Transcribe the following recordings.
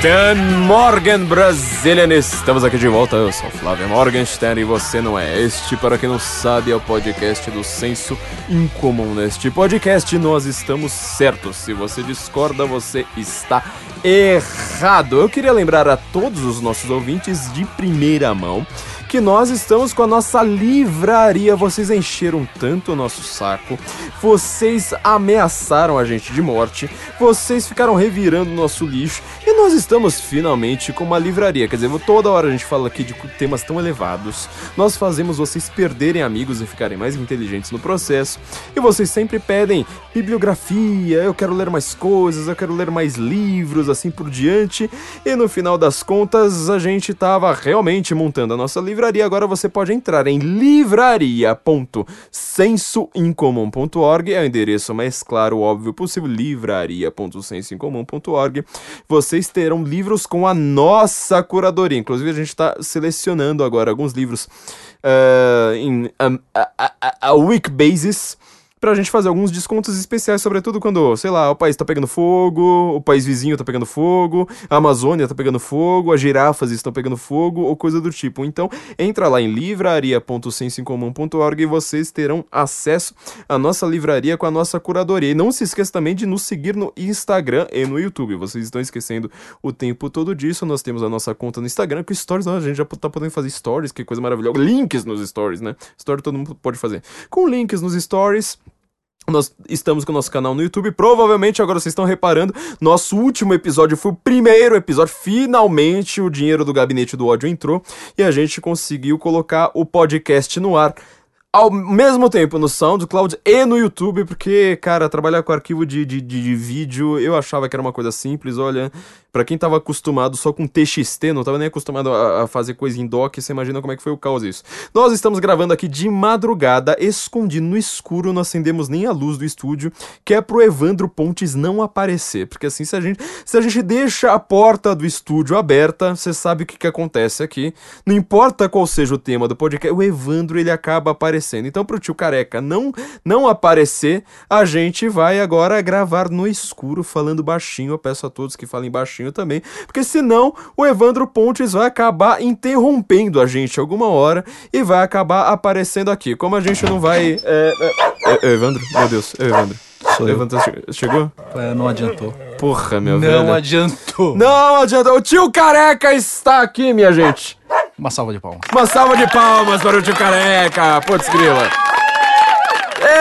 Guten Morgen, Brazilian! Estamos aqui de volta, eu sou Flávio Morgenstern e você não é. Este, para quem não sabe, é o podcast do Senso Incomum. Neste podcast nós estamos certos. Se você discorda, você está errado. Eu queria lembrar a todos os nossos ouvintes de primeira mão que nós estamos com a nossa livraria. Vocês encheram tanto o nosso saco, vocês ameaçaram a gente de morte, vocês ficaram revirando o nosso lixo e nós estamos finalmente com uma livraria. Quer dizer, toda hora a gente fala aqui de temas tão elevados, nós fazemos vocês perderem amigos e ficarem mais inteligentes no processo e vocês sempre pedem bibliografia, eu quero ler mais coisas, eu quero ler mais livros, assim por diante. E no final das contas, a gente tava realmente montando a nossa livraria agora você pode entrar em livraria.sensoincomum.org, é o endereço mais claro, óbvio possível, livraria.sensoincomum.org. Vocês terão livros com a nossa curadoria. Inclusive, a gente está selecionando agora alguns livros uh, em a, a, a, a week basis pra gente fazer alguns descontos especiais, sobretudo quando, sei lá, o país tá pegando fogo, o país vizinho tá pegando fogo, a Amazônia tá pegando fogo, as girafas estão pegando fogo, ou coisa do tipo. Então, entra lá em livraria.sensoincomum.org e vocês terão acesso à nossa livraria com a nossa curadoria. E não se esqueça também de nos seguir no Instagram e no YouTube. Vocês estão esquecendo o tempo todo disso. Nós temos a nossa conta no Instagram, com stories, a gente já tá podendo fazer stories, que coisa maravilhosa. Links nos stories, né? Story todo mundo pode fazer. Com links nos stories nós estamos com o nosso canal no YouTube. Provavelmente agora vocês estão reparando, nosso último episódio foi o primeiro episódio. Finalmente o dinheiro do gabinete do ódio entrou e a gente conseguiu colocar o podcast no ar ao mesmo tempo no SoundCloud e no YouTube, porque, cara, trabalhar com arquivo de, de, de, vídeo eu achava que era uma coisa simples. Olha, para quem tava acostumado só com TXT, não tava nem acostumado a, a, fazer coisa em doc, você imagina como é que foi o caos isso. Nós estamos gravando aqui de madrugada, escondido no escuro, não acendemos nem a luz do estúdio, que é pro Evandro Pontes não aparecer, porque assim, se a gente, se a gente deixa a porta do estúdio aberta, você sabe o que, que acontece aqui. Não importa qual seja o tema do podcast, o Evandro ele acaba aparecendo. Então, pro tio Careca não, não aparecer, a gente vai agora gravar no escuro, falando baixinho. Eu peço a todos que falem baixinho também, porque senão o Evandro Pontes vai acabar interrompendo a gente alguma hora e vai acabar aparecendo aqui. Como a gente não vai. É, é, é, Evandro? Meu Deus, é Evandro. Sou Evandro, chegou? É, não adiantou. Porra, meu não velho. Não adiantou. Não adiantou. O tio Careca está aqui, minha gente. Uma salva de palmas. Uma salva de palmas para o tio Careca. Putz, grila.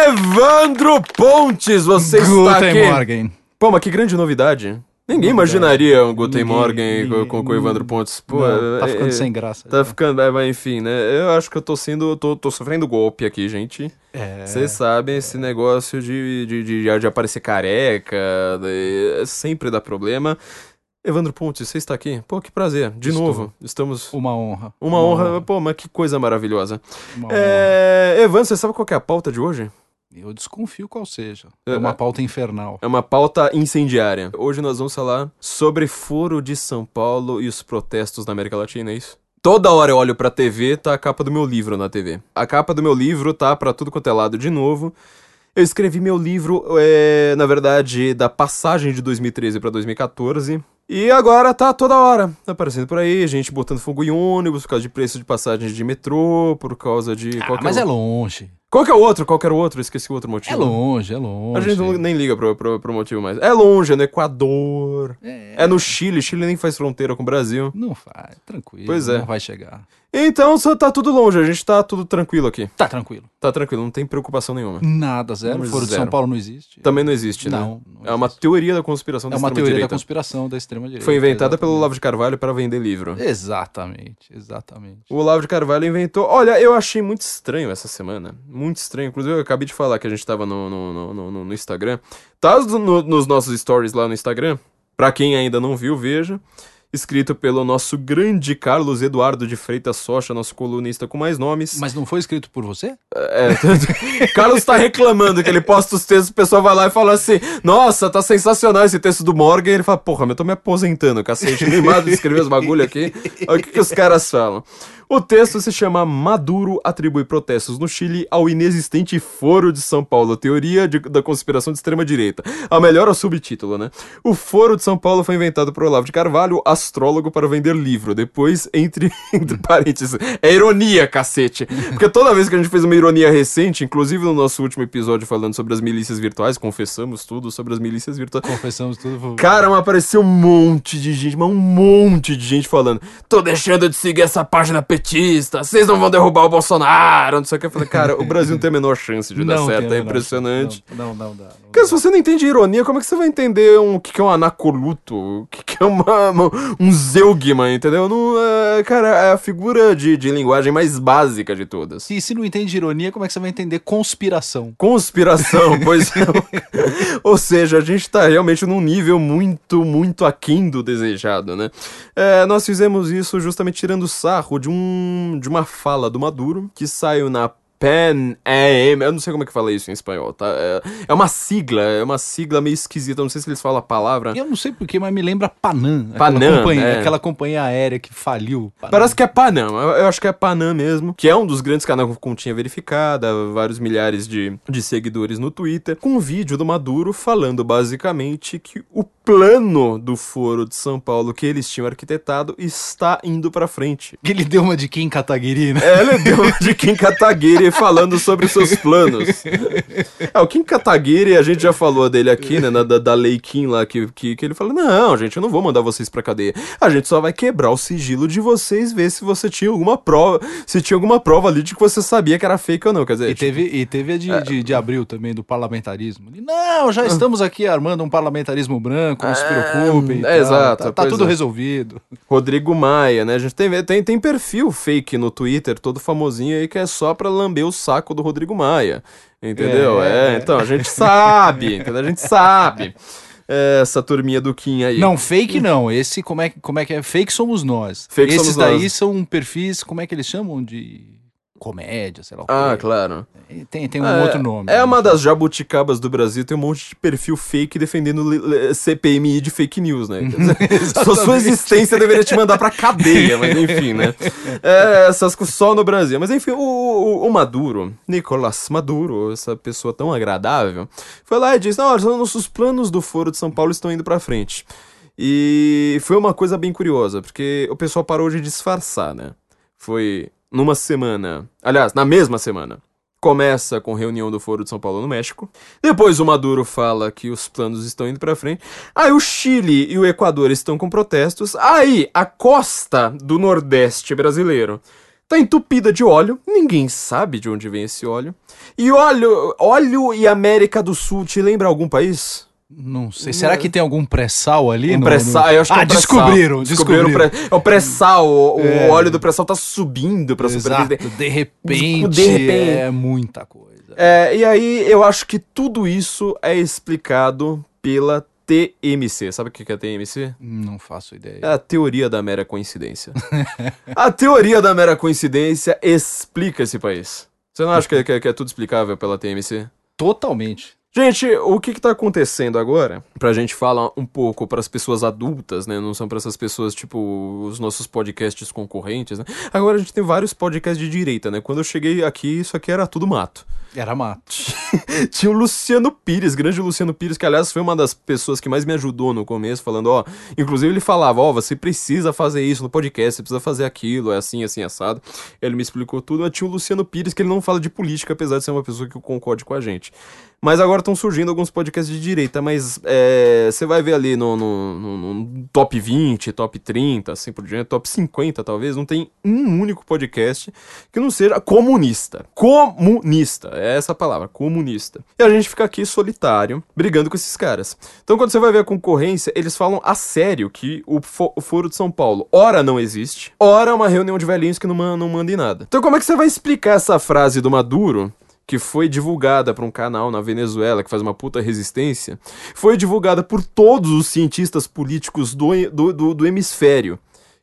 Evandro Pontes, você Guten está aqui. Morgen. Pô, mas que grande novidade. Ninguém imaginaria um Guten Morgen com, com, com o Evandro Pontes. Pô, não, tá ficando é, sem graça. Tá já. ficando, é, mas enfim, né? Eu acho que eu tô sendo, tô, tô sofrendo golpe aqui, gente. É. Vocês sabem, esse negócio de, de, de, de aparecer careca, de, sempre dá problema. Evandro Pontes, você está aqui? Pô, que prazer. De Estou. novo, estamos. Uma honra. Uma, Uma honra. honra. Pô, mas que coisa maravilhosa. É... Evandro, você sabe qual é a pauta de hoje? Eu desconfio qual seja. É, é uma pauta infernal. É uma pauta incendiária. Hoje nós vamos falar sobre foro de São Paulo e os protestos na América Latina, é isso? Toda hora eu olho pra TV, tá a capa do meu livro na TV. A capa do meu livro tá pra tudo quanto é lado de novo. Eu escrevi meu livro, é, na verdade, da passagem de 2013 para 2014. E agora tá toda hora aparecendo por aí, gente botando fogo em ônibus por causa de preço de passagens de metrô, por causa de. Ah, mas é longe. Qual que é o outro? Qual que era o outro? esqueci o outro motivo. É longe, é longe. A gente não, nem liga pro, pro, pro, motivo mais. É longe, é no Equador. É. é no Chile. Chile nem faz fronteira com o Brasil. Não faz, tranquilo. Pois é. Não vai chegar. Então só tá tudo longe, a gente tá tudo tranquilo aqui. Tá tranquilo. Tá tranquilo, não tem preocupação nenhuma. Nada, zero. Foro de São Paulo não existe. Também não existe, né? Não. não é uma teoria da conspiração da É uma teoria da conspiração da extrema-direita. Foi inventada exatamente. pelo Olavo de Carvalho para vender livro. Exatamente, exatamente. O Olavo de Carvalho inventou. Olha, eu achei muito estranho essa semana. Muito estranho. Inclusive, eu acabei de falar que a gente tava no, no, no, no, no Instagram. Tá no, nos nossos stories lá no Instagram. Pra quem ainda não viu, veja. escrito pelo nosso grande Carlos Eduardo de Freitas Socha, nosso colunista com mais nomes. Mas não foi escrito por você? É, Carlos tá reclamando que ele posta os textos, o pessoal vai lá e fala assim: Nossa, tá sensacional esse texto do Morgan. E ele fala: Porra, mas eu tô me aposentando, cacete, animado de escrever os bagulho aqui. Olha o que, que os caras falam. O texto se chama Maduro atribui protestos no Chile ao inexistente Foro de São Paulo, teoria de, da conspiração de extrema-direita. A melhor é o subtítulo, né? O Foro de São Paulo foi inventado por Olavo de Carvalho, astrólogo, para vender livro. Depois, entre, entre parênteses, é ironia, cacete. Porque toda vez que a gente fez uma ironia recente, inclusive no nosso último episódio falando sobre as milícias virtuais, confessamos tudo sobre as milícias virtuais. Confessamos tudo. Cara, apareceu um monte de gente, mas um monte de gente falando: tô deixando de seguir essa página petista, vocês não vão derrubar o Bolsonaro, não sei o que. Eu falei, cara, o Brasil não tem a menor chance de não dar certo, é impressionante. Não, não, não dá. Porque se você não entende ironia, como é que você vai entender um, o que, que é um anacoluto? O que, que é uma, uma, um zeugma, entendeu? Não, é, cara, é a figura de, de linguagem mais básica de todas. E se não entende ironia, como é que você vai entender conspiração? Conspiração, pois é. Ou seja, a gente tá realmente num nível muito, muito aquém do desejado, né? É, nós fizemos isso justamente tirando sarro de, um, de uma fala do Maduro, que saiu na PAN AM, eu não sei como é que fala isso em espanhol, tá? É, é, uma sigla, é uma sigla meio esquisita, eu não sei se eles falam a palavra. Eu não sei porquê, mas me lembra Panam. Panam, aquela companhia, é. aquela companhia aérea que faliu. Panam. Parece que é Panam, eu, eu, acho que é Panam mesmo, que é um dos grandes canais com continha verificada, vários milhares de, de seguidores no Twitter, com um vídeo do Maduro falando basicamente que o plano do Foro de São Paulo que eles tinham arquitetado está indo pra frente. Que ele deu uma de Kim Kataguiri, né? É, ele deu uma de Kim Kataguiri falando sobre seus planos. É, o Kim Kataguiri, a gente já falou dele aqui, né, da, da Lei Kim lá, que, que, que ele fala, não, gente, eu não vou mandar vocês pra cadeia. A gente só vai quebrar o sigilo de vocês, ver se você tinha alguma prova, se tinha alguma prova ali de que você sabia que era fake ou não, quer dizer... E, tipo, teve, e teve a de, é... de, de abril também, do parlamentarismo. Não, já estamos aqui armando um parlamentarismo branco, não se preocupem. É, exato. Tá, tá tudo é. resolvido. Rodrigo Maia, né? A gente tem, tem, tem perfil fake no Twitter, todo famosinho aí, que é só pra lamber o saco do Rodrigo Maia. Entendeu? É, é então, a gente sabe, entendeu? A gente sabe. Essa turminha do Kim aí. Não, fake não. Esse, como é, como é que é? Fake somos nós. Fake Esses somos daí nós. são perfis, como é que eles chamam? De comédia, sei lá o Ah, claro. Tem, tem um É, outro nome. É né? uma das jabuticabas do Brasil, tem um monte de perfil fake defendendo CPMI de fake news, né? Só sua existência deveria te mandar pra cadeia, mas enfim, né? É, essas só no Brasil. Mas enfim, o, o- o Maduro, Nicolás Maduro, essa pessoa tão agradável, foi lá e disse: Não, nossos planos do Foro de São Paulo estão indo pra frente. E foi uma coisa bem curiosa, porque o pessoal parou de disfarçar, né? Foi numa semana, aliás, na mesma semana. Começa com reunião do Foro de São Paulo no México. Depois o Maduro fala que os planos estão indo pra frente. Aí o Chile e o Equador estão com protestos. Aí a costa do Nordeste brasileiro tá entupida de óleo. Ninguém sabe de onde vem esse óleo. E óleo, óleo e América do Sul te lembra algum país? Não sei. Será que tem algum pré-sal ali? Um pré-sal, no- eu acho que ah, é um descobriram, Descobriram descobriram. o pré- é o pré-sal, o, o É. óleo do pré-sal tá subindo pra Exato. superfície. De repente, De repente. é muita coisa. É, e aí eu acho que tudo isso é explicado pela TMC. Sabe o que é TMC? Não faço ideia. É a teoria da mera coincidência. a teoria da mera coincidência explica esse país. Você não acha que, que- que é tudo explicável pela TMC? Totalmente. Gente, o que que tá acontecendo agora? Pra gente falar um pouco pras pessoas adultas, né? Não são pra essas pessoas, tipo, os nossos podcasts concorrentes, né? Agora a gente tem vários podcasts de direita, né? Quando eu cheguei aqui, isso aqui era tudo mato. Era mato. Tinha o Luciano Pires, grande Luciano Pires, que aliás foi uma das pessoas que mais me ajudou no começo, falando, ó, inclusive ele falava, ó, você precisa fazer isso no podcast, você precisa fazer aquilo, é assim, assim, assado. Ele me explicou tudo, mas tinha o Luciano Pires, que ele não fala de política, apesar de ser uma pessoa que concorde com a gente. Mas agora estão surgindo alguns podcasts de direita, mas é, você vai ver ali no, no- no- no top 20, top 30, assim por diante, top 50 talvez, não tem um único podcast que não seja comunista. Comunista, é essa palavra, comunista. E a gente fica aqui solitário, brigando com esses caras. Então quando você vai ver a concorrência, eles falam a sério que o, fo- o Foro de São Paulo, ora não existe, ora é uma reunião de velhinhos que não, man- não manda em nada. Então como é que você vai explicar essa frase do Maduro? Que foi divulgada para um canal na Venezuela que faz uma puta resistência, foi divulgada por todos os cientistas políticos do, do, do, do hemisfério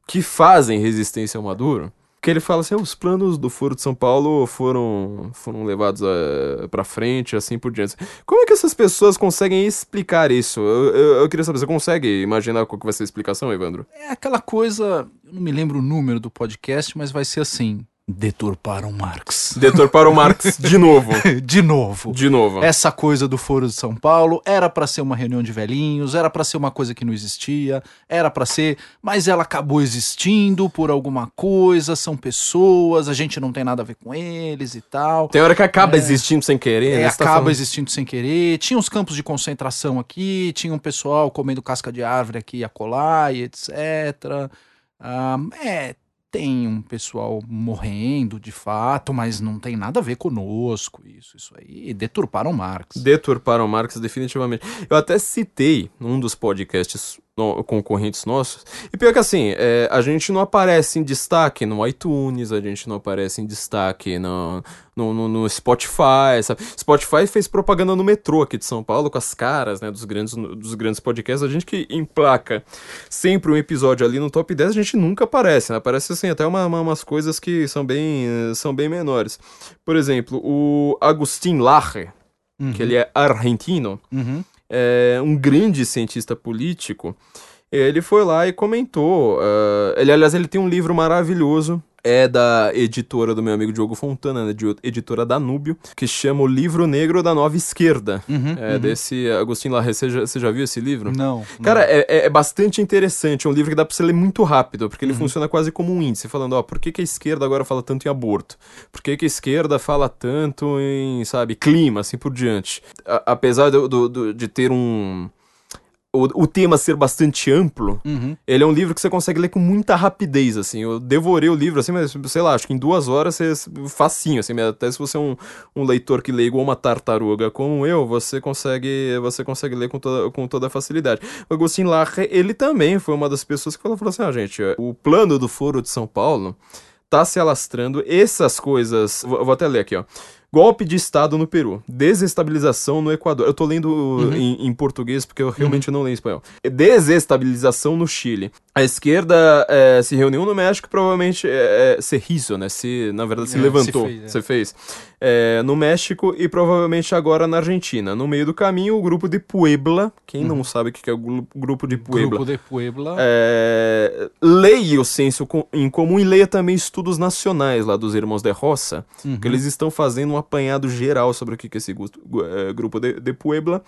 que fazem resistência ao Maduro, que ele fala assim, "Ah, os planos do Foro de São Paulo foram, foram levados eh, pra frente, assim por diante. Como é que essas pessoas conseguem explicar isso? Eu, eu, eu queria saber, você consegue imaginar qual que vai ser a explicação, Evandro? É aquela coisa, eu não me lembro o número do podcast, mas vai ser assim: deturparam Marx. Deturparam Marx de novo. De novo. De novo. Essa coisa do Foro de São Paulo era pra ser uma reunião de velhinhos, era pra ser uma coisa que não existia, era pra ser, mas ela acabou existindo por alguma coisa, são pessoas, a gente não tem nada a ver com eles e tal. Tem hora que acaba existindo sem querer, É, né? Tá acaba falando- existindo sem querer. Tinha uns campos de concentração aqui, tinha um pessoal comendo casca de árvore aqui e acolá e etc. Ah, é, tem um pessoal morrendo de fato, mas não tem nada a ver conosco isso. Isso aí deturparam Marx. Deturparam Marx definitivamente. Eu até citei num dos podcasts no- concorrentes nossos. E pior que assim, é, a gente não aparece em destaque no iTunes, a gente não aparece em destaque no, no, no- no Spotify, sabe? Spotify fez propaganda no metrô aqui de São Paulo com as caras, né, dos grandes, dos grandes podcasts. A gente que emplaca sempre um episódio ali no top 10, a gente nunca aparece, né? Aparece assim, até uma, uma- umas coisas que são bem, são bem menores. Por exemplo, o Agustin Laje, que ele é argentino, Uhum. É um grande cientista político, ele foi lá e comentou. ah, ele, aliás, ele tem um livro maravilhoso. É da editora do meu amigo Diogo Fontana, né, editora Danúbio, que chama O Livro Negro da Nova Esquerda. Uhum, É uhum. desse Agostinho Larre. Você já, você já viu esse livro? Não. Cara, é, é- é bastante interessante. É um livro que dá pra você ler muito rápido, porque ele Uhum. funciona quase como um índice, falando, ó, por que, que a esquerda agora fala tanto em aborto? Por que, que a esquerda fala tanto em, sabe, clima, assim por diante? A- apesar do- do- do- de ter um. O, o tema ser bastante amplo, Uhum. ele é um livro que você consegue ler com muita rapidez, assim. Eu devorei o livro, assim, mas, sei lá, acho que em duas horas você... Facinho, assim, até se você é um, um leitor que lê igual uma tartaruga como eu, você consegue você consegue ler com toda, com toda facilidade. O Agostinho Larre, ele também foi uma das pessoas que falou, falou assim, ah, gente, o plano do Foro de São Paulo tá se alastrando, essas coisas... Vou, vou até ler aqui, ó. Golpe de Estado no Peru. Desestabilização no Equador. Eu tô lendo em, em português porque eu realmente não leio em espanhol. Desestabilização no Chile. A esquerda eh, se reuniu no México, provavelmente eh, se riso, né? Se, na verdade, se É, levantou. se fez, é. Você fez. No México e provavelmente agora na Argentina. No meio do caminho, o grupo de Puebla. Quem não sabe o que é o gru- grupo de Puebla? Uhum. Grupo de Puebla. É, leia o senso em comum e leia também estudos nacionais lá dos Irmãos de Roça, Uhum. que eles estão fazendo um apanhado geral sobre o que é esse é, grupo de, de Puebla,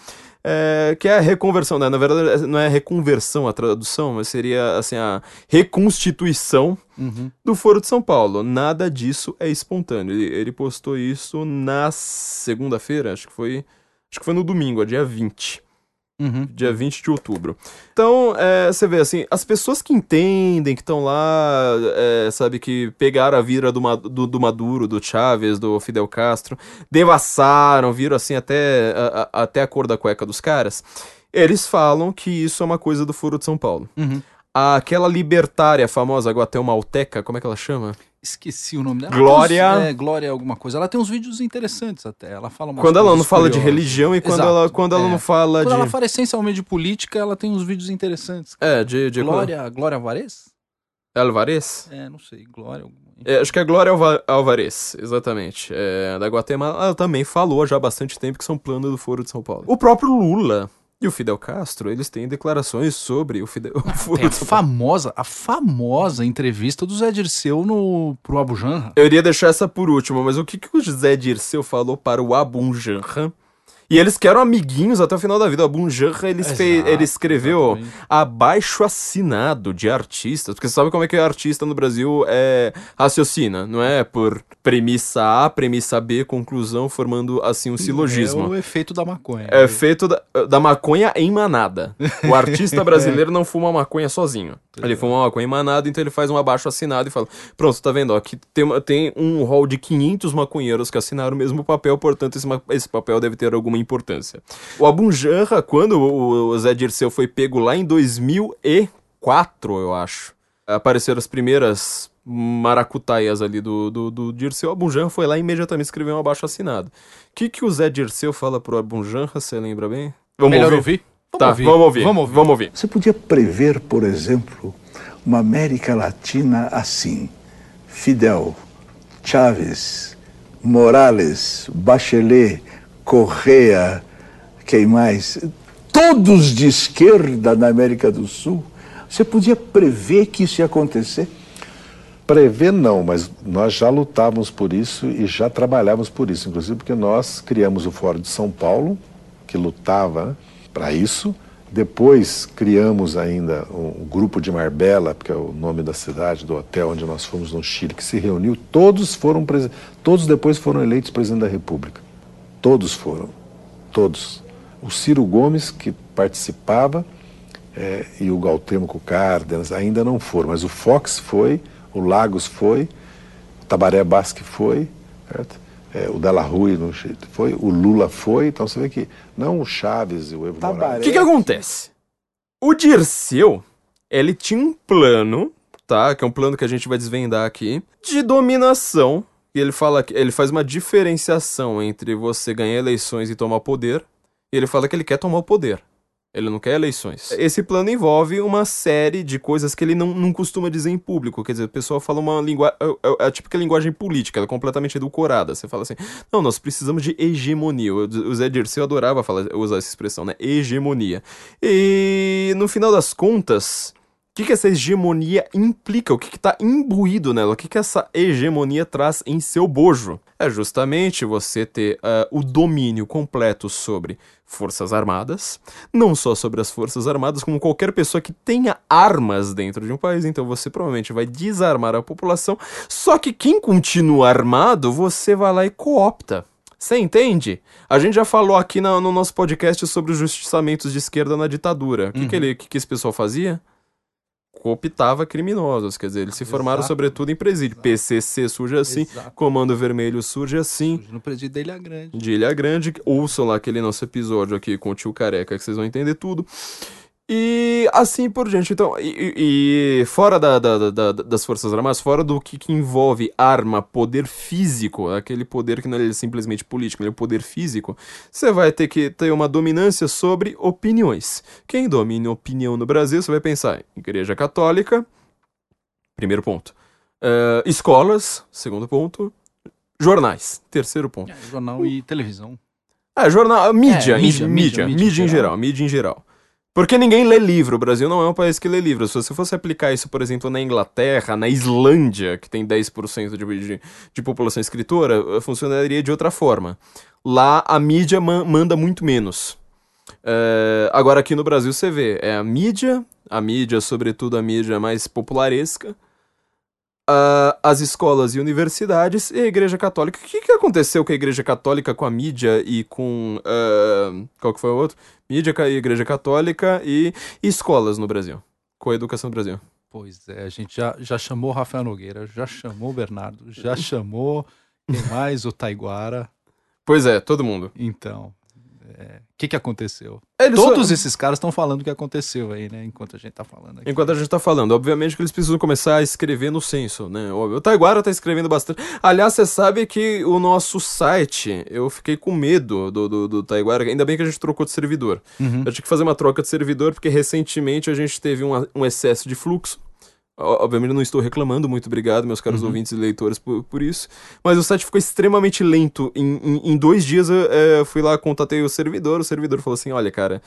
é, que é a reconversão, né? na verdade não é reconversão a tradução, mas seria assim a reconstituição Uhum. do Foro de São Paulo. Nada disso é espontâneo. Ele, ele postou isso na segunda-feira, acho que foi, acho que foi no domingo, dia 20 Uhum. dia 20 de outubro. Então, é, você vê assim, as pessoas que entendem, que estão lá, é, sabe, que pegaram a vira do, do, do Maduro, do Chávez, do Fidel Castro, devassaram, viram assim até a, a- até a cor da cueca dos caras, eles falam que isso é uma coisa do Foro de São Paulo. Uhum. Aquela libertária famosa, Guatelmalteca, como é que ela chama? Esqueci o nome dela. Glória- Ela uns- é, Glória alguma coisa. Ela tem uns vídeos interessantes até. Ela fala Quando ela não fala de religião e quando Exato, ela, quando ela é. não fala Quando de... ela fala essencialmente de política, ela tem uns vídeos interessantes. É, de... de Glória, Glória Alvarez? Alvarez? É, não sei. Glória. É, acho que é Glória Alva Alvarez, exatamente. É, da Guatemala, ela também falou já há bastante tempo que são plano do Foro de São Paulo. O próprio Lula e o Fidel Castro, eles têm declarações sobre o, Fidel, Foro Tem a famosa, a famosa entrevista do Zé Dirceu no, pro Abu Janra. Eu iria deixar essa por último, mas o que, que o José Dirceu falou para o Abun Janra? E eles que eram amiguinhos até o final da vida. O Abun Janra, ele, ele escreveu exatamente. abaixo assinado de artistas. Porque você sabe como é que o artista no Brasil é, raciocina, não é? Por premissa A, premissa B, conclusão, formando assim um silogismo. É o efeito da maconha. É feito da, da maconha em manada. O artista brasileiro não fuma maconha sozinho. Ele fuma maconha em manada, então ele faz um abaixo assinado e fala: Pronto, tá vendo? Aqui tem, uma- tem um hall de 500 maconheiros que assinaram o mesmo papel, portanto esse, esse papel deve ter alguma importância. O Abunjanra, quando o, o Zé Dirceu foi pego lá em 2004, eu acho, apareceram as primeiras maracutaias ali do, do, do Dirceu, Abunjanra foi lá e imediatamente escreveu um abaixo assinado. O que, que o Zé Dirceu fala pro Abunjanra, você lembra bem? Vamos Melhor ouvir? ouvir? Vamos tá, ouvir. vamos ouvir. Vamos ouvir. Vamos ouvir. Você podia prever, por exemplo, uma América Latina assim: Fidel, Chávez, Morales, Bachelet, Correa, quem mais? Todos de esquerda na América do Sul. Você podia prever que isso ia acontecer? Prever não, mas nós já lutávamos por isso e já trabalhávamos por isso, inclusive porque nós criamos o Fórum de São Paulo, que lutava para isso. Depois criamos ainda um grupo de Marbella, que é o nome da cidade, do hotel onde nós fomos no Chile, que se reuniu. Todos foram todos depois foram eleitos presidente da República. Todos foram, todos. O Ciro Gomes que participava é, e o Galtemo Cárdenas ainda não foram, mas o Fox foi o Lagos foi, o Tabaré Basque foi, é, o Della Rui no, foi, o Lula foi, então você vê que não o Chaves e o Evo Morales. O que que acontece? O Dirceu, ele tinha um plano, tá? Que é um plano que a gente vai desvendar aqui, de dominação. E ele fala que ele faz uma diferenciação entre você ganhar eleições e tomar poder. E ele fala que ele quer tomar o poder. Ele não quer eleições. Esse plano envolve uma série de coisas que ele não, não costuma dizer em público. Quer dizer, o pessoal fala uma linguagem. É, é, é a típica linguagem política, ela é completamente edulcorada. Você fala assim: não, nós precisamos de hegemonia. O Zé Dirceu adorava falar, usar essa expressão, né? Hegemonia. E no final das contas, que, que essa hegemonia implica? O que está imbuído nela? O que, que essa hegemonia traz em seu bojo? É justamente você ter uh, o domínio completo sobre Forças Armadas, não só sobre as Forças Armadas, como qualquer pessoa que tenha armas dentro de um país, então você provavelmente vai desarmar a população, só que quem continua armado, você vai lá e coopta. Você entende? A gente já falou aqui no, no nosso podcast sobre os justiçamentos de esquerda na ditadura. O que, uhum. que, ele, que, que esse pessoal fazia? Cooptava criminosos, quer dizer, eles se formaram Exato. sobretudo em presídio. Exato. PCC surge assim, Exato. Comando Vermelho surge assim. Surge no presídio de Ilha Grande. De Ilha Grande, ouçam lá aquele nosso episódio aqui com o tio Careca que vocês vão entender tudo. E assim por diante. Então, e, e fora da, da, da, das Forças Armadas, fora do que, que, envolve arma, poder físico, aquele poder que não é simplesmente político, ele é o poder físico, você vai ter que ter uma dominância sobre opiniões. Quem domina opinião no Brasil, você vai pensar Igreja Católica, primeiro ponto. Uh, escolas, segundo ponto. Jornais, terceiro ponto. É, jornal e televisão. É, jornal, mídia, é, mídia, mídia, mídia, mídia em geral, mídia em geral. Porque ninguém lê livro. O Brasil não é um país que lê livro. Se você fosse aplicar isso, por exemplo, na Inglaterra, na Islândia, que tem 10% de, de, de população escritora, eh, funcionaria de outra forma. Lá a mídia man, manda muito menos. É, agora aqui no Brasil você vê, é a mídia, a mídia, sobretudo a mídia mais popularesca, uh, as escolas e universidades e a Igreja Católica. O que, que aconteceu com a Igreja Católica, com a mídia e com. Uh, qual que foi o outro? Mídia e Igreja Católica e, e escolas no Brasil. Com a educação no Brasil. Pois é, a gente já, já chamou o Rafael Nogueira, já chamou o Bernardo, já chamou quem mais? O Taiguara. Pois é, todo mundo. Então, é, que, que aconteceu? Eles Todos só... esses caras estão falando o que aconteceu aí, né? Enquanto a gente tá falando aqui. Enquanto a gente tá falando. Obviamente que eles precisam começar a escrever no censo, né? O Taiguara tá escrevendo bastante. Aliás, você sabe que o nosso site, eu fiquei com medo do, do, do Taiguara. Ainda bem que a gente trocou de servidor. Uhum. Eu tinha que fazer uma troca de servidor, porque recentemente a gente teve um, um excesso de fluxo. Obviamente não estou reclamando, muito obrigado, meus caros uhum. ouvintes e leitores, por, por isso. Mas o site ficou extremamente lento. Em, em, em dois dias eu é, fui lá, contatei o servidor, o servidor falou assim: olha, cara,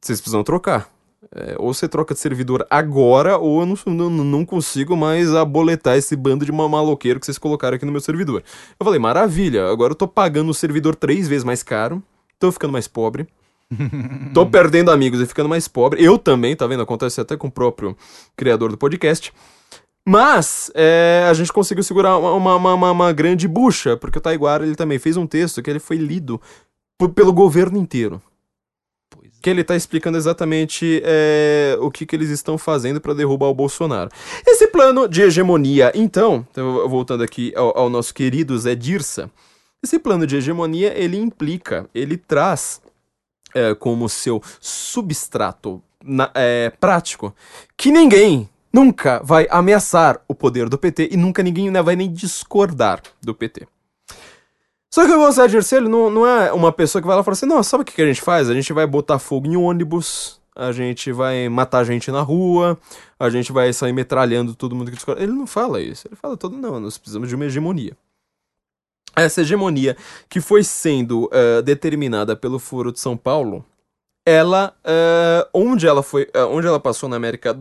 vocês precisam trocar. É, ou você troca de servidor agora, ou eu não, não, não consigo mais aboletar esse bando de maloqueiro que vocês colocaram aqui no meu servidor. Eu falei, maravilha, agora eu tô pagando o servidor três vezes mais caro, tô ficando mais pobre. Tô perdendo amigos e ficando mais pobre. Eu também, tá vendo? Acontece até com o próprio criador do podcast. Mas é, a gente conseguiu segurar uma, uma, uma, uma, grande bucha, porque o Taiguara ele também fez um texto que ele foi lido pelo governo inteiro. Que ele tá explicando exatamente é, o que, que eles estão fazendo para derrubar o Bolsonaro. Esse plano de hegemonia, então, voltando aqui ao, ao nosso querido Zé Dirsa, esse plano de hegemonia ele implica, ele traz é, como seu substrato na, é, prático que ninguém nunca vai ameaçar o poder do PT e nunca ninguém né, vai nem discordar do PT. Só que o Gonçalves ele não, não é uma pessoa que vai lá e fala assim, não, sabe o que, que a gente faz? A gente vai botar fogo em ônibus, a gente vai matar gente na rua, a gente vai sair metralhando todo mundo que discorda. Ele não fala isso, ele fala todo, não, nós precisamos de uma hegemonia. Essa hegemonia que foi sendo uh, determinada pelo Foro de São Paulo, ela, uh, onde ela foi, uh, onde ela passou na América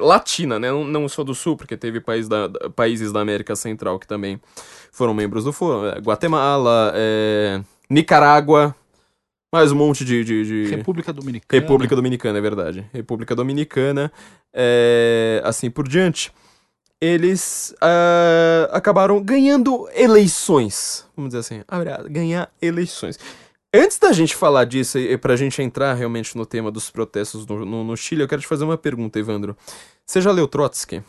Latina, né, não, não, só do Sul, porque teve país da, da, países da América Central que também foram membros do foro. Guatemala, Nicarágua, mais um monte de, de, de, República Dominicana. República Dominicana, é verdade. República Dominicana, assim por diante. Eles uh, acabaram ganhando eleições. Vamos dizer assim, ganhar eleições. Antes da gente falar disso e pra gente entrar realmente no tema dos protestos no, no, no Chile, eu quero te fazer uma pergunta, Evandro. Você já leu Trotsky?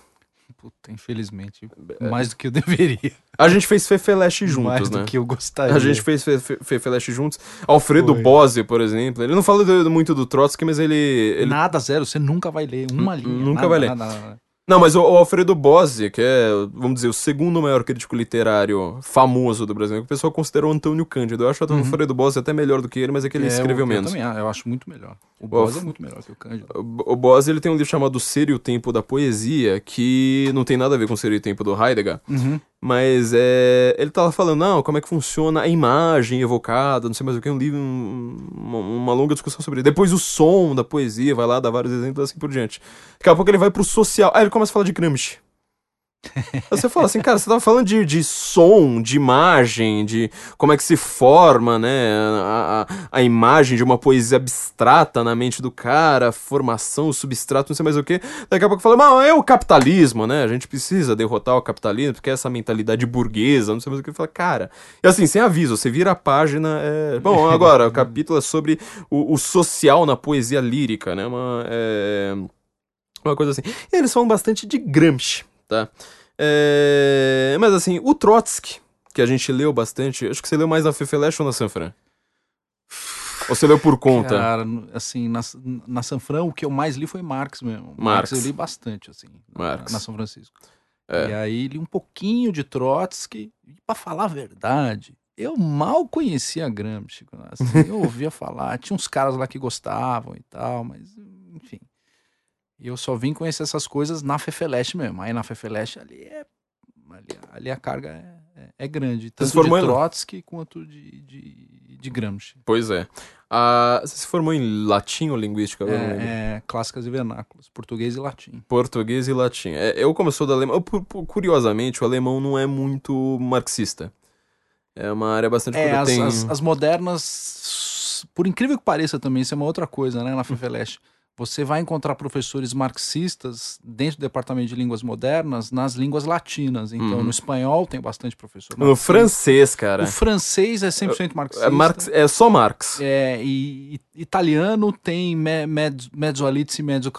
Puta, infelizmente. É. Mais do que eu deveria. A gente fez Fefeleste juntos, Mais né? do que eu gostaria. A gente fez Fefeleste juntos. Alfredo Bose, por exemplo. Ele não fala muito do Trotsky, mas ele, ele. Nada, zero. Você nunca vai ler uma linha. Nunca nada, vai ler. Nada, nada, não, mas o, o, Alfredo Bose, que é, vamos dizer, o segundo maior crítico literário famoso do Brasil, que o pessoal considerou Antônio Cândido. Eu acho o uhum. Alfredo Bose até melhor do que ele, mas é que ele é, escreveu eu, menos. Eu também, eu acho muito melhor. O Bose o, é muito melhor que o Cândido. O, o Bose, ele tem um livro chamado Ser e o Tempo da Poesia, que não tem nada a ver com Ser e o Tempo do Heidegger, uhum. Mas é, ele tava falando, não, como é que funciona a imagem evocada, não sei mais o que, um livro, um, uma, longa discussão sobre. Depois o som da poesia, vai lá, dá vários exemplos assim por diante. Daqui a pouco ele vai pro social. Aí ele começa a falar de Gramsci. Você fala assim, cara, você tava falando de, de som, de imagem, de como é que se forma, né, a, a, a imagem de uma poesia abstrata na mente do cara, formação, substrato, não sei mais o que. Daqui a pouco fala, mas é o capitalismo, né, a gente precisa derrotar o capitalismo, porque é essa mentalidade burguesa, não sei mais o que. Fala, cara, e assim, sem aviso, você vira a página, é... Bom, agora, o capítulo é sobre o, o social na poesia lírica, né, uma, é... uma coisa assim. E eles falam bastante de Gramsci, tá? É... Mas assim, o Trotsky, que a gente leu bastante, acho que você leu mais na Fefeleche ou na Sanfran? Ou você leu por conta? Cara, assim, na, na Sanfran o que eu mais li foi Marx mesmo. Marx, Marx eu li bastante, assim, Marx. Na, na São Francisco. É. E aí li um pouquinho de Trotsky, e pra falar a verdade, eu mal conhecia Gramsci. Assim, eu ouvia falar, tinha uns caras lá que gostavam e tal, mas enfim. E eu só vim conhecer essas coisas na Fefeleste mesmo. Aí na Fefeleste ali é. Ali, ali a carga é, é, é grande. Tanto de Trotsky quanto de, de, de Gramsci. Pois é. Ah, você se formou em latim ou linguística? É, é, clássicas e vernáculos. Português e latim. Português e latim. É, eu, como sou da alemão, curiosamente, o alemão não é muito marxista. É uma área bastante... É, as, tem... as, as, modernas, por incrível que pareça também, isso é uma outra coisa, né, na Fefeleste. Você vai encontrar professores marxistas dentro do departamento de línguas modernas nas línguas latinas. Então, uhum. no espanhol tem bastante professor marxista. No francês, cara. O francês é 100% marxista. É, Marx, é só Marx. É, e, e italiano tem me, med, mezzo Alizzi e mezzo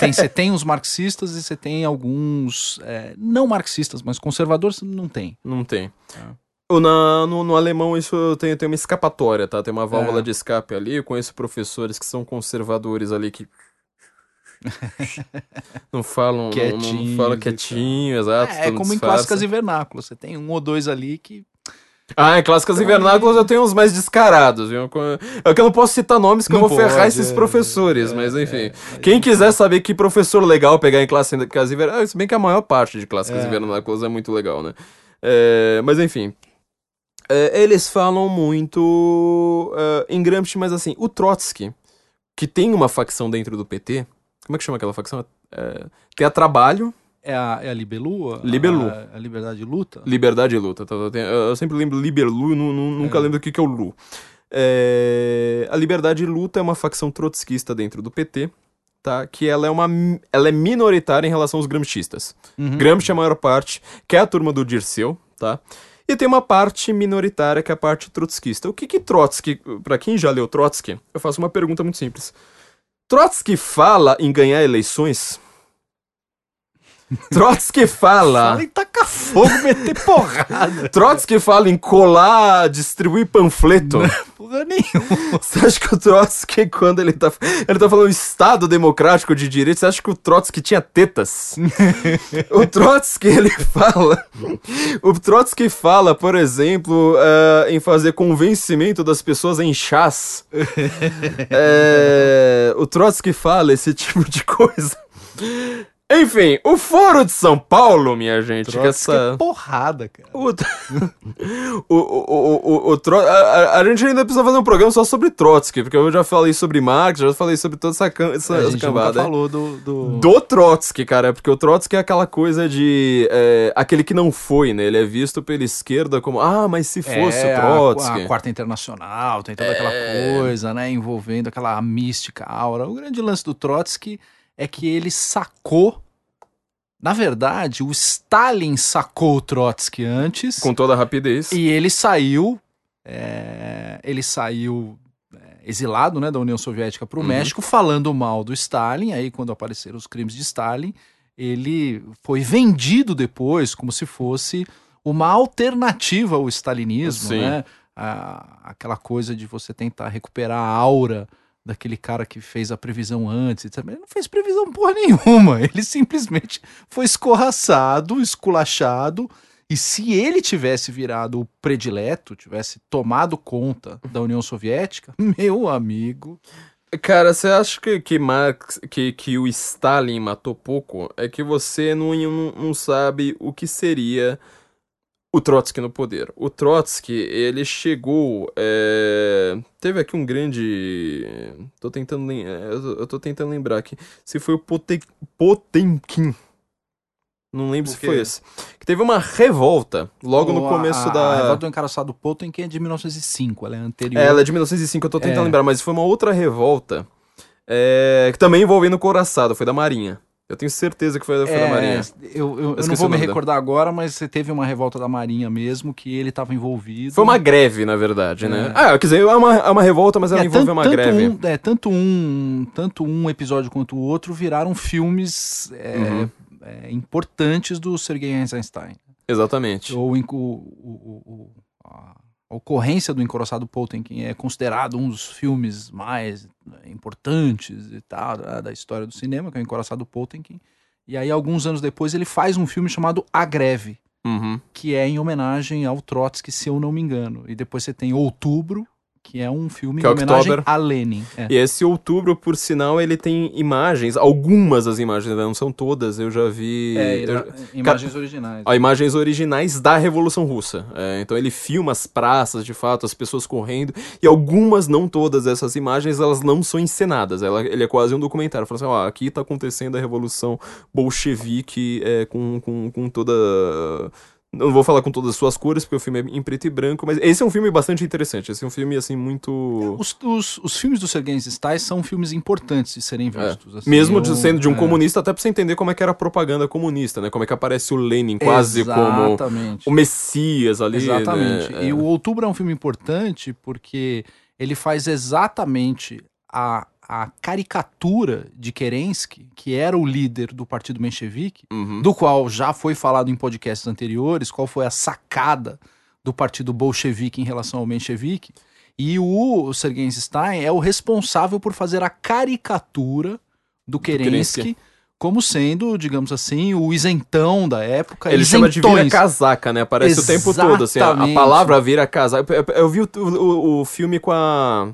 tem, você tem os marxistas e você tem alguns é, não marxistas, mas conservadores não tem. Não tem. É. Na, no, no, alemão isso tem, tem uma escapatória, tá? Tem uma válvula é. de escape ali. Eu conheço professores que são conservadores ali que. não falam. Quietinho. Não, não falam quietinho, exato. É, é como em clássicas e vernáculos. Você tem um ou dois ali que. Ah, em clássicas e vernáculos eu tenho uns mais descarados, viu? É que eu não posso citar nomes que eu vou pode, ferrar esses é, professores, é, mas enfim. É, quem quiser saber que professor legal pegar em clássicas e vernáculos, se bem que a maior parte de clássicas e vernáculos é muito legal, né? É, mas enfim, Uh, eles falam muito uh, em Gramsci, mas assim, o Trotsky, que tem uma facção dentro do PT, como é que chama aquela facção? Uh, tem a Trabalho. É a, é a Libelu? A, Libelu. A, a, Liberdade de Luta? Liberdade de Luta. Tá, tá, eu sempre lembro Liberlu, nunca é. lembro o que, que é o Lu. É, a Liberdade de Luta é uma facção trotskista dentro do PT, tá? Que ela é uma ela é minoritária em relação aos gramscistas. Uhum. Gramsci é a maior parte, que é a turma do Dirceu, tá? E tem uma parte minoritária que é a parte trotskista. O que que Trotsky, para quem já leu Trotsky, eu faço uma pergunta muito simples. Trotsky fala em ganhar eleições? Trotsky fala. Fala em tacar fogo, meter porrada. Trotsky fala em colar, distribuir panfleto. Porra nenhuma. Você acha que o Trotsky, quando ele tá, ele tá falando Estado Democrático de Direito, você acha que o Trotsky tinha tetas? o Trotsky, ele fala... O Trotsky fala, por exemplo, eh, em fazer convencimento das pessoas em chás. Eh, o Trotsky fala esse tipo de coisa. Enfim, o Foro de São Paulo, minha gente, que Trotsky essa... é porrada, cara. O, o, o, o, o, Tro- a, a- a gente ainda precisa fazer um programa só sobre Trotsky, porque eu já falei sobre Marx, já falei sobre toda essa, cam- essa, a essa gente nunca cambada. falou do... do... Do Trotsky, cara, porque o Trotsky é aquela coisa de. é, aquele que não foi, né? Ele é visto pela esquerda como, ah, mas se fosse É, o a- Trotsky. A, Quarta Internacional, tem toda aquela É. coisa, né? Envolvendo aquela mística aura. O grande lance do Trotsky é que ele sacou. Na verdade, o Stalin sacou o Trotsky antes Com toda a rapidez. e ele saiu. é, ele saiu é, exilado né, da União Soviética para o Uhum. México, falando mal do Stalin. Aí, quando apareceram os crimes de Stalin, ele foi vendido depois como se fosse uma alternativa ao stalinismo, Sim. né? A- aquela coisa de você tentar recuperar a aura daquele cara que fez a previsão antes. Ele não fez previsão porra nenhuma. Ele simplesmente foi escorraçado, esculachado. E se ele tivesse virado o predileto, tivesse tomado conta da União Soviética, meu amigo. Cara, você acha que, que Marx, que, que o Stalin matou pouco? É que você não, não, não sabe o que seria o Trotsky no poder. O Trotsky, ele chegou. é, Teve aqui um grande. Tô tentando. lem- é, Eu tô, tentando lembrar aqui. Se foi o Pote... Potemkin. Não lembro se foi esse. Que teve uma revolta logo no O- começo a, da. A revolta do encarçado Potemkin é de 1905, ela é anterior. É, ela é de 1905, eu tô tentando É. lembrar, mas foi uma outra revolta é, que também envolvendo o Coraçado, foi da Marinha. Eu tenho certeza que foi, foi da É, Marinha. Eu, eu- eu não vou me recordar agora, mas você teve uma revolta da Marinha mesmo, que ele estava envolvido. Foi uma greve, na verdade, né? É. Ah, quer dizer, é uma, é uma revolta, mas ela É, envolve tanto- uma tanto greve. Um, é, tanto, um, tanto um episódio quanto o outro viraram filmes é, Uhum. é, importantes do Sergei Eisenstein. Exatamente. Ou o, o- o- a ocorrência do Encoraçado Potemkin é considerado um dos filmes mais né, importantes e tal da, da história do cinema, que é o Encoraçado Potemkin. E aí, alguns anos depois, ele faz um filme chamado A Greve, Uhum. que é em homenagem ao Trotsky, se eu não me engano. E depois você tem Outubro, que é um filme Que em é homenagem October. a Lenin. É. E esse outubro, por sinal, ele tem imagens, algumas das imagens, né? não são todas, eu já vi. É, eu- ira- imagens originais. Ó, imagens originais da Revolução Russa. É, então ele filma as praças, de fato, as pessoas correndo, e algumas, não todas essas imagens, elas não são encenadas. Ela, ele é quase um documentário. Fala assim, ó, aqui tá acontecendo a Revolução Bolchevique é, com, com, com toda... Não vou falar com todas as suas cores, porque o filme é em preto e branco, mas esse é um filme bastante interessante. Esse é um filme, assim, muito... Os, os, os filmes do Sergei Eisenstein são filmes importantes de serem vistos. assim, Mesmo eu- sendo de um é. comunista, até pra você entender como é que era a propaganda comunista, né? Como é que aparece o Lenin quase como Exatamente. o Messias ali. Exatamente. né? E É. o Outubro é um filme importante porque ele faz exatamente a, a caricatura de Kerensky, que era o líder do partido menchevique, Uhum. do qual já foi falado em podcasts anteriores, qual foi a sacada do partido bolchevique em relação ao menchevique. E o Sergei Eisenstein é o responsável por fazer a caricatura do Kerensky, Kerensky. como sendo, digamos assim, o isentão da época. Ele chama de vira isentões. casaca, né? Aparece o tempo todo, assim. A, a Exatamente. palavra vira casaca. Eu, eu- eu vi o, o- o filme com a.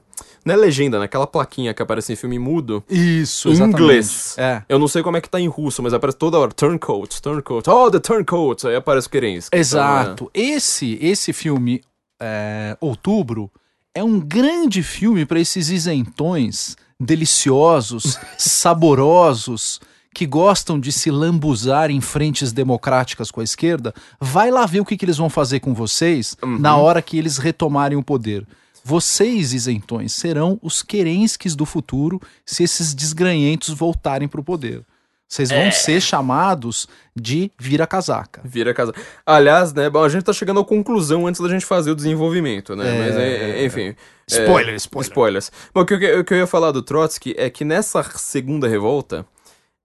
Não é legenda, naquela plaquinha que aparece em filme mudo. Isso, Em exatamente. inglês. É. Eu não sei como é que tá em russo, mas aparece toda hora. Turncoat, turncoat. Oh, the turncoat. Aí aparece o Kerensky. Exato. Esse esse filme, é, Outubro, é um grande filme para esses isentões deliciosos, saborosos, que gostam de se lambuzar em frentes democráticas com a esquerda. Vai lá ver o que, que eles vão fazer com vocês Uhum. na hora que eles retomarem o poder. Vocês, isentões, serão os Kerenskis do futuro se esses desgranhentos voltarem para o poder. Vocês vão ser chamados de vira-casaca. Vira casaca. Aliás, né? Bom, a gente tá chegando à conclusão antes da gente fazer o desenvolvimento, né? É, mas, é, enfim. é, Spoiler, spoiler. Spoilers. Bom, o que, eu- o que eu ia falar do Trotsky é que nessa segunda revolta,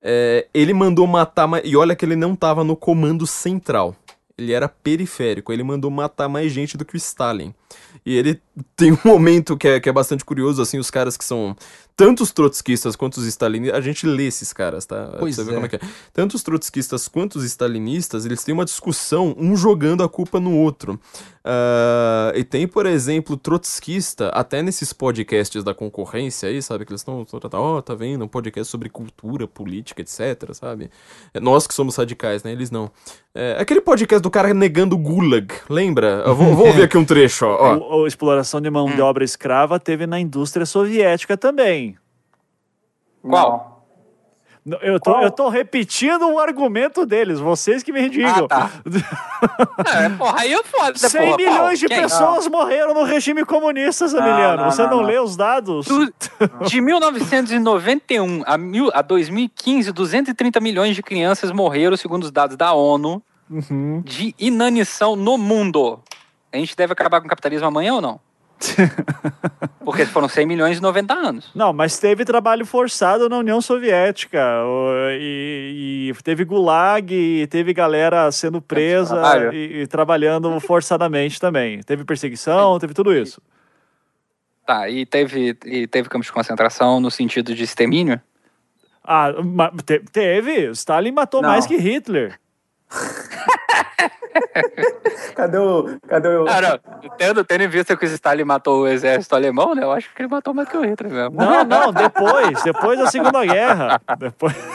é, ele mandou matar. ma- E olha que ele não tava no comando central. Ele era periférico. Ele mandou matar mais gente do que o Stalin. E ele tem um momento que é, que é bastante curioso, assim, os caras que são tanto os trotskistas quanto os stalinistas. A gente lê esses caras, tá? Pra Pois você ver é. como é que é. Tanto os trotskistas quanto os stalinistas, eles têm uma discussão, um jogando a culpa no outro. Ah, e tem, por exemplo, trotskista, até nesses podcasts da concorrência aí, sabe? Que eles estão, ó, tá vendo? Um podcast sobre cultura, política, etc, sabe? É, Nós que somos radicais, né? Eles não. É, aquele podcast do cara negando o Gulag, lembra? Vou ouvir aqui um trecho, ó. ó. O- a exploração de mão de obra escrava teve na indústria soviética também. Qual? Eu tô, Qual? eu tô repetindo o argumento deles, vocês que me digam. Ah, tá. É, porra, aí é foda, 100 porra. milhões de Quem? pessoas morreram no regime comunista, Zamiliano. não, Você não, não, não. lê os dados? Do- de 1991 a, mil, a 2015, 230 milhões de crianças morreram, segundo os dados da ONU, Uhum. de inanição no mundo. A gente deve acabar com o capitalismo amanhã ou não? Porque foram 100 milhões em 90 anos. Não, mas teve trabalho forçado na União Soviética. E, e teve gulag, e teve galera sendo presa e, e trabalhando forçadamente também. Teve perseguição, teve tudo isso. Tá, e teve, e teve campos de concentração no sentido de extermínio? Ah, teve. Stalin matou Não. mais que Hitler. Cadê o. Cadê o. Ah, não. Tendo, tendo em vista que o Stalin matou o exército alemão, né? Eu acho que ele matou mais que o Hitler mesmo. Não, não, depois. Depois da Segunda Guerra. Depois...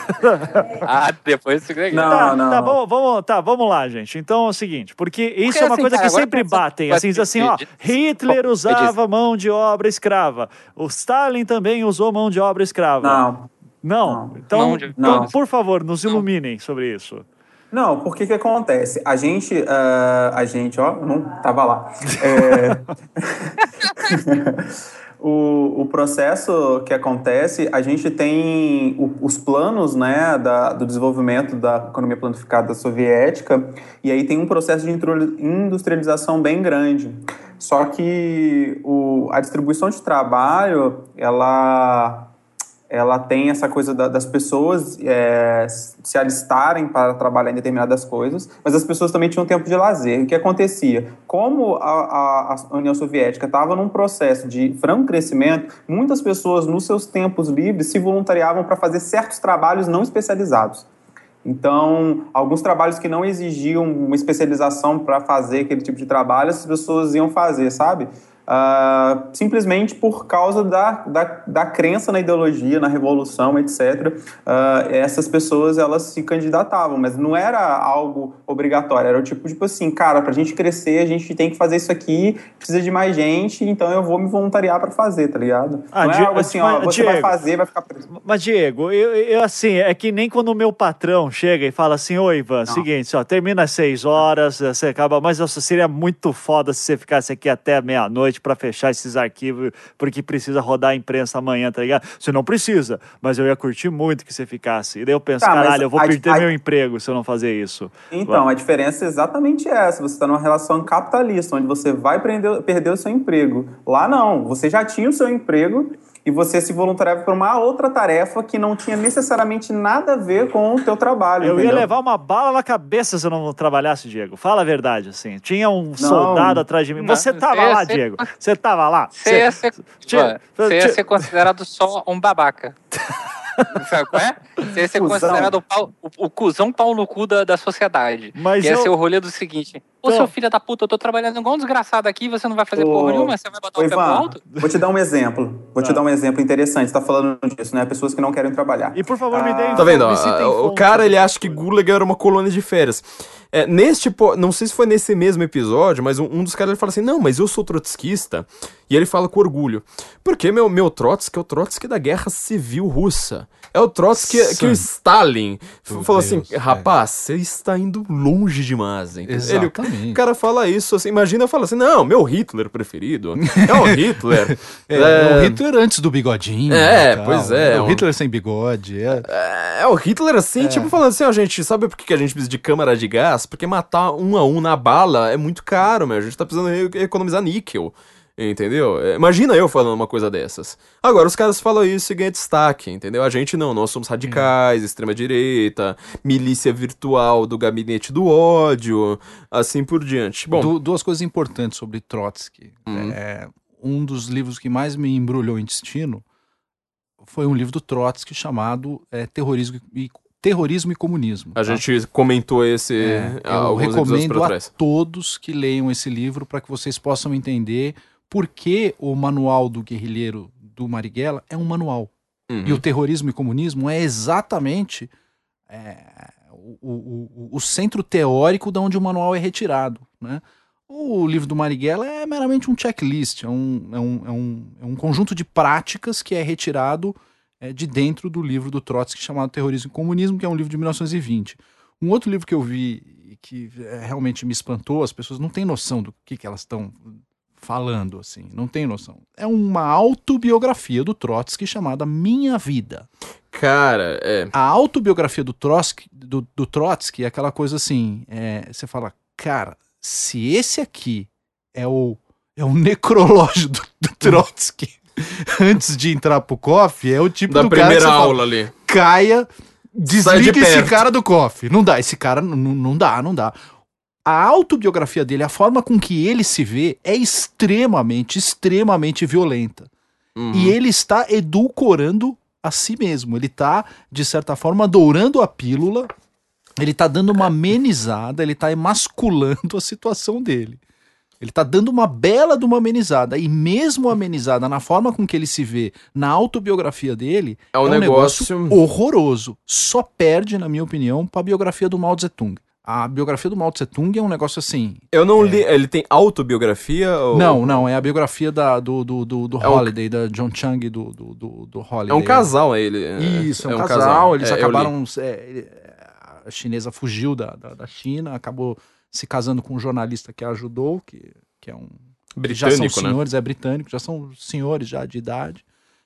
Ah, depois do Segunda Guerra. Não, tá, não. tá, vamos, vamos, tá, vamos lá, gente. Então é o seguinte, porque isso é uma assim, coisa que cara, agora sempre batem. Assim, diz assim, ó, Hitler usava mão de obra escrava. O Stalin também usou mão de obra escrava. Não. Não. Não. Então, Mão de- então, não. por favor, nos iluminem sobre isso. Não, porque que acontece? A gente, ah, a gente, ó, não tava lá. É, o, o processo que acontece, a gente tem o- os planos, né, da, do desenvolvimento da economia planificada soviética, e aí tem um processo de industrialização bem grande. Só que o, a distribuição de trabalho, ela ela tem essa coisa da- das pessoas é, se alistarem para trabalhar em determinadas coisas, mas as pessoas também tinham tempo de lazer. O que acontecia? Como a, a- a União Soviética estava num processo de franco crescimento, muitas pessoas, nos seus tempos livres, se voluntariavam para fazer certos trabalhos não especializados. Então, alguns trabalhos que não exigiam uma especialização para fazer aquele tipo de trabalho, as pessoas iam fazer, sabe? Ah, simplesmente por causa da, da, da crença na ideologia, na revolução, etc. Ah, essas pessoas elas se candidatavam, mas não era algo obrigatório, era o tipo, tipo assim, cara, para a gente crescer, a gente tem que fazer isso aqui, precisa de mais gente, então eu vou me voluntariar para fazer, tá ligado? Ah, não é Diego, algo assim, ó, você vai Diego, fazer, vai ficar preso. Mas, Diego, eu, eu, assim, é que nem quando o meu patrão chega e fala assim, ô Ivan, seguinte, ó, termina às seis horas, você acaba, mas nossa, seria muito foda se você ficasse aqui até meia-noite pra fechar esses arquivos, porque precisa rodar a imprensa amanhã, tá ligado? Você não precisa, mas eu ia curtir muito que você ficasse. E daí eu penso, Tá, caralho, eu vou a- perder a- meu emprego se eu não fazer isso. Então, a diferença é exatamente essa. Você está numa relação capitalista, onde você vai prender- perder o seu emprego. Lá não. Você já tinha o seu emprego e você se voluntariava para uma outra tarefa que não tinha necessariamente nada a ver com o teu trabalho. Eu ia entendeu? levar uma bala na cabeça se eu não trabalhasse, Diego. Fala a verdade, assim. Tinha um soldado atrás de mim. Não, Você tava você ia lá, ser- Diego. Você tava lá. Você ia ser, você ia ser considerado só um babaca. Sabe qual é? Você ia ser Cusão. considerado o, pau- o, o cuzão pau no cu da, da sociedade. Mas ia eu- ser o rolê do seguinte: Ô, Então- seu filho da puta, eu tô trabalhando igual um desgraçado aqui, você não vai fazer Ô, porra nenhuma, você vai botar Ô, o pé pro Ivan, alto? vou te dar um exemplo. Vou te Ah. dar um exemplo interessante. Você tá falando disso, né? Pessoas que não querem trabalhar. E por favor, me deem. Tá vendo? ó, o cara ele acha que Gulag era uma colônia de férias. É, neste, não sei se foi nesse mesmo episódio, mas um, um dos caras ele fala assim: Não, mas eu sou trotskista. E ele fala com orgulho. Porque meu, meu Trotsky é o Trotsky da Guerra Civil Russa. É o Trotsky que, que o Stalin Meu falou Deus, assim: Rapaz, você está indo longe demais. entendeu? Ele- Exatamente. o cara fala isso assim, imagina fala assim: Não, meu Hitler preferido é o Hitler. É, É, o Hitler antes do bigodinho. É, tal. pois é, O um- Hitler sem bigode. É. É, o Hitler assim, tipo, falando assim, ó, gente, sabe por que que a gente precisa de câmara de gás? Porque matar um a um na bala é muito caro, meu. A gente tá precisando economizar níquel. Entendeu? É, Imagina eu falando uma coisa dessas. Agora os caras falam isso e ganha destaque, entendeu? A gente não, nós somos radicais, extrema-direita, milícia virtual do gabinete do ódio, assim por diante. Bom, Du- duas coisas importantes sobre Trotsky. Uhum. É, um dos livros que mais me embrulhou em destino foi um livro do Trotsky chamado é, Terrorismo, e, Terrorismo e Comunismo. a tá? gente comentou esse É, há eu recomendo a todos que leiam esse livro para que vocês possam entender por que o manual do guerrilheiro do Marighella é um manual. Uhum. E o terrorismo e comunismo é exatamente é, o, o- o- o centro teórico de onde o manual é retirado. Né? O livro do Marighella é meramente um checklist, é um, é um, é um, é um conjunto de práticas que é retirado é, de dentro do livro do Trotsky chamado Terrorismo e Comunismo, que é um livro de 1920. Um outro livro que eu vi e que é, realmente me espantou, as pessoas não têm noção do que, que elas estão falando, assim, não tem noção. É uma autobiografia do Trotsky chamada Minha Vida. Cara, é. A autobiografia do Trotsky, do, do Trotsky é aquela coisa assim, é, você fala, cara, se esse aqui é o, é o necrológio do, do Trotsky antes de entrar pro coffee, é o tipo Da do cara que primeira você fala, aula ali. caia, desliga de esse cara do coffee. Não dá, esse cara não, não dá, não dá. A autobiografia dele, a forma com que ele se vê é extremamente, extremamente violenta. Uhum. E ele está edulcorando a si mesmo. Ele está, de certa forma, dourando a pílula. Ele está dando uma amenizada, ele está emasculando a situação dele. Ele está dando uma bela de uma amenizada. E mesmo amenizada na forma com que ele se vê na autobiografia dele, É um negócio- horroroso. Só perde, na minha opinião, para a biografia do Mao Tung. A biografia do Mao Tse Tung é um negócio assim. Eu não li. Ele tem autobiografia? Ou... Não, não, é a biografia da, do, do, do, do É um- Holiday, da John Chang do, do, do, do É Holiday. um casal, ele. Isso, é um, casal. Eles É, acabaram. é, a chinesa fugiu da, da, da China, acabou se casando com um jornalista que a ajudou, que, que é um. que já são Britânico, né? senhores, é britânico, já são senhores já de idade.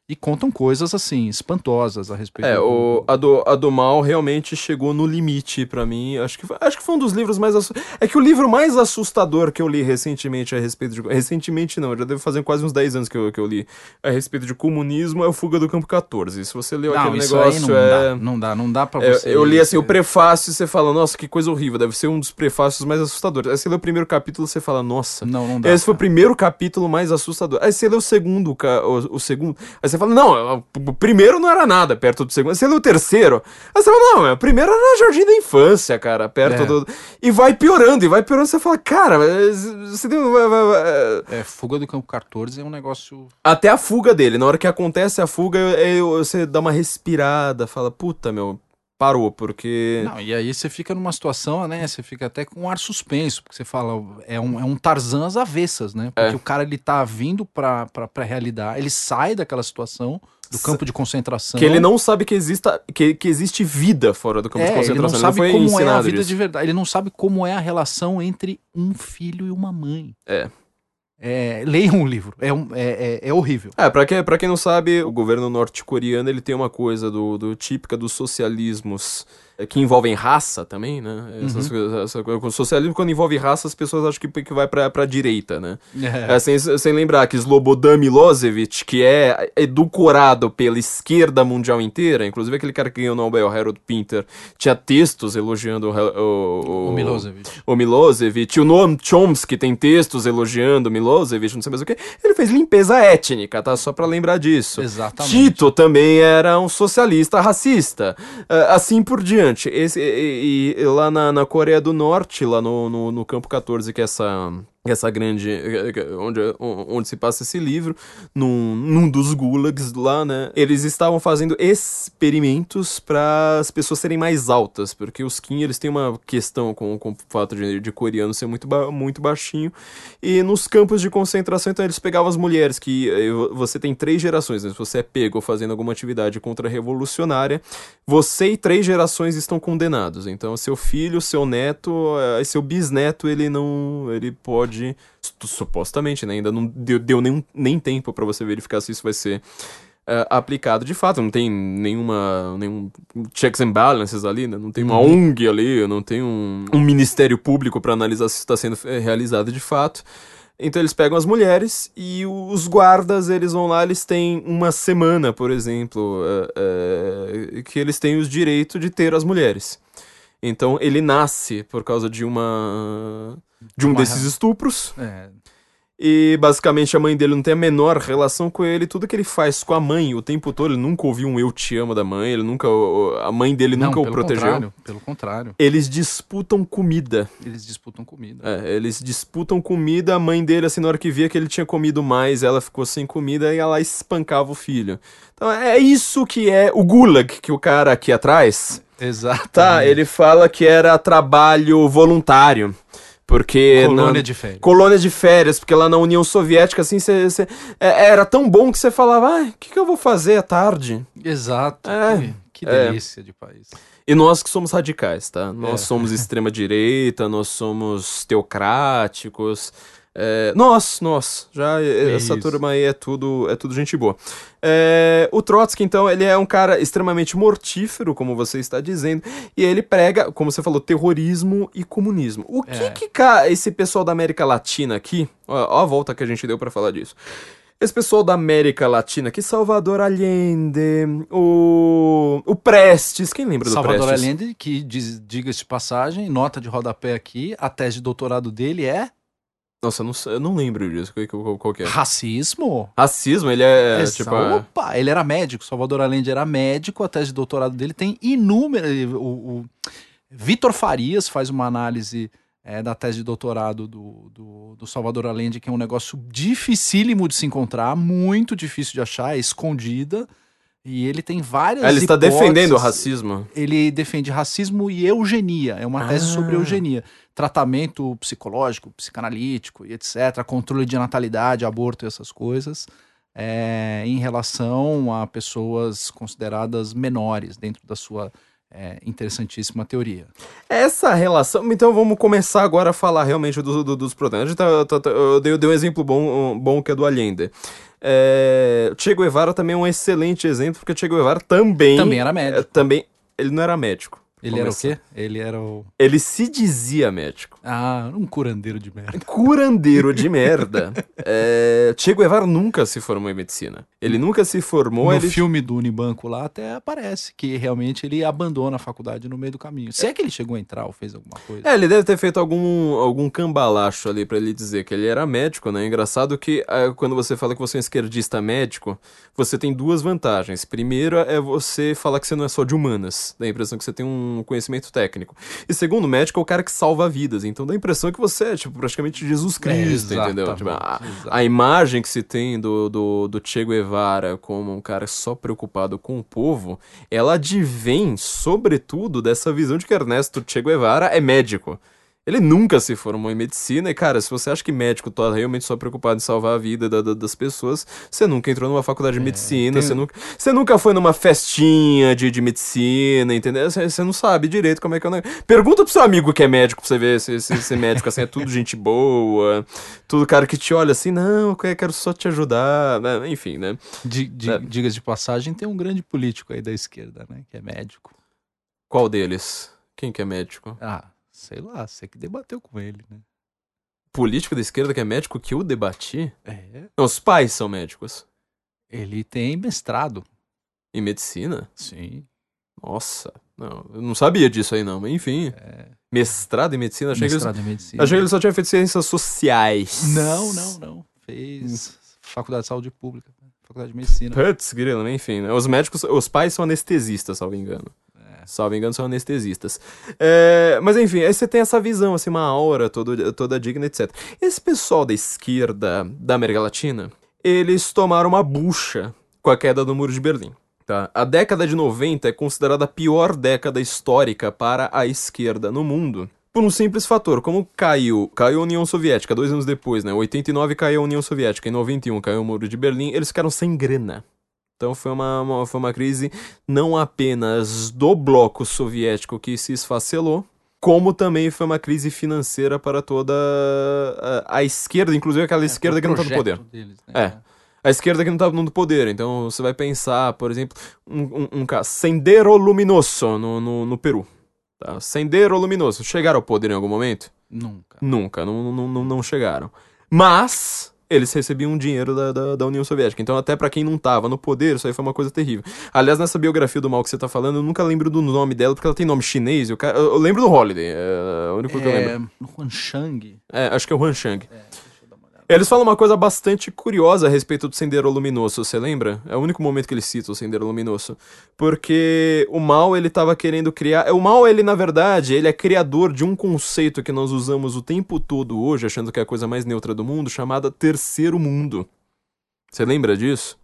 E contam coisas assim, espantosas a respeito É, do- o, a, do, a do mal realmente chegou no limite pra mim. Acho que, foi- acho que foi um dos livros mais. É que o livro mais assustador que eu li recentemente a respeito de. Recentemente não, já deve fazer quase uns 10 anos que eu, que eu li a respeito de comunismo é o Fuga do Campo 14. Se você leu Não, aquele isso negócio, aí não é. dá, não dá, não dá pra É, você. eu li assim o prefácio e você fala, nossa, que coisa horrível, deve ser um dos prefácios mais assustadores. Aí você lê o primeiro capítulo e você fala, nossa. Não, não dá. Esse foi o cara. primeiro capítulo mais assustador. Aí você lê o segundo, o, o segundo. Aí você fala, não, o primeiro não era nada perto do segundo. Você lê o terceiro. Aí você fala, não, o primeiro era Jardim da Infância, cara, perto É. do. E vai piorando, e vai piorando. Você fala, cara, você tem. vai- É, Fuga do Campo 14 é um negócio. Até a fuga dele. Na hora que acontece a fuga, é- você dá uma respirada, fala, puta, meu, parou, porque. Não, e aí você fica numa situação, né? Você fica até com um ar suspenso, porque você fala, é um, é um Tarzan às avessas, né? Porque É. o cara ele tá vindo pra, pra, pra realidade, ele sai daquela situação do campo de concentração. Que ele não sabe que, exista, que, que existe vida fora do campo de é, ele concentração. não sabe foi como é a vida isso. de verdade. Ele não sabe como é a relação entre um filho e uma mãe. É. É, leiam o livro. É, um, é, é, é horrível. É, pra quem, pra quem não sabe, o governo norte-coreano ele tem uma coisa do, do típica dos socialismos que envolvem raça também, né? Essas coisas, essa o socialismo, quando envolve raça, as pessoas acham que, que vai pra, pra direita, né? É, sem, sem lembrar que Slobodan Milosevic, que é edulcorado pela esquerda mundial inteira, inclusive aquele cara que ganhou o Nobel, Harold Pinter, tinha textos elogiando o, o, O Milosevic. o Milosevic, o Noam Chomsky tem textos elogiando o Milosevic, não sei mais o que. Ele fez limpeza étnica, tá? Só pra lembrar disso. Exatamente. Tito também era um socialista racista. Ah, assim por diante. Esse, e, e- lá na, na Coreia do Norte, lá no, no, no campo 14, que é essa. Essa grande. Onde, onde se passa esse livro, num, num dos gulags lá, né? Eles estavam fazendo experimentos para as pessoas serem mais altas, porque os Kim eles têm uma questão com, com o fato de, de coreano ser muito, ba- muito baixinho. E nos campos de concentração, então eles pegavam as mulheres, que eh, vo- você tem três gerações, né? Se você é pego fazendo alguma atividade contra-revolucionária, você e três gerações estão condenados. Então, seu filho, seu neto, eh, seu bisneto, ele não. Ele pode. Su- Supostamente, né? Ainda não deu, deu nem, nem tempo para você verificar se isso vai ser. eh, aplicado de fato, não tem nenhuma nenhum checks and balances ali, né? não tem uma ONG ali, não tem um, um ministério público para analisar se está sendo eh, realizado de fato. Então eles pegam as mulheres e os guardas, eles vão lá, eles têm uma semana, por exemplo, é, é, que eles têm os direitos de ter as mulheres. Então ele nasce por causa de uma de um Uma desses estupros. É, e basicamente a mãe dele não tem a menor relação com ele. Tudo que ele faz com a mãe o tempo todo, ele nunca ouviu um eu te amo da mãe, ele nunca a mãe dele não, nunca o protegeu. contrário, pelo contrário. Eles disputam comida. Eles disputam comida. É, eles disputam comida, a mãe dele, assim, na hora que via que ele tinha comido mais, ela ficou sem comida e ela espancava o filho. Então é isso que é o gulag que o cara aqui atrás. Exato. Tá, ele fala que era trabalho voluntário. Porque. Colônia na- de férias. Colônia de férias, porque lá na União Soviética, assim, cê, cê- é- era tão bom que você falava, ah, o que, que eu vou fazer à tarde? Exato. É, que que é. delícia de país. E nós que somos radicais, tá? Nós É. somos extrema-direita, nós somos teocráticos. É, nós, nós. Já é- essa Isso. turma aí é tudo, é tudo gente boa. É, o Trotsky, então, ele é um cara extremamente mortífero, como você está dizendo, e ele prega, como você falou, terrorismo e comunismo. O que É. que esse pessoal da América Latina aqui, ó, ó a volta que a gente deu pra falar disso. Esse pessoal da América Latina aqui, Salvador Allende, o, o Prestes, quem lembra do Salvador Prestes? Allende, que diz- diga-se de passagem, nota de rodapé aqui, a tese de doutorado dele é Nossa, eu não, eu não lembro disso. Qual, qual, que é? racismo. Racismo, ele é, Essa- tipo... é- Opa, ele era médico, Salvador Allende era médico, a tese de doutorado dele tem inúmeras. O, o Vitor Farias faz uma análise é, da tese de doutorado do, do, do Salvador Allende, que é um negócio dificílimo de se encontrar, muito difícil de achar, é escondida. E ele tem várias. Ah, ele está hipóteses. defendendo o racismo. Ele defende racismo e eugenia. É uma tese Ah. sobre eugenia. Tratamento psicológico, psicanalítico e etc. Controle de natalidade, aborto e essas coisas. é, em relação a pessoas consideradas menores dentro da sua é, interessantíssima teoria. Essa relação... Então vamos começar agora a falar realmente do, do- dos gente tá- tá- tá- eu, dei, eu dei um exemplo bom, um, bom que é do Allende. É, Che Guevara também é um excelente exemplo, porque Che Guevara também... Também era médico. é, também, ele não era médico. Ele era o quê? Ele era o. Ele se dizia médico. Ah, um curandeiro de merda. Curandeiro de merda. É, che Guevara nunca se formou em medicina. Ele nunca se formou. no ele... filme do Unibanco lá até aparece que realmente ele abandona a faculdade no meio do caminho. Se é que ele chegou a entrar ou fez alguma coisa. É, ele deve ter feito algum, algum cambalacho ali pra ele dizer que ele era médico, né? Engraçado que ah, quando você fala que você é um esquerdista médico, você tem duas vantagens. Primeira é você falar que você não é só de humanas, dá a impressão que você tem um conhecimento técnico. E segundo, médico é o cara que salva vidas, então dá a impressão que você é, tipo, praticamente Jesus Cristo, entendeu? Tipo, a, a imagem que se tem do, do, do Che Guevara como um cara só preocupado com o povo, ela advém, sobretudo, dessa visão de que Ernesto Che Guevara é médico. Ele nunca se formou em medicina, e cara, se você acha que médico tá realmente só preocupado em salvar a vida da- da- das pessoas, você nunca entrou numa faculdade de medicina, tem- você, nunca, você nunca foi numa festinha de, de medicina, entendeu? Você, você não sabe direito como é que é o negócio. Pergunta pro seu amigo que é médico pra você ver se, se, se médico assim é tudo gente boa, tudo cara que te olha assim, não, eu quero só te ajudar, né? enfim, né? Di- É. Digas de passagem, tem um grande político aí da esquerda, né? Que é médico. Qual deles? Quem que é médico? Ah, sei lá, você que debateu com ele, né? Político da esquerda que é médico que eu debati? É. Não, os pais são médicos. Ele tem mestrado. Em medicina? Sim. Nossa, não, eu não sabia disso aí não, mas enfim. Mestrado em medicina? Achei que, ele, mestrado em medicina. achei que ele só tinha feito ciências sociais. Não, não, não. Fez faculdade de saúde pública. Faculdade de medicina. Putz, grilo, enfim. Né? Os médicos, os pais são anestesistas, salvo engano. Salvo engano, são anestesistas. É, mas enfim, aí você tem essa visão, assim, uma aura toda, toda digna, etc. Esse pessoal da esquerda da América Latina, eles tomaram uma bucha com a queda do Muro de Berlim. Tá? A década de 90 é considerada a pior década histórica para a esquerda no mundo. Por um simples fator, como caiu, caiu a União Soviética dois anos depois, né? Em 89 caiu a União Soviética, em 91 caiu o Muro de Berlim, eles ficaram sem grana. Então foi uma, uma- foi uma crise não apenas do bloco soviético que se esfacelou, como também foi uma crise financeira para toda a, a esquerda, inclusive aquela esquerda que não está no poder. Deles, né? É. A esquerda que não tá no poder. Então você vai pensar, por exemplo, um, um, um caso, Sendero Luminoso no, no, no Peru. Tá? Sendero Luminoso. Chegaram ao poder em algum momento? Nunca. Nunca, não, não, não, não chegaram. Mas eles recebiam dinheiro da, da, da União Soviética. Então, até pra quem não tava no poder, isso aí foi uma coisa terrível. Aliás, nessa biografia do mal que você tá falando, eu nunca lembro do nome dela, porque ela tem nome chinês. eu, eu lembro do Holiday, é o único que eu lembro. É, Huan Shang. É, acho que é o Han Shang. Eles falam uma coisa bastante curiosa a respeito do Sendero Luminoso, você lembra? É o único momento que eles citam o Sendero Luminoso. Porque o mal, ele tava querendo criar... O mal, ele, na verdade, ele é criador de um conceito que nós usamos o tempo todo hoje, achando que é a coisa mais neutra do mundo, chamada Terceiro Mundo. Você lembra disso?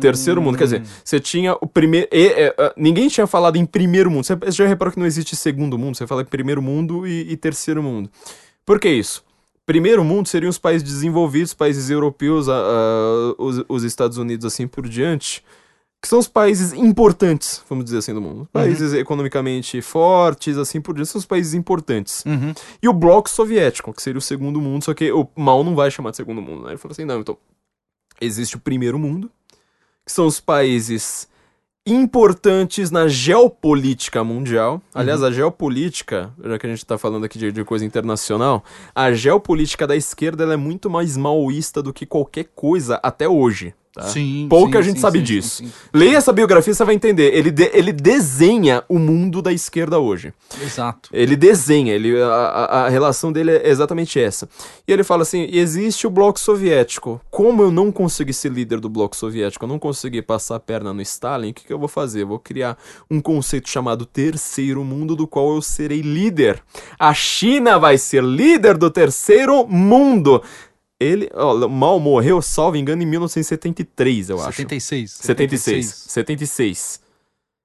Terceiro mundo, quer dizer, você tinha o primeiro. ninguém tinha falado em primeiro mundo. Você já reparou que não existe segundo mundo, você fala em primeiro mundo e, e terceiro mundo. Por que isso? Primeiro mundo seriam os países desenvolvidos, países europeus, a- a- os, os Estados Unidos, assim por diante, que são os países importantes, vamos dizer assim, do mundo. Países economicamente fortes, assim por diante, são os países importantes. Uhum. E o bloco soviético, que seria o segundo mundo, só que o mal não vai chamar de segundo mundo, né? Ele falou assim, não, então, existe o primeiro mundo, que são os países importantes na geopolítica mundial. Aliás, a geopolítica, já que a gente tá falando aqui de, de coisa internacional, a geopolítica da esquerda é muito mais maoísta do que qualquer coisa até hoje. Tá? Sim. Pouca sim, gente sim, sabe sim, disso. Leia essa biografia, você vai entender. Ele, de- ele desenha o mundo da esquerda hoje. Exato. Ele desenha, ele, a, a- a relação dele é exatamente essa. E ele fala assim: existe o bloco soviético. Como eu não consegui ser líder do bloco soviético, eu não consegui passar a perna no Stalin, o que, que eu vou fazer? Eu vou criar um conceito chamado Terceiro Mundo, do qual eu serei líder. A China vai ser líder do Terceiro Mundo. Ele, ó, Mal morreu, salvo engano, em 1973, eu acho. 76. 76. 76.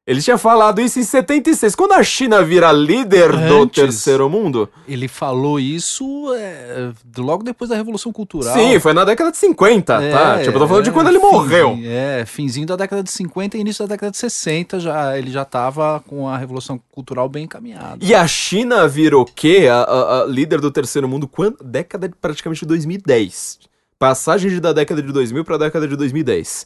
Ele tinha falado isso em 76. Quando a China vira líder do Antes. terceiro mundo? Ele falou isso é, logo depois da Revolução Cultural. Sim, foi na década de 50, É, tá? Tipo, eu tô falando de é, quando ele finzinho- morreu. É, finzinho da década de 50 e início da década de 60, já, ele já tava com a Revolução Cultural bem encaminhada. E a China virou o quê? A, a- a líder do terceiro mundo quando? Década de praticamente 2010. Passagem de- da década de 2000 pra década de 2010.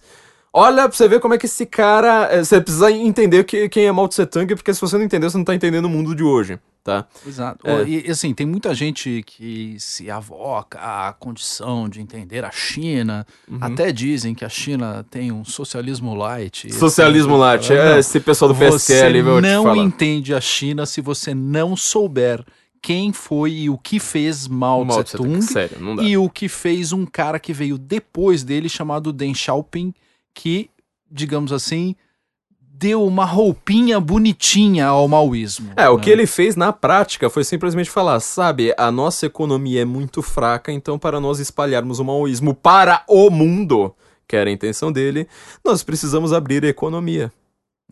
Olha pra você ver como é que esse cara. eh, Você precisa entender que, quem é Mao Tse Tung, porque se você não entender, você não tá entendendo o mundo de hoje, tá? Exato. É. E assim, tem muita gente que se avoca à condição de entender a China. Uhum. Até dizem que a China tem um socialismo light. Socialismo etc. light. É, esse pessoal do PSL, te não entende a China se você não souber quem foi e o que fez Mao, Mao Tse Tung, sério, e o que fez um cara que veio depois dele chamado Deng Xiaoping, que, digamos assim, deu uma roupinha bonitinha ao maoísmo. É, o né? que ele fez na prática foi simplesmente falar, sabe, a nossa economia é muito fraca, então para nós espalharmos o maoísmo para o mundo, que era a intenção dele, nós precisamos abrir a economia.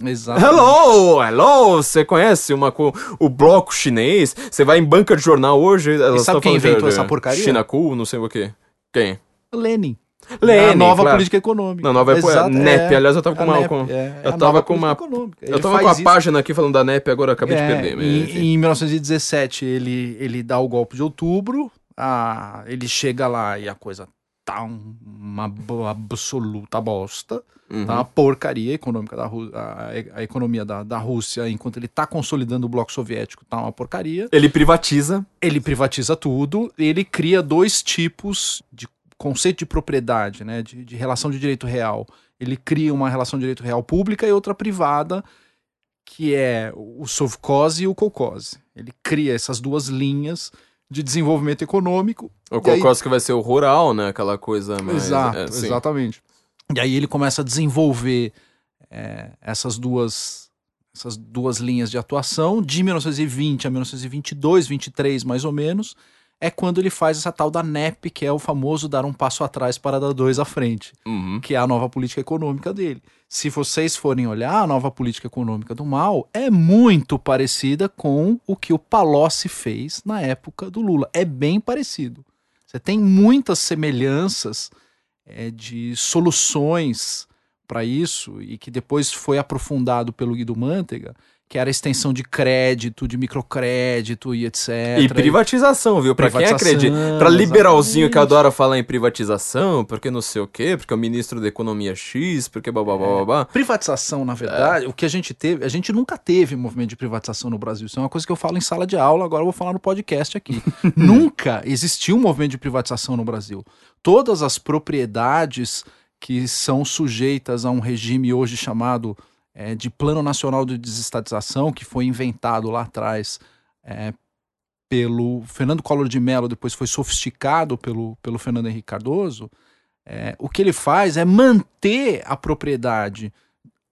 Exato. Hello, hello, você conhece uma o bloco chinês? Você vai em banca de jornal hoje, elas sabe quem inventou de essa porcaria? China Cool, não sei o quê. Quem? Lenin. Lenin, a nova claro. política econômica. Não, nova é Exato, NEP. Aliás, eu tava com uma- NEP, com- é, eu a tava com uma-. Eu tava com a isso. página aqui falando da NEP, agora eu acabei de É, perder. mas em, enfim. em 1917 ele, ele dá o golpe de outubro, a, ele chega lá e a coisa tá um- uma absoluta bosta, Uhum. tá uma porcaria econômica da a, a economia da, da Rússia, enquanto ele tá consolidando o bloco soviético, tá uma porcaria. Ele privatiza. Ele privatiza tudo, ele cria dois tipos de conceito de propriedade, né, de, de relação de direito real. Ele cria uma relação de direito real pública e outra privada, que é o sovcose e o kolkose. Ele cria essas duas linhas de desenvolvimento econômico. O E aí- que vai ser o rural, né? Aquela coisa mais. Exato, é, exatamente. E aí ele começa a desenvolver é, essas duas essas duas linhas de atuação de 1920 a 1922, 23 mais ou menos, é quando ele faz essa tal da NEP, que é o famoso dar um passo atrás para dar dois à frente, Uhum. que é a nova política econômica dele. Se vocês forem olhar, a nova política econômica do Mal é muito parecida com o que o Palocci fez na época do Lula. É bem parecido. Você tem muitas semelhanças é, de soluções para isso e que depois foi aprofundado pelo Guido Mantega, que era extensão de crédito, de microcrédito e etc. E privatização, viu? Pra quem acredita. Pra liberalzinho que exatamente. adora falar em privatização, porque não sei o quê, porque é o ministro da economia X, porque blá blá blá blá blá. Privatização, na verdade, o que a gente teve, a gente nunca teve movimento de privatização no Brasil. Isso é uma coisa que eu falo em sala de aula, agora eu vou falar no podcast aqui. nunca existiu um movimento de privatização no Brasil. Todas as propriedades que são sujeitas a um regime hoje chamado eh, de Plano Nacional de Desestatização, que foi inventado lá atrás eh, pelo Fernando Collor de Mello, depois foi sofisticado pelo, pelo Fernando Henrique Cardoso, é, o que ele faz é manter a propriedade,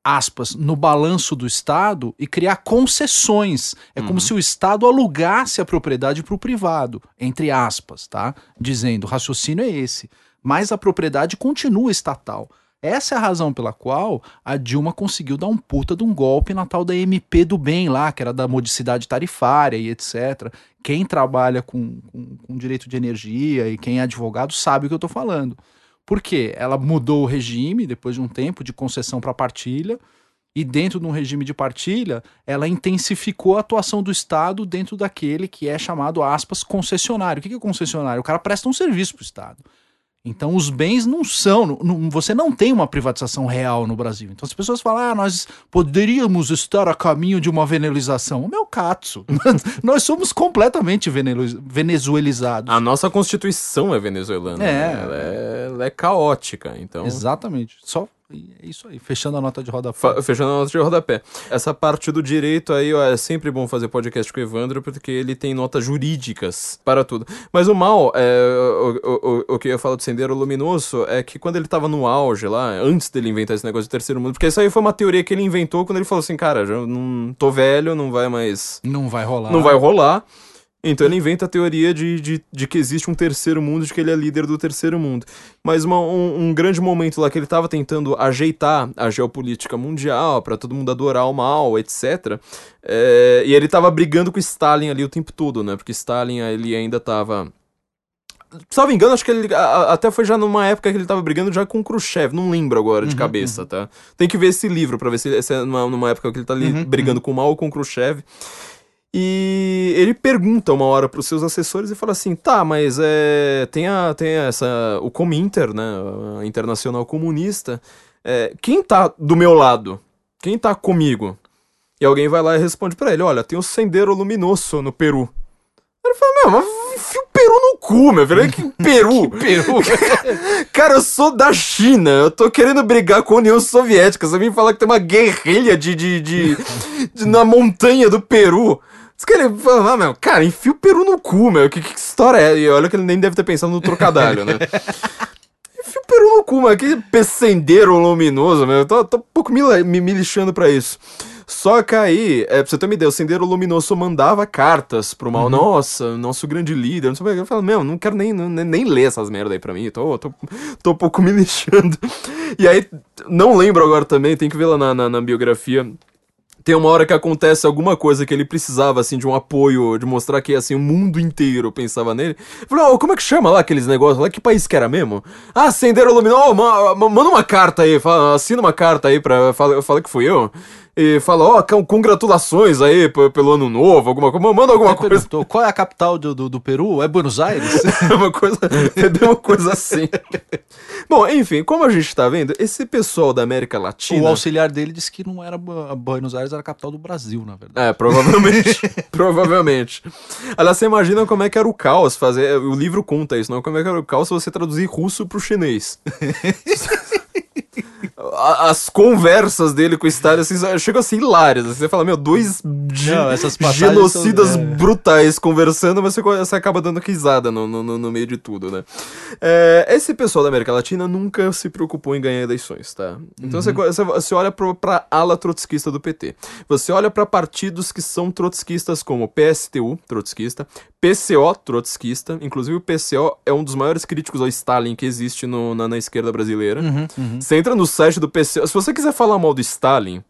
aspas, no balanço do Estado e criar concessões. É como se o Estado alugasse a propriedade para o privado, entre aspas, tá? Dizendo, o raciocínio é esse. Mas a propriedade continua estatal. Essa é a razão pela qual a Dilma conseguiu dar um puta de um golpe na tal da MP do bem lá, que era da modicidade tarifária e etc. Quem trabalha com, com, com direito de energia e quem é advogado sabe o que eu tô falando. Por quê? Ela mudou o regime depois de um tempo de concessão para partilha, e dentro de um regime de partilha, ela intensificou a atuação do Estado dentro daquele que é chamado, aspas, concessionário. O que que é concessionário? O cara presta um serviço para o Estado. Então, os bens não são. não- você não tem uma privatização real no Brasil. Então, as pessoas falam, ah, nós poderíamos estar a caminho de uma venezuelização. O meu catso. nós somos completamente venezuelizados. A nossa constituição é venezuelana. É. né? Ela, é, ela é caótica, então. Exatamente. Só é isso aí. Fechando a nota de rodapé. Fechando a nota de rodapé. Essa parte do direito aí, ó, é sempre bom fazer podcast com o Evandro, porque ele tem notas jurídicas para tudo. Mas o mal, é, o, o, o, o que eu ia falar do Sendero Luminoso, é que quando ele tava no auge lá, antes dele inventar esse negócio de terceiro mundo, porque isso aí foi uma teoria que ele inventou quando ele falou assim, cara, já não tô velho, não vai mais... Não vai rolar. Não vai rolar. Então ele inventa a teoria de, de, de que existe um terceiro mundo, de que ele é líder do terceiro mundo. Mas uma- um, um grande momento lá que ele estava tentando ajeitar a geopolítica mundial para todo mundo adorar o mal, etc. é, e ele estava brigando com Stalin ali o tempo todo, né? Porque Stalin ele ainda estava Salvo engano, acho que ele a- até foi já numa época que ele tava brigando já com Khrushchev, não lembro agora de cabeça, tá? Tem que ver esse livro pra ver se, se é numa, numa época que ele tá ali brigando com o Mao ou com o Khrushchev. E ele pergunta uma hora pros seus assessores e fala assim: tá, mas é, tem, a, tem essa. O Cominter, né? A Internacional Comunista. é, quem tá do meu lado? Quem tá comigo? E alguém vai lá e responde pra ele: olha, tem o Sendero Luminoso no Peru. Ele fala: meu, mas enfia o Peru no cu, meu velho. Que Peru? Peru. Cara, eu sou da China, eu tô querendo brigar com a União Soviética. Você vem falar que tem uma guerrilha de, de, de- de- na montanha do Peru. Diz que ele ah, meu, cara, enfia o Peru no cu, meu. Que, que história é? E olha que ele nem deve ter pensado no trocadilho, né? Enfia o Peru no cu, mas que pecendeiro luminoso, meu. Eu tô, tô um pouco me, me, me lixando pra isso. Só que aí, é, pra você ter uma ideia, o Sendeiro Luminoso mandava cartas pro mal. Nossa, nosso grande líder, não sei o que. Eu falo, meu, não quero nem, nem, nem ler essas merda aí pra mim. Tô, tô, tô um pouco me lixando. E aí, não lembro agora também, tem que ver lá na, na, na biografia. Tem uma hora que acontece alguma coisa que ele precisava, assim, de um apoio, de mostrar que, assim, o mundo inteiro pensava nele. Falei, ó, como é que chama lá aqueles negócios lá? Que país que era mesmo? Ah, Sendeiro Luminoso, oh, ma- ma- manda uma carta aí, fala, assina uma carta aí pra... Fala, falei que fui eu. E fala, ó, con- congratulações aí pelo ano novo, alguma coisa. Manda alguma coisa. perguntou, qual é a capital do, do, do Peru? É Buenos Aires? uma coisa, deu uma coisa assim. Bom, enfim, como a gente tá vendo, esse pessoal da América Latina. o auxiliar dele disse que não era Bu- Buenos Aires, era a capital do Brasil, na verdade. É, provavelmente. provavelmente. Aliás, você imagina como é que era o caos fazer. O livro conta isso, não? Como é que era o caos se você traduzir russo pro chinês. As conversas dele com o Stalin assim, chegam a ser hilárias. assim, Você fala, meu, dois ge- Não, genocidas são- é. brutais conversando, mas você, você acaba dando risada no, no, no- meio de tudo, né? É, esse pessoal da América Latina nunca se preocupou em ganhar eleições, tá? Então você, você, você olha pro, pra ala trotskista do PT. Você olha pra partidos que são trotskistas como PSTU, trotskista, PCO, trotskista. Inclusive o PCO é um dos maiores críticos ao Stalin que existe no- na, na esquerda brasileira. Você entra no site do PCO. Se você quiser falar mal do Stalin,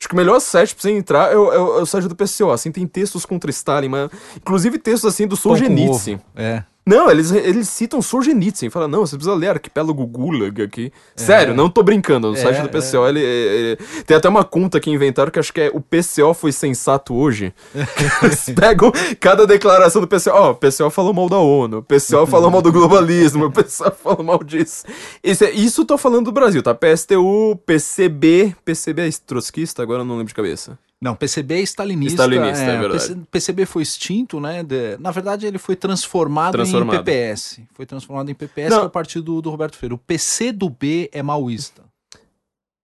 acho que o melhor site pra você entrar é o, é o- é o site do PCO. Assim, tem textos contra Stalin, mas, inclusive textos assim do Solzhenitsyn. É. Não, eles, eles citam Solzhenitsyn. Fala, não, você precisa ler Arquipélago Gulag aqui. Sério, não tô brincando. No É, site do PCO, ele, ele- Tem até uma conta que inventaram que acho que é o PCO foi sensato hoje. eles pegam cada declaração do PCO. Ó, o PCO falou mal da ONU. O PCO falou mal do globalismo. O PCO falou mal disso. Isso, é- isso eu tô falando do Brasil, tá? PSTU, PCB. PCB é trotskista? Agora eu não lembro de cabeça. Não, PCB é stalinista. Stalinista, é verdade. PC PCB foi extinto, né? de- na verdade, ele foi transformado, Transformado. em PPS. Foi transformado em PPS, Não. que é o partido do Roberto Freire. O PC do B é maoísta.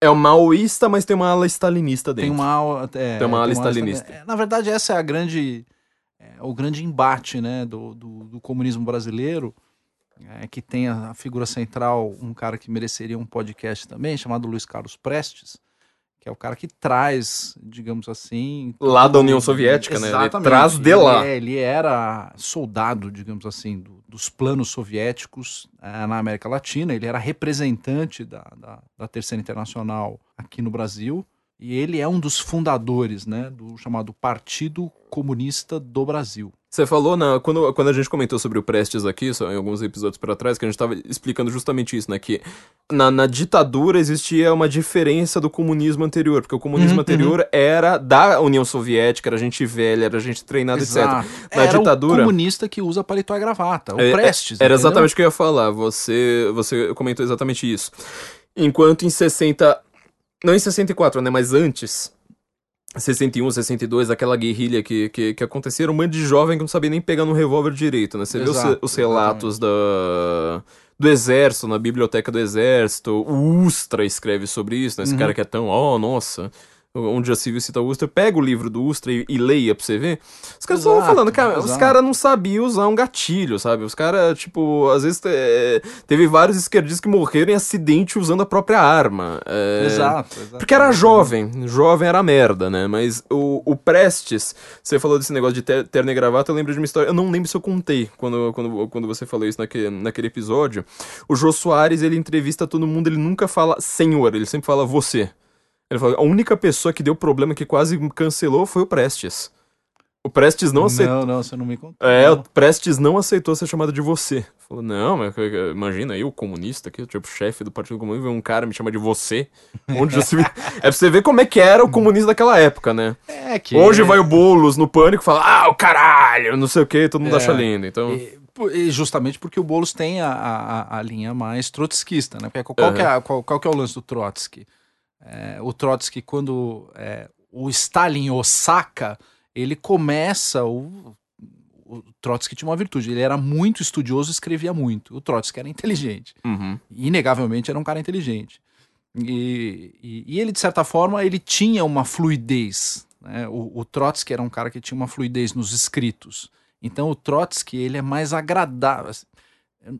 É o maoísta, mas tem uma ala stalinista dentro. Tem uma ala, é, Tem uma ala ala stalinista. stalin- é, Na verdade, essa é a grande, é, o grande embate, né, do, do, do comunismo brasileiro, é, que tem a, a figura central, um cara que mereceria um podcast também, chamado Luiz Carlos Prestes, que é o cara que traz, digamos assim, Lá da União Soviética, né? Ele traz de lá. é- Ele, era soldado, digamos assim, do- dos planos soviéticos eh, na América Latina. Ele era representante da, da, da Terceira Internacional aqui no Brasil. E ele é um dos fundadores né, do chamado Partido Comunista do Brasil. Você falou, na, quando, quando a gente comentou sobre o Prestes aqui, só em alguns episódios para trás, que a gente estava explicando justamente isso, né? Que na, na ditadura existia uma diferença do comunismo anterior, porque o comunismo Uhum, anterior era da União Soviética, era gente velha, era gente treinada, etc. Na Era ditadura- o comunista que usa paletó e gravata, o É, é, Prestes. Era entendeu? exatamente o que eu ia falar. Você, você comentou exatamente isso. Enquanto em 60. Não em 64, né? Mas antes. 61, 62, aquela guerrilha que, que, que acontecia, era um monte de jovem que não sabia nem pegar no revólver direito, né? Você vê os, Exato, os relatos da, do exército, na biblioteca do exército, o Ustra escreve sobre isso, né? Esse Uhum. cara que é tão, oh, nossa, onde a civil cita o Ustra, pega o livro do Ustra e, e leia pra você ver. Os caras estavam falando, cara, os exato. caras não sabiam usar um gatilho, sabe? Os caras, tipo, às vezes é, teve vários esquerdistas que morreram em acidente usando a própria arma. é, Exato, exato. porque era jovem, jovem era merda, né? Mas o, o Prestes, você falou desse negócio de ter, terno e gravata, eu lembro de uma história, eu não lembro se eu contei quando, quando, quando você falou isso naquele, naquele episódio. O Jô Soares, ele entrevista todo mundo, ele nunca fala senhor, ele sempre fala você. Ele fala, a única pessoa que deu problema, que quase cancelou, foi o Prestes. O Prestes não aceitou. Não, não, você não me contou. É, o Prestes não aceitou ser chamado de você. Falou, não, mas imagina aí o comunista aqui, tipo, chefe do Partido Comunista, um cara me chama de você. Onde já se... É pra você ver como é que era o comunismo daquela época, né? É que Hoje vai o Boulos no pânico e fala, ah, o caralho, não sei o que, todo mundo É. acha lindo. Então, E, e justamente porque o Boulos tem a, a, a linha mais trotskista, né? Porque qual, que é, qual, qual que é o lance do Trotsky? É, o Trotsky, quando é, o Stalin o saca, ele começa. O, o Trotsky tinha uma virtude, ele era muito estudioso e escrevia muito. O Trotsky era inteligente. uhum. Inegavelmente era um cara inteligente. E, e- e ele, de certa forma, ele tinha uma fluidez. né? O, o Trotsky era um cara que tinha uma fluidez nos escritos. Então o Trotsky, ele é mais agradável.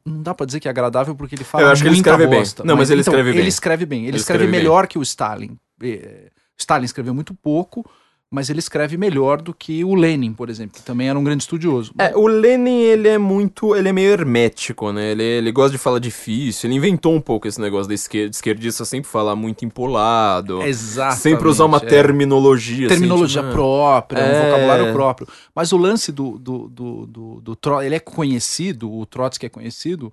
Não dá pra dizer que é agradável porque ele fala Eu acho que ele escreve bem. bosta. Não, mas ele então, escreve bem. Ele escreve bem. Ele, Ele escreve, escreve bem. melhor que o Stalin. Eh, Stalin escreveu muito pouco, mas ele escreve melhor do que o Lenin, por exemplo, que também era um grande estudioso. É, o Lenin, ele é muito, ele é meio hermético, né? Ele, ele gosta de falar difícil, ele inventou um pouco esse negócio da esquerda, esquerdista sempre falar muito empolado. Exatamente. Sempre usar uma é. terminologia. assim, terminologia tipo, própria, É. um vocabulário próprio. Mas o lance do, do, do, do, do Tro- ele é conhecido, o Trotsky é conhecido,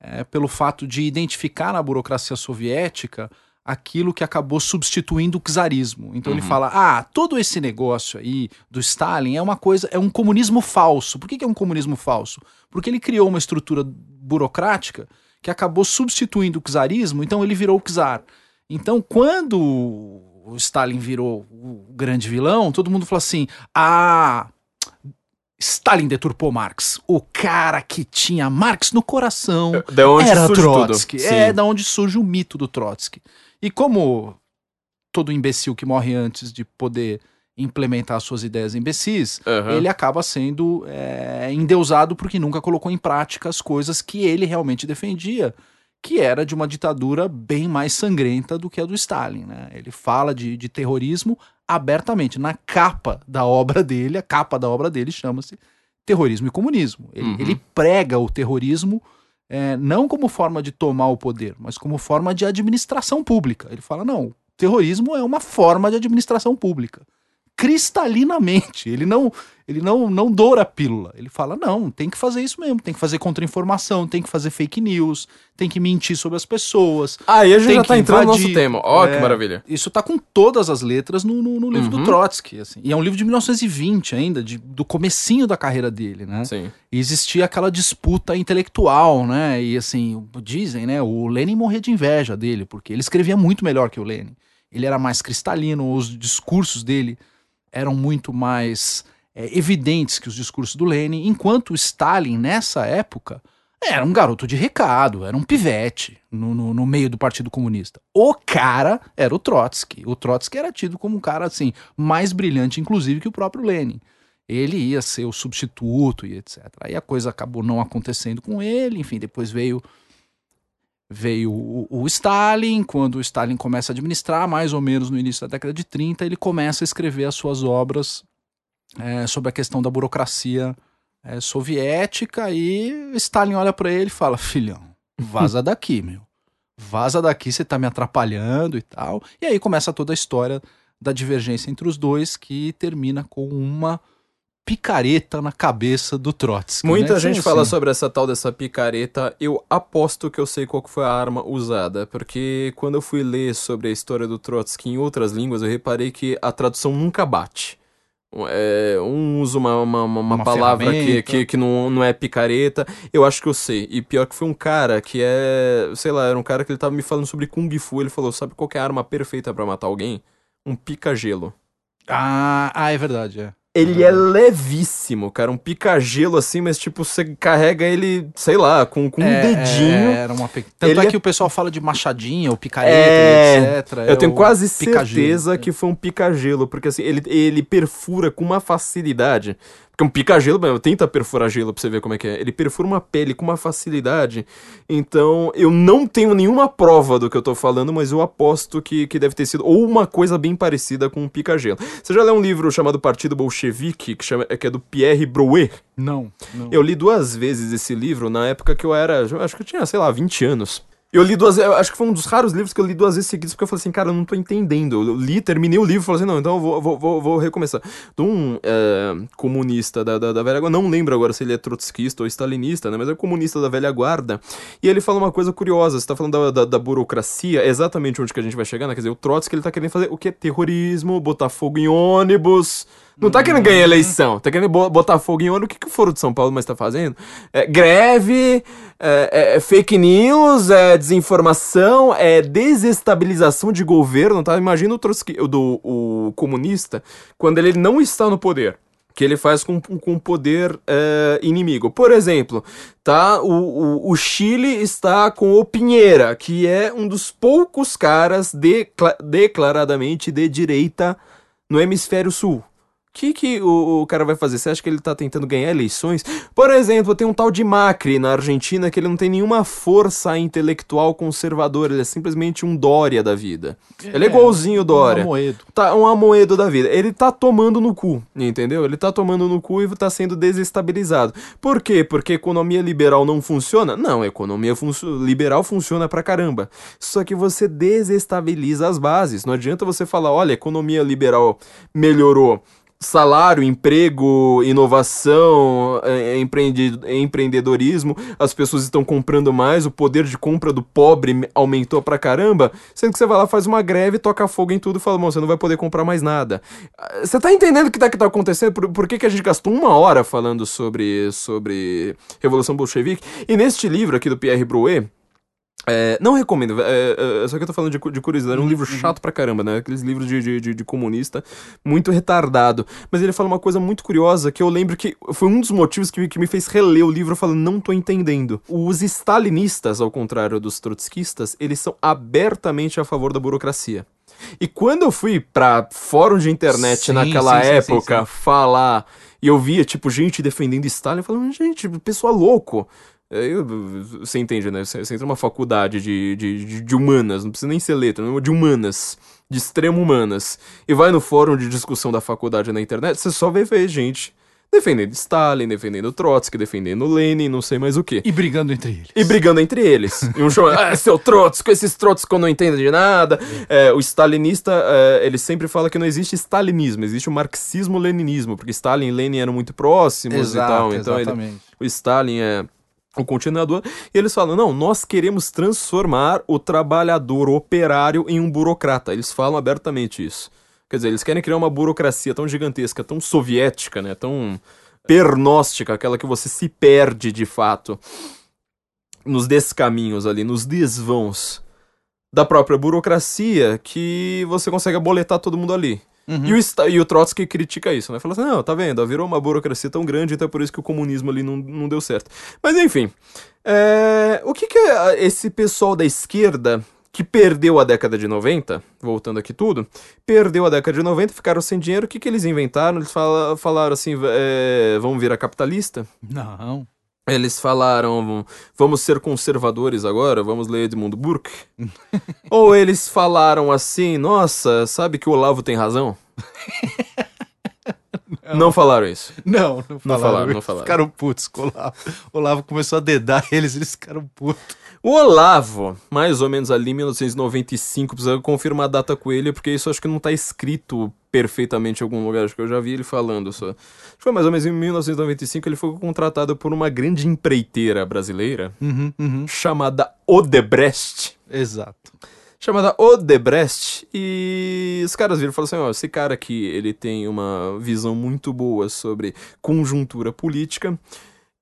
é, pelo fato de identificar na burocracia soviética aquilo que acabou substituindo o czarismo. Então ele fala: ah, todo esse negócio aí do Stalin é uma coisa, é um comunismo falso. Por que, que é um comunismo falso? Porque ele criou uma estrutura burocrática que acabou substituindo o czarismo, então ele virou o czar. Então, quando o Stalin virou o grande vilão, todo mundo falou assim: ah, Stalin deturpou Marx. O cara que tinha Marx no coração era Trotsky. É da onde surge o mito do Trotsky. E como todo imbecil que morre antes de poder implementar suas ideias imbecis, Aham. ele acaba sendo é, endeusado porque nunca colocou em prática as coisas que ele realmente defendia, que era de uma ditadura bem mais sangrenta do que a do Stalin. Né? Ele fala de, de terrorismo abertamente. Na capa da obra dele, a capa da obra dele chama-se Terrorismo e Comunismo. Ele, Uhum. ele prega o terrorismo é, não como forma de tomar o poder, mas como forma de administração pública. Ele fala: não, terrorismo é uma forma de administração pública. Cristalinamente. Ele não, ele não, não doura a pílula. Ele fala: não, tem que fazer isso mesmo, tem que fazer contra-informação, tem que fazer fake news, tem que mentir sobre as pessoas. Aí a gente já que tá entrando no invadir. nosso tema. Ó, que É, maravilha. Isso tá com todas as letras no, no, no livro Uhum. do Trotsky. Assim. E é um livro de 1920 ainda, de, do comecinho da carreira dele, né? Sim. E existia aquela disputa intelectual, né? E assim, dizem, né? O Lenin morria de inveja dele, porque ele escrevia muito melhor que o Lenin. Ele era mais cristalino, os discursos dele eram muito mais é, evidentes que os discursos do Lenin, enquanto Stalin, nessa época, era um garoto de recado, era um pivete no, no, no meio do Partido Comunista. O cara era o Trotsky. O Trotsky era tido como um cara, assim, mais brilhante, inclusive, que o próprio Lenin ele ia ser o substituto e etc. Aí a coisa acabou não acontecendo com ele, enfim, depois veio veio o, o Stalin, quando o Stalin começa a administrar, mais ou menos no início da década de 30, ele começa a escrever as suas obras é, sobre a questão da burocracia é, soviética e Stalin olha para ele e fala, filhão, vaza daqui, meu. Vaza daqui, você tá me atrapalhando e tal. E aí começa toda a história da divergência entre os dois, que termina com uma picareta na cabeça do Trotsky. Muita né? gente Então, fala assim, sobre essa tal dessa picareta. Eu aposto que eu sei qual que foi a arma usada, porque quando eu fui ler sobre a história do Trotsky em outras línguas, eu reparei que a tradução nunca bate. É, um usa uma, uma, uma- uma palavra que, que, que não, não é picareta. Eu acho que eu sei. E pior que foi um cara que é. Sei lá, era um cara que ele tava me falando sobre Kung Fu. Ele falou: sabe qual que é a arma perfeita pra matar alguém? Um pica-gelo. Ah, ah, é verdade, é. Ele é levíssimo, cara. Um pica-gelo assim, mas tipo, você carrega ele, sei lá, com, com um É, dedinho. é, era uma pe... Tanto Ele é é- que o pessoal fala de machadinha, ou picareta, É, etc. Eu tenho o quase certeza que foi um pica-gelo, porque assim, ele, ele perfura com uma facilidade. Porque um pica-gelo, tenta perfurar gelo pra você ver como é que é. Ele perfura uma pele com uma facilidade. Então, eu não tenho nenhuma prova do que eu tô falando, mas eu aposto que, que deve ter sido ou uma coisa bem parecida com um pica-gelo. Você já leu um livro chamado Partido Bolchevique, que, chama, que é do Pierre Brouet? Não, não. Eu li duas vezes esse livro na época que eu era. Acho que eu tinha, sei lá, 20 anos. Eu li duas eu acho que foi um dos raros livros que eu li duas vezes seguidas, porque eu falei assim, cara, eu não tô entendendo. Eu li, terminei o livro e falei assim, não, então eu vou, vou, vou, recomeçar. De um é, comunista da, da, da velha guarda, não lembro agora se ele é trotskista ou stalinista, né, mas é comunista da velha guarda. E ele fala uma coisa curiosa, você tá falando da, da, da burocracia, é exatamente onde que a gente vai chegar, né? Quer dizer, o Trotsky ele tá querendo fazer o que? Terrorismo, botar fogo em ônibus. Não tá querendo ganhar eleição, tá querendo bo- botar fogo em ônibus. O que, que o Foro de São Paulo mais tá fazendo? É, greve, é, é, fake news, é desinformação, é desestabilização de governo, tá? Imagina o, Trotsky, do o comunista quando ele não está no poder. Que ele faz com, o poder é, inimigo. Por exemplo, tá? O, o, o Chile está com o Pinheira, que é um dos poucos caras decla- declaradamente de direita no hemisfério sul. O que, que o, o cara vai fazer? Você acha que ele tá tentando ganhar eleições? Por exemplo, tem um tal de Macri na Argentina que ele não tem nenhuma força intelectual conservadora, ele é simplesmente um Dória da vida. ele é igualzinho o Dória. Um Amoedo. Tá um amoedo da vida. Ele tá tomando no cu, entendeu? Ele tá tomando no cu e tá sendo desestabilizado. Por quê? Porque economia liberal não funciona? Não, economia funcio- liberal funciona pra caramba. Só que você desestabiliza as bases. Não adianta você falar, olha, a economia liberal melhorou. Salário, emprego, inovação, é, empreende- empreendedorismo, as pessoas estão comprando mais, o poder de compra do pobre me- aumentou pra caramba, sendo que você vai lá, faz uma greve, toca fogo em tudo e fala, bom, você não vai poder comprar mais nada. Ah, Você tá entendendo o que tá, que tá acontecendo? Por, por que, que a gente gastou uma hora falando sobre, sobre Revolução Bolchevique? E neste livro aqui do Pierre Brouet, é, não recomendo, é, é, só que eu tô falando de, de curiosidade, é um livro chato pra caramba, né? Aqueles livros de, de, de- comunista, muito retardado. Mas ele fala uma coisa muito curiosa que eu lembro que foi um dos motivos que, me- que me fez reler o livro falando, não tô entendendo. Os stalinistas, ao contrário dos trotskistas, eles são abertamente a favor da burocracia. E quando eu fui pra fórum de internet Sim, naquela sim, época sim, falar, e eu via, tipo, gente defendendo Stalin, eu falava, gente, pessoal louco. É, eu- Você entende, né? Você você entra numa faculdade de, de, de- humanas, não precisa nem ser letra, de humanas, de extremo humanas, e vai no fórum de discussão da faculdade na internet, você só ver gente defendendo Stalin, defendendo Trotsky, defendendo Lenin, não sei mais o que. E brigando entre eles. E brigando entre eles. E um chama, ah, seu Trotsky, esses Trotsky não entendem de nada. É, o stalinista, é, ele sempre fala que não existe stalinismo, existe o marxismo-leninismo, porque Stalin e Lenin eram muito próximos e tal. Então ele- exatamente. o Stalin é o continuador. E eles falam: não, nós queremos transformar o trabalhador operário em um burocrata. Eles falam abertamente isso. Quer dizer, eles querem criar uma burocracia tão gigantesca, tão soviética, né? Tão pernóstica, aquela que você se perde de fato nos descaminhos ali, nos desvãos da própria burocracia, que você consegue aboletar todo mundo ali. Uhum. E, o, e o Trotsky critica isso, né? Fala assim, não, tá vendo, virou uma burocracia tão grande, então é por isso que o comunismo ali não, não deu certo. Mas enfim, é, o que que é esse pessoal da esquerda que perdeu a década de 90, voltando aqui tudo, perdeu a década de 90, ficaram sem dinheiro, o que que eles inventaram? Eles fala- falaram assim, é, vamos virar capitalista? Não. Eles falaram, vamos ser conservadores agora, vamos ler Edmund Burke. Ou eles falaram assim, nossa, sabe que o Olavo tem razão? não. falaram isso. Não, não falaram. falaram, não falaram. Ficaram putos com o Olavo. O Olavo começou a dedar eles, eles ficaram putos. O Olavo, mais ou menos ali em 1995, precisa confirmar a data com ele, porque isso acho que não tá escrito perfeitamente em algum lugar, acho que eu já vi ele falando só. Acho que foi mais ou menos em 1995, ele foi contratado por uma grande empreiteira brasileira, Uhum, uhum. chamada Odebrecht. Exato. chamada Odebrecht e os caras viram e falaram assim, ó, esse cara aqui, ele tem uma visão muito boa sobre conjuntura política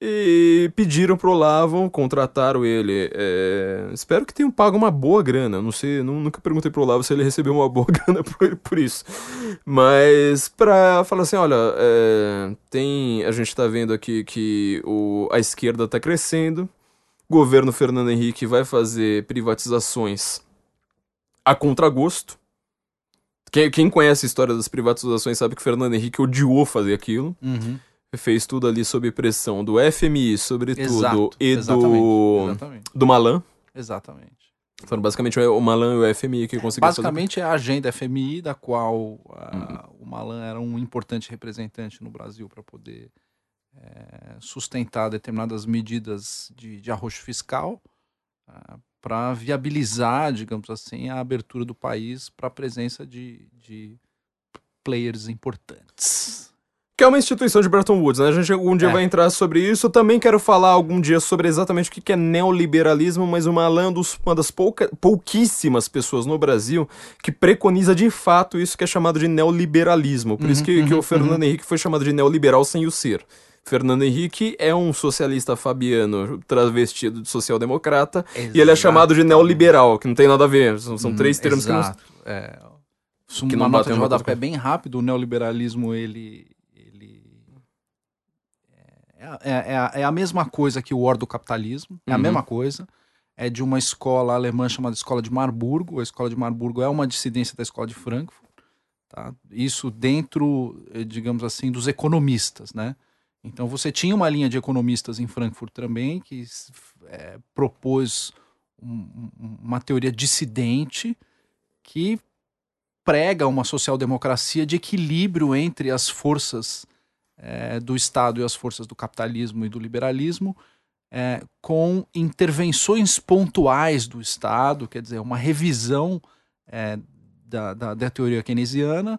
e pediram pro Olavo, contrataram ele. é, espero que tenham pago uma boa grana, não sei, nu- nunca perguntei pro Olavo se ele recebeu uma boa grana por, por isso. Mas pra falar assim, olha, é, tem, a gente tá vendo aqui que o, a esquerda tá crescendo, o governo Fernando Henrique vai fazer privatizações a contragosto. Quem, quem conhece a história das privatizações sabe que o Fernando Henrique odiou fazer aquilo. Uhum. Fez tudo ali sob pressão do FMI, sobretudo, Exato. e exatamente. do, Exatamente. do Malan. Exatamente. Foram basicamente o Malan e o FMI que conseguiram fazer. Basicamente é a agenda FMI, da qual ah, Uhum. o Malan era um importante representante no Brasil para poder eh, sustentar determinadas medidas de, de arroxo fiscal para viabilizar, digamos assim, a abertura do país para a presença de, de players importantes. Que é uma instituição de Bretton Woods, né? A gente algum dia É. vai entrar sobre isso. Eu também quero falar algum dia sobre exatamente o que que é neoliberalismo, mas o Malan é um uma das pouca, pouquíssimas pessoas no Brasil que preconiza de fato isso que é chamado de neoliberalismo. Por isso que, que o Fernando Henrique foi chamado de neoliberal sem o ser. Fernando Henrique é um socialista fabiano travestido de social-democrata e ele é chamado de neoliberal, que não tem nada a ver. São, são três termos que não, Exato. É, que uma não nota de rodapé bem rápido, o neoliberalismo, ele é, é- é a, é a mesma coisa que o ordocapitalismo, é a Uhum. mesma coisa. É de uma escola alemã chamada Escola de Marburgo. A Escola de Marburgo é uma dissidência da Escola de Frankfurt. Tá? Isso dentro, eh, digamos assim, dos economistas, né? Então você tinha uma linha de economistas em Frankfurt também que eh, propôs um- uma teoria dissidente que prega uma social-democracia de equilíbrio entre as forças eh, do Estado e as forças do capitalismo e do liberalismo, eh, com intervenções pontuais do Estado, quer dizer, uma revisão eh, da, da, da teoria keynesiana.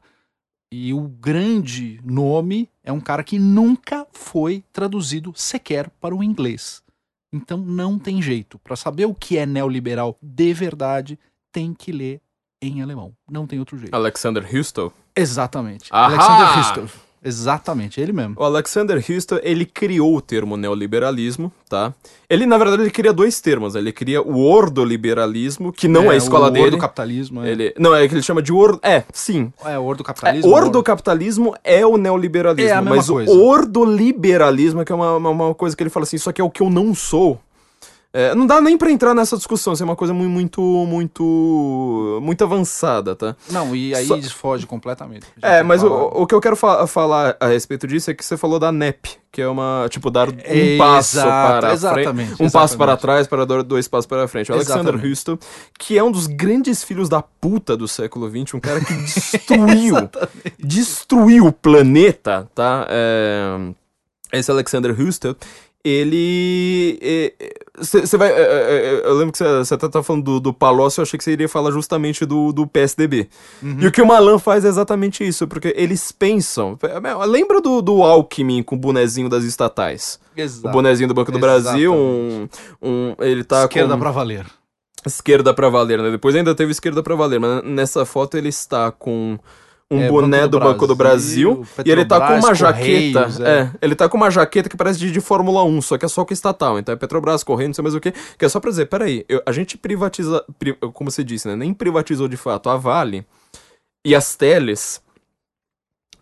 E o grande nome é um cara que nunca foi traduzido sequer para o inglês. Então não tem jeito. Para saber o que é neoliberal de verdade, tem que ler em alemão. Não tem outro jeito. Alexander Houston. Exatamente. Ahá! Alexander Husserl. Exatamente, ele mesmo. O Alexander Houston, ele criou o termo neoliberalismo, tá? Ele, na verdade, ele cria dois termos. né? Ele cria o ordoliberalismo, que não é, a escola o dele. do capitalismo. É, Ele, não, é que ele chama de or... É, sim. é o ordo É, capitalismo. ordocapitalismo é o neoliberalismo, É a mesma mas coisa. o ordoliberalismo, que é uma, uma, uma coisa que ele fala assim, só que é o que eu não sou. É, não dá nem pra entrar nessa discussão, isso é uma coisa muito, muito, muito, avançada, tá? Não, e aí Só- foge completamente. É, mas o, o que eu quero fa- falar a respeito disso é que você falou da NEP, que é uma, tipo, dar um É, passo exato, para frente, exatamente, um passo para exatamente. trás para dar dois passos para frente. O Alexander Exatamente. Houston, que é um dos grandes filhos da puta do século XX, um cara que destruiu, destruiu o planeta, tá? É, esse Alexander Houston, ele. Você vai. é, é, é, eu lembro que você tá, tá falando do, do Palocci, eu achei que você iria falar justamente do, do PSDB. E o que o Malan faz é exatamente isso, porque eles pensam. Lembra do, do Alckmin com o bonezinho das estatais? Exato. O bonezinho do Banco do Brasil, um, um. Ele tá Esquerda com. pra valer. Esquerda pra valer, né? Depois ainda teve esquerda pra valer, mas nessa foto ele está com um É, boné Banco do do Banco do Brasil, Brasil, e ele tá com Petrobras, uma jaqueta. Correios, é. é. ele tá com uma jaqueta que parece de, de Fórmula 1, só que é só com estatal. Então é Petrobras, Correio, não sei mais o que. Que é só pra dizer, peraí, eu, a gente privatiza. pri- como você disse, né? Nem privatizou de fato a Vale e as teles.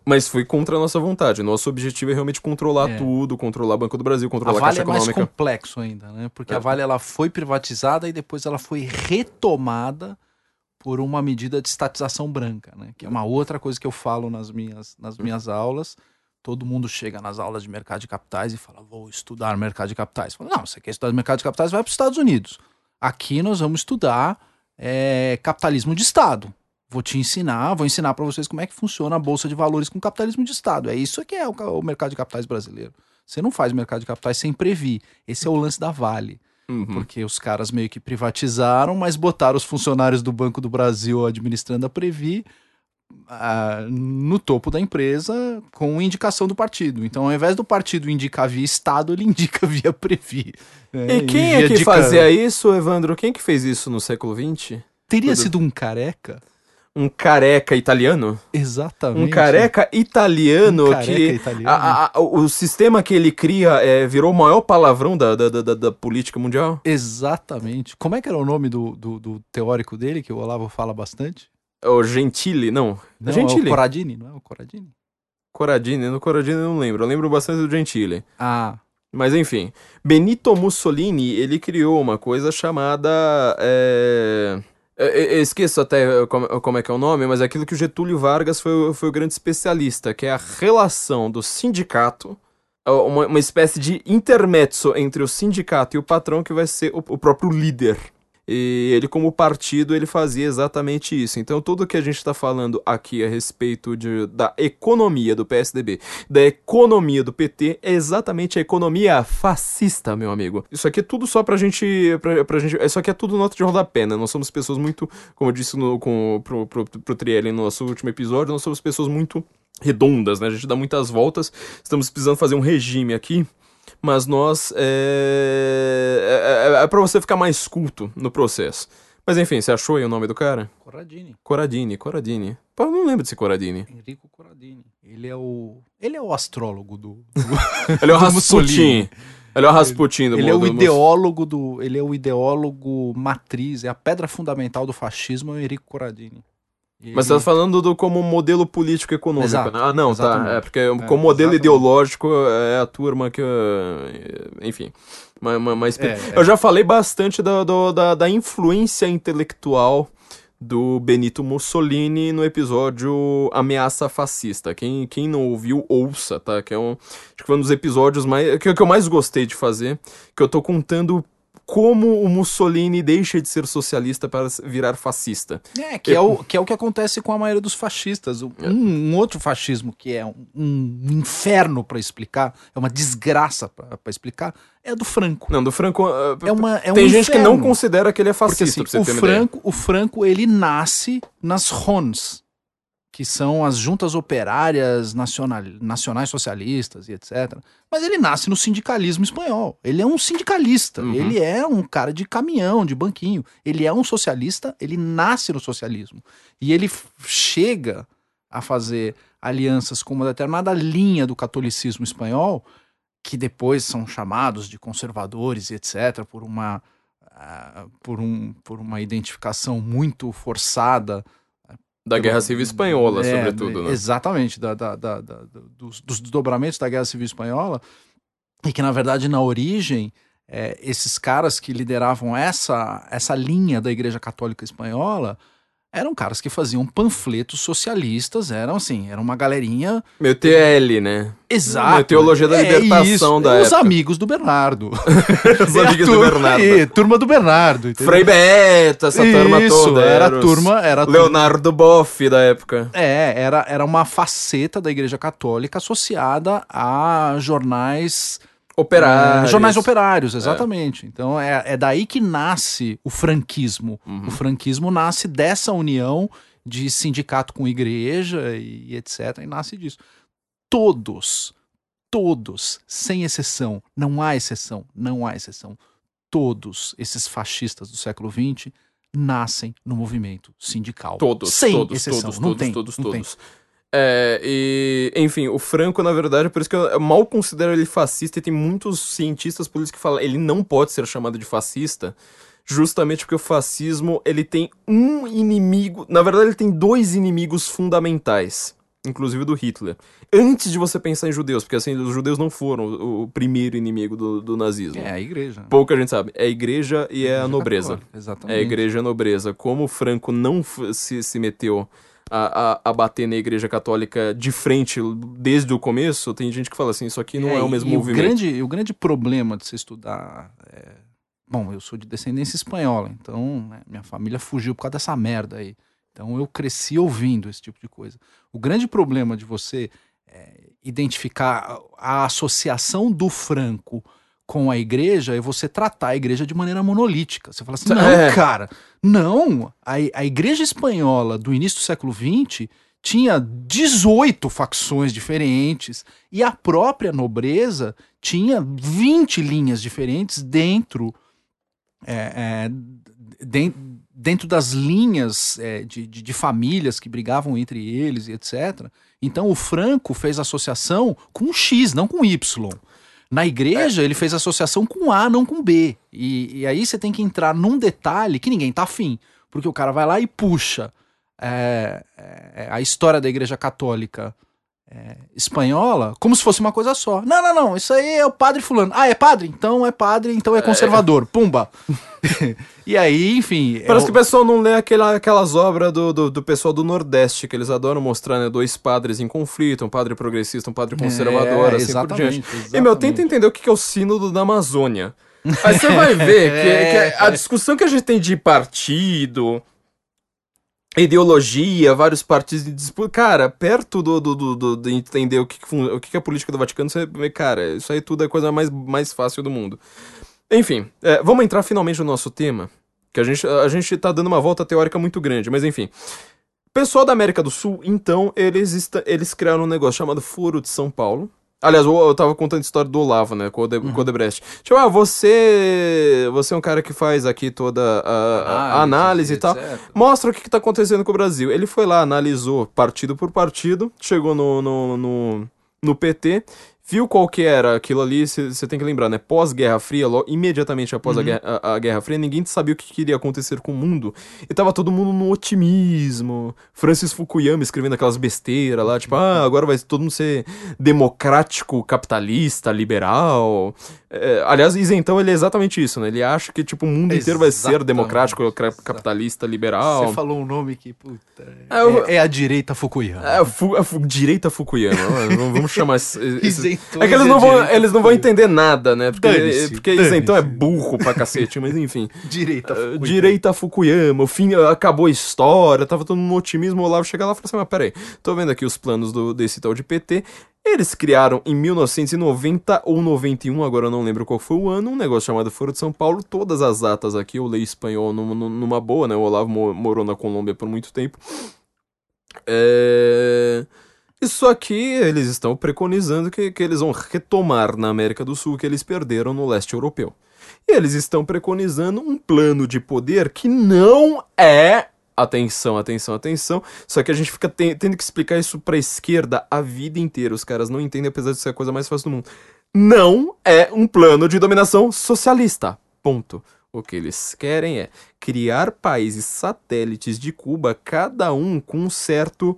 Mas foi contra a nossa vontade. Nosso objetivo é realmente controlar É. tudo, controlar o Banco do Brasil, A controlar a, Vale Caixa é mais Econômica. complexo ainda, né? Porque É. a Vale ela foi privatizada e depois ela foi retomada por uma medida de estatização branca, né? Que é uma outra coisa que eu falo nas minhas, nas minhas aulas. Todo mundo chega nas aulas de mercado de capitais e fala: vou estudar mercado de capitais. Fala, não, você quer estudar mercado de capitais, vai para os Estados Unidos. Aqui nós vamos estudar é, capitalismo de Estado. Vou te ensinar, vou ensinar para vocês como é que funciona a Bolsa de Valores com capitalismo de Estado. É isso que é o, o mercado de capitais brasileiro. Você não faz mercado de capitais sem prever. Esse é o lance da Vale. Uhum. Porque os caras meio que privatizaram, mas botaram os funcionários do Banco do Brasil administrando a Previ ah, no topo da empresa com indicação do partido. Então, ao invés do partido indicar via Estado, ele indica via Previ. né? E quem é via que dica- fazia isso, Evandro? Quem que fez isso no século XX? Teria tudo? sido um careca? Um careca italiano? Exatamente. Um careca italiano Um careca que. italiano. a- a- o sistema que ele cria é, virou o maior palavrão da, da, da, da- política mundial? Exatamente. Como é que era o nome do, do, do teórico dele, que o Olavo fala bastante? O Gentili, não. Não, Gentili. é o Corradini, não é o Corradini? Coradini, no Coradini eu não lembro. Eu lembro bastante do Gentili. Ah, Mas enfim, Benito Mussolini, ele criou uma coisa chamada. é, Eu esqueço até como, como é que é o nome, mas é aquilo que o Getúlio Vargas foi, foi o grande especialista, que é a relação do sindicato, uma, uma espécie de intermezzo entre o sindicato e o patrão, que vai ser o, o próprio líder. E ele, como partido, ele fazia exatamente isso. Então, tudo que a gente está falando aqui a respeito de, da economia do PSDB, da economia do PT, é exatamente a economia fascista, meu amigo. Isso aqui é tudo só pra gente. Pra, pra gente isso aqui é tudo nota de rodapé, né? Nós somos pessoas muito, como eu disse no, com, pro, pro, pro Trielli no nosso último episódio, nós somos pessoas muito redondas, né? A gente dá muitas voltas. Estamos precisando fazer um regime aqui mas nós é, é, é para você ficar mais culto no processo. Mas enfim, você achou aí o nome do cara? Corradini. Coradini, Coradini. Pô, eu não lembro desse Coradini. Enrico Corradini. Ele é o. Ele é o astrólogo do. Ele é o Rasputin. Ele é o Rasputin do ele é o ideólogo do. Ele é o ideólogo matriz, é a pedra fundamental do fascismo, é o Enrico Corradini. Mas você tá falando do como modelo político econômico, Exato, né? Ah, não, tá. exatamente. É porque como modelo exatamente. ideológico é a turma que. Enfim. Mas, mas- mas- É, eu já falei bastante da, da, da influência intelectual do Benito Mussolini no episódio Ameaça Fascista. Quem, quem não ouviu, ouça, tá? Que é um. Acho que foi um dos episódios mais. Que, que eu mais gostei de fazer. Que eu tô contando como o Mussolini deixa de ser socialista para virar fascista. É, que é, o, que é o que acontece com a maioria dos fascistas. Um, É. um outro fascismo que é um, um inferno para explicar, é uma desgraça para explicar, é do Franco. Não, do Franco. uh, É uma, é um Tem gente que não inferno. considera que ele é Porque fascista, assim, pra você o. Franco, o Franco, ele nasce nas RONs, que são as juntas operárias nacional, nacionais socialistas e etc. Mas ele nasce no sindicalismo espanhol. Ele é um sindicalista. Uhum. Ele é um cara de caminhão, de banquinho. Ele é um socialista, ele nasce no socialismo. E ele chega a fazer alianças com uma determinada linha do catolicismo espanhol, que depois são chamados de conservadores e etc., por uma, ah, por um, por uma identificação muito forçada Da Guerra Civil Espanhola, é, sobretudo, né? Exatamente, da, da- da- da- dos, dos desdobramentos da Guerra Civil Espanhola, e que, na verdade, na origem, é, esses caras que lideravam essa, essa linha da Igreja Católica Espanhola eram caras que faziam panfletos socialistas, eram assim, era uma galerinha. Meu TL, né? Exato. Minha teologia da É libertação isso, da Os época. amigos do Bernardo. Os É a amigos do turma Bernardo. aí, turma do Bernardo. entendeu? Frei Beto, essa turma Isso, toda. era a os- turma, era a turma- Leonardo Boff da época. É, era, era uma faceta da Igreja Católica associada a jornais Operários. É, jornais operários, exatamente. Então é, é daí que nasce o franquismo. Uhum. O franquismo nasce dessa união de sindicato com igreja e, etc. E nasce disso. Todos, todos, sem exceção, não há exceção, não há exceção. Todos esses fascistas do século XX nascem no movimento sindical. Todos, sem todos, exceção. todos, não todos, tem, todos, não tem. É, e, enfim, o Franco, na verdade, por isso que eu mal considero ele fascista, e tem muitos cientistas políticos que falam ele não pode ser chamado de fascista, justamente porque o fascismo, ele tem um inimigo, na verdade ele tem dois inimigos fundamentais, inclusive do Hitler. Antes de você pensar em judeus, porque assim, os judeus não foram o, o primeiro inimigo do, do nazismo. É a igreja. Pouca gente sabe. É a igreja e é a Igreja nobreza. católica, É Exatamente. a igreja e a nobreza. Como o Franco não se, se meteu a, a, a bater na igreja católica de frente desde o começo, tem gente que fala assim, isso aqui não é, o mesmo movimento. O grande, o grande problema de você estudar. é, Bom, eu sou de descendência espanhola, então né, minha família fugiu por causa dessa merda aí. Então eu cresci ouvindo esse tipo de coisa. O grande problema de você é, identificar a associação do Franco com a igreja é você tratar a igreja de maneira monolítica. Você fala assim, não, É. cara, não. A, a igreja espanhola do início do século XX tinha 18 facções diferentes e a própria nobreza tinha 20 linhas diferentes dentro é, é, den- dentro das linhas é, de, de, de famílias que brigavam entre eles e etc. Então o Franco fez associação com X, não com Y. Na igreja, ele fez associação com A, não com B. E, e aí você tem que entrar num detalhe que ninguém tá afim. Porque o cara vai lá e puxa é, é, a história da igreja católica é, espanhola como se fosse uma coisa só. Não, não, não. Isso aí é o padre fulano. Ah, é padre? Então é padre, então é conservador. Pumba. e aí, enfim. Parece é que o- pessoal não lê aquela, aquelas obras do, do, do pessoal do Nordeste, que eles adoram mostrar, né? Dois padres em conflito, um padre progressista, um padre conservador, É, assim por exatamente, diante. E, exatamente. meu, tenta entender o que que é o sínodo da Amazônia. Aí você vai ver que, que a discussão que a gente tem de partido, ideologia, vários partidos de disputa. Cara, perto do, do, do, do- de entender o que, o que, é a política do Vaticano, você cara, isso aí tudo é a coisa mais, mais fácil do mundo. Enfim, é, vamos entrar finalmente no nosso tema. Que a gente, a gente tá dando uma volta teórica muito grande, mas enfim. Pessoal da América do Sul, então, eles, eles criaram um negócio chamado Foro de São Paulo. Aliás, eu, eu tava contando a história do Olavo, né, com o, Uhum. De, com o Odebrecht. Tipo, ah, você, você é um cara que faz aqui toda a, a- a análise e tal. etc. Mostra o que, que tá acontecendo com o Brasil. Ele foi lá, analisou partido por partido, chegou no, no, no, no PT, viu qual que era aquilo ali, você tem que lembrar, né? Pós-Guerra Fria, lo- imediatamente após a, guerra, a, a Guerra Fria, ninguém sabia o que queria acontecer com o mundo. E tava todo mundo no otimismo. Francis Fukuyama escrevendo aquelas besteiras lá, tipo, ah, agora vai todo mundo ser democrático, capitalista, liberal. É, aliás, Isentão, ele é exatamente isso, né? Ele acha que, tipo, o mundo inteiro vai ser democrático, capitalista, liberal. Você falou um nome que, puta, É, é, é a direita Fukuyama. É, fu- a fu- direita Fukuyama. vamos- Vamos chamar esse, esse- Isentões É que eles não, vão, direita eles não vão entender nada, né? Porque, Dane-se, porque isentão é burro pra cacete, mas enfim. Direita Uh, Fukuyama. direita Fukuyama, o fim, acabou a história, tava todo mundo no otimismo, o Olavo chega lá e fala assim, mas peraí, tô vendo aqui os planos do, desse tal de PT, eles criaram em 1990 ou 91, agora eu não lembro qual foi o ano, um negócio chamado Foro de São Paulo, todas as datas aqui, eu leio espanhol numa, boa, né, o Olavo mo- morou na Colômbia por muito tempo. É... Isso aqui eles estão preconizando que, que eles vão retomar na América do Sul que eles perderam no leste europeu. E eles estão preconizando um plano de poder que não é. Atenção, atenção, atenção. Só que a gente fica te- tendo que explicar isso pra esquerda a vida inteira. Os caras não entendem, apesar de ser a coisa mais fácil do mundo. Não é um plano de dominação socialista. Ponto. O que eles querem é criar países satélites de Cuba, cada um com um certo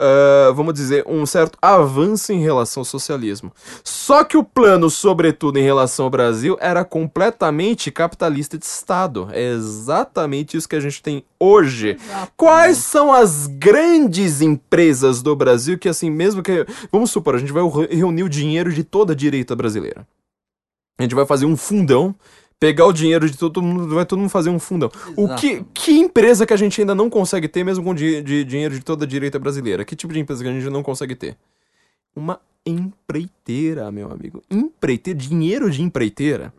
ah, vamos dizer, um certo avanço em relação ao socialismo. Só que o plano, sobretudo em relação ao Brasil, era completamente capitalista de Estado. É exatamente isso que a gente tem hoje. Quais são as grandes empresas do Brasil que, assim, mesmo que. Vamos supor, a gente vai re- reunir o dinheiro de toda a direita brasileira. A gente vai fazer um fundão. Pegar o dinheiro de todo mundo, vai todo mundo fazer um fundão. O que, que empresa que a gente ainda não consegue ter, mesmo com di de dinheiro de toda a direita brasileira? Que tipo de empresa que a gente não consegue ter? Uma empreiteira, meu amigo. Empreiteira, dinheiro de empreiteira.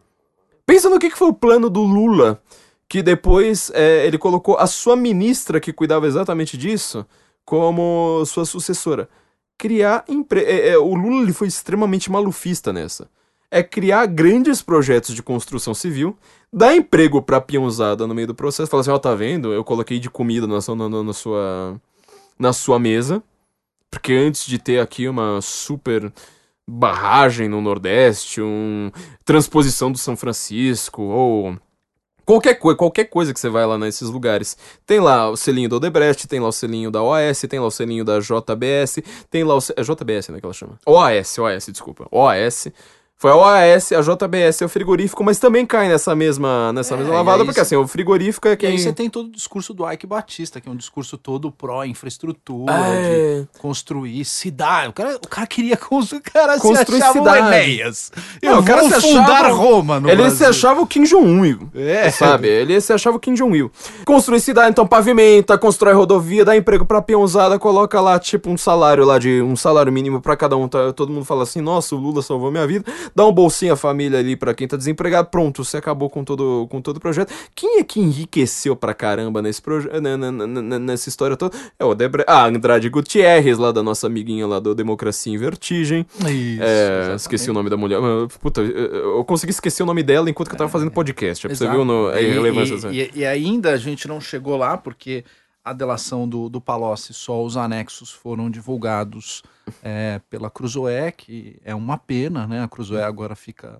Pensa no que, que foi o plano do Lula, que depois é, ele colocou a sua ministra, que cuidava exatamente disso, como sua sucessora. Criar empre... é, é, o Lula ele foi extremamente malufista nessa. É criar grandes projetos de construção civil, dar emprego pra peãozada no meio do processo, falar assim, ó, tá vendo? Eu coloquei de comida na sua, na, na sua, na sua mesa, porque antes de ter aqui uma super barragem no Nordeste, um transposição do São Francisco, ou qualquer, coi qualquer coisa que você vai lá nesses lugares. Tem lá o selinho do Odebrecht, tem lá o selinho da OAS, tem lá o selinho da JBS, tem lá o... É JBS, né, que ela chama? OAS, OAS, desculpa. OAS. Foi a OAS, a JBS é o frigorífico, mas também cai nessa mesma, nessa É, mesma e lavada, aí porque assim, o frigorífico é E quem... aí você tem todo o discurso do Ike Batista, que é um discurso todo pró-infraestrutura, É. de construir cidade. O cara, o cara queria construir, o cara Construir se achava cidade. Enéas. Eu Não, o cara se fundar achava- Roma no ele Brasil. se achava o Kim Jong-un, É. sabe? Ele se achava o Kim Jong-il. Construir cidade, então pavimenta, constrói rodovia, dá emprego pra peãozada, coloca lá, tipo, um salário lá de um salário mínimo pra cada um. Tá? Todo mundo fala assim, nossa, o Lula salvou minha vida. Dá um bolsinho à família ali pra quem tá desempregado. Pronto, você acabou com todo, com todo o projeto. Quem é que enriqueceu pra caramba nesse proje- na- na- na- na- nessa história toda? É o Debre... Ah, Andrade Gutierrez, lá da nossa amiguinha lá do Democracia em Vertigem. Isso, É, esqueci o nome da mulher. Puta, eu consegui esquecer o nome dela enquanto que eu tava fazendo podcast. É você ver no, a E- irrelevância. E, e- e ainda a gente não chegou lá porque a delação do, do Palocci, só os anexos foram divulgados é, pela Cruzoé, que é uma pena, né? A Cruzoé agora fica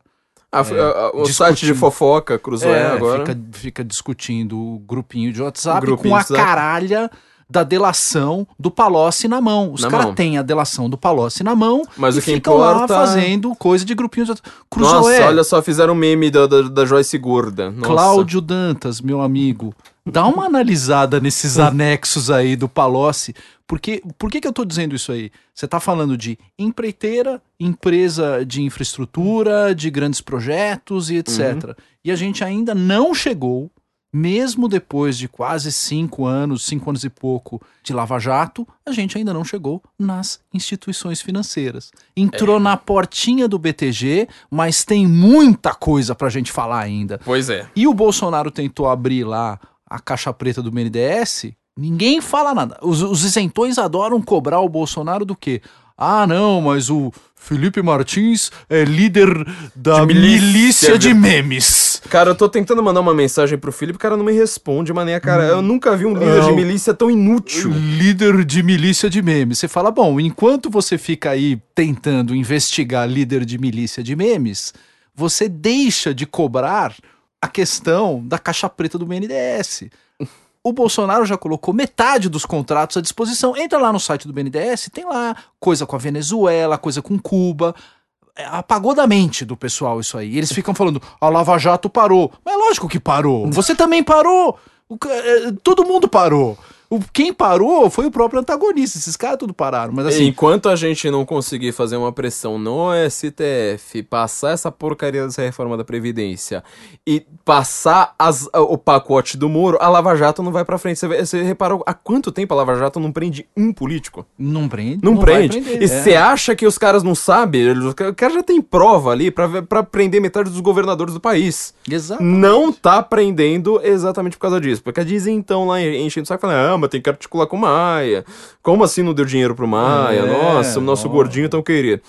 Ah, a- o site de fofoca cruzou É, agora. Fica, fica discutindo o grupinho de WhatsApp Grupinho com a WhatsApp. caralha da delação do Palocci na mão. Os caras têm a delação do Palocci na mão Mas e o que ficam lá importa- fazendo coisa de grupinho de WhatsApp. Nossa, Cruzoé, olha só, fizeram um meme da, da, da Joyce Gorda. Nossa. Cláudio Dantas, meu amigo, dá uma analisada nesses anexos aí do Palocci. Porque, por que, que eu tô dizendo isso aí? Você tá falando de empreiteira, empresa de infraestrutura, de grandes projetos e etc. E a gente ainda não chegou, mesmo depois de quase cinco anos, cinco anos e pouco de Lava Jato, a gente ainda não chegou nas instituições financeiras. Entrou na portinha do BTG, mas tem muita coisa pra gente falar ainda. Pois é. E o Bolsonaro tentou abrir lá a caixa preta do BNDES, ninguém fala nada. Os, os isentões adoram cobrar o Bolsonaro do quê? Ah, não, mas o Felipe Martins é líder da De milícia, milícia de memes. Cara, eu tô tentando mandar uma mensagem pro Felipe, o cara não me responde, mané, cara. Eu nunca vi um líder de milícia tão inútil. Líder de milícia de memes. Você fala, bom, enquanto você fica aí tentando investigar líder de milícia de memes, você deixa de cobrar a questão da caixa preta do BNDES. O Bolsonaro já colocou metade dos contratos à disposição. Entra lá no site do BNDES, tem lá coisa com a Venezuela, coisa com Cuba. É, apagou da mente do pessoal isso aí. Eles ficam falando, a Lava Jato parou. Mas é lógico que parou. Você também parou. É, todo mundo parou. O, quem parou foi o próprio antagonista. Esses caras tudo pararam. Mas assim, Enquanto a gente não conseguir fazer uma pressão no STF, passar essa porcaria dessa reforma da Previdência e passar as- o pacote do Moro, a Lava Jato não vai pra frente. Você, você reparou há quanto tempo a Lava Jato não prende um político? não prende. Não, vai prende. prender, e é. você acha que os caras não sabem? Eles- O cara já tem prova ali pra prender metade dos governadores do país. Exato. Não tá prendendo exatamente por causa disso. Porque dizem então lá enchendo o saco falando, ah, mas tem que articular com o Maia. Como assim não deu dinheiro pro Maia? É, Nossa, o nosso ó. gordinho tão querido.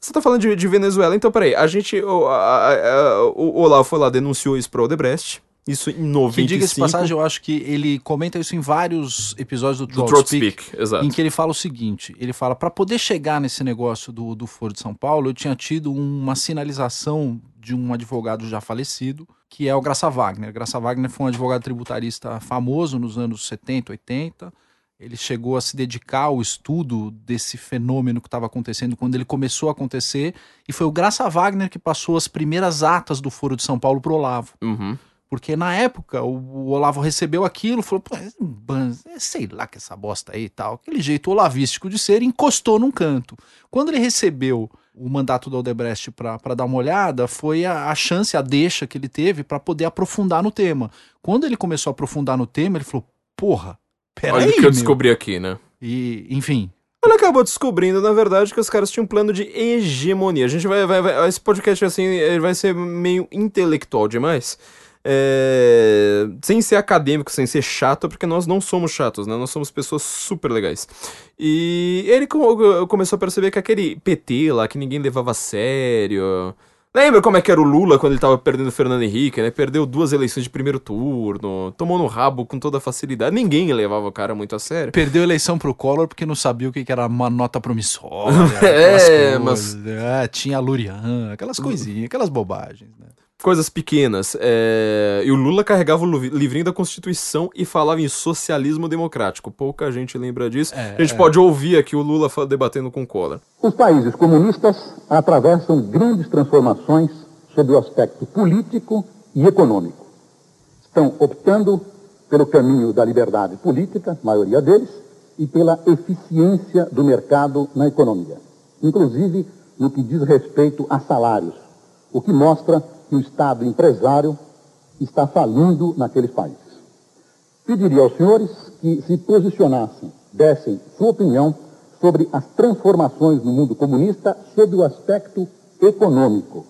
Você tá falando de, de Venezuela, então peraí, a gente. O, a- a- o Olavo foi lá, denunciou isso pra Odebrecht. Isso em 95. Que diga-se passagem, eu acho que ele comenta isso em vários episódios do do Trout Throat Speak. Speak, exato. Em que ele fala o seguinte: ele fala, para poder chegar nesse negócio do, do Foro de São Paulo, eu tinha tido uma sinalização de um advogado já falecido, que é o Graça Wagner. Graça Wagner foi um advogado tributarista famoso nos anos 70, 80. ele chegou a se dedicar ao estudo desse fenômeno que estava acontecendo quando ele começou a acontecer, e foi o Graça Wagner que passou as primeiras atas do Foro de São Paulo pro Olavo. Uhum. Porque na época o, o Olavo recebeu aquilo, falou, pô, é é, sei lá que essa bosta aí e tal. Aquele jeito olavístico de ser, encostou num canto. Quando ele recebeu o mandato do Odebrecht para dar uma olhada, foi a, a chance, a deixa que ele teve para poder aprofundar no tema. Quando ele começou a aprofundar no tema, ele falou, porra, Olha peraí, o que eu meu. descobri aqui, né? E, enfim, Ele acabou descobrindo, na verdade, que os caras tinham um plano de hegemonia. A gente vai. vai- vai- esse podcast, assim, ele vai ser meio intelectual demais. É, sem ser acadêmico, sem ser chato, porque nós não somos chatos, né? Nós somos pessoas super legais. E ele co- começou a perceber que aquele PT lá, que ninguém levava a sério. Lembra como é que era o Lula quando ele tava perdendo o Fernando Henrique, né? Perdeu duas eleições de primeiro turno, tomou no rabo com toda facilidade. Ninguém levava o cara muito a sério. perdeu a eleição pro Collor porque não sabia o que era uma nota promissória. É, mas- é, tinha a Lurian, aquelas coisinhas, aquelas bobagens, né? Coisas pequenas. é, E o Lula carregava o livrinho da Constituição e falava em socialismo democrático. Pouca gente lembra disso. É, a gente pode ouvir aqui o Lula debatendo com o Collor. Os países comunistas atravessam grandes transformações sob o aspecto político e econômico. Estão optando pelo caminho da liberdade política, a maioria deles, e pela eficiência do mercado na economia, inclusive no que diz respeito a salários, o que mostra que o Estado empresário está falindo naqueles países. Pediria aos senhores que se posicionassem, dessem sua opinião sobre as transformações no mundo comunista sob o aspecto econômico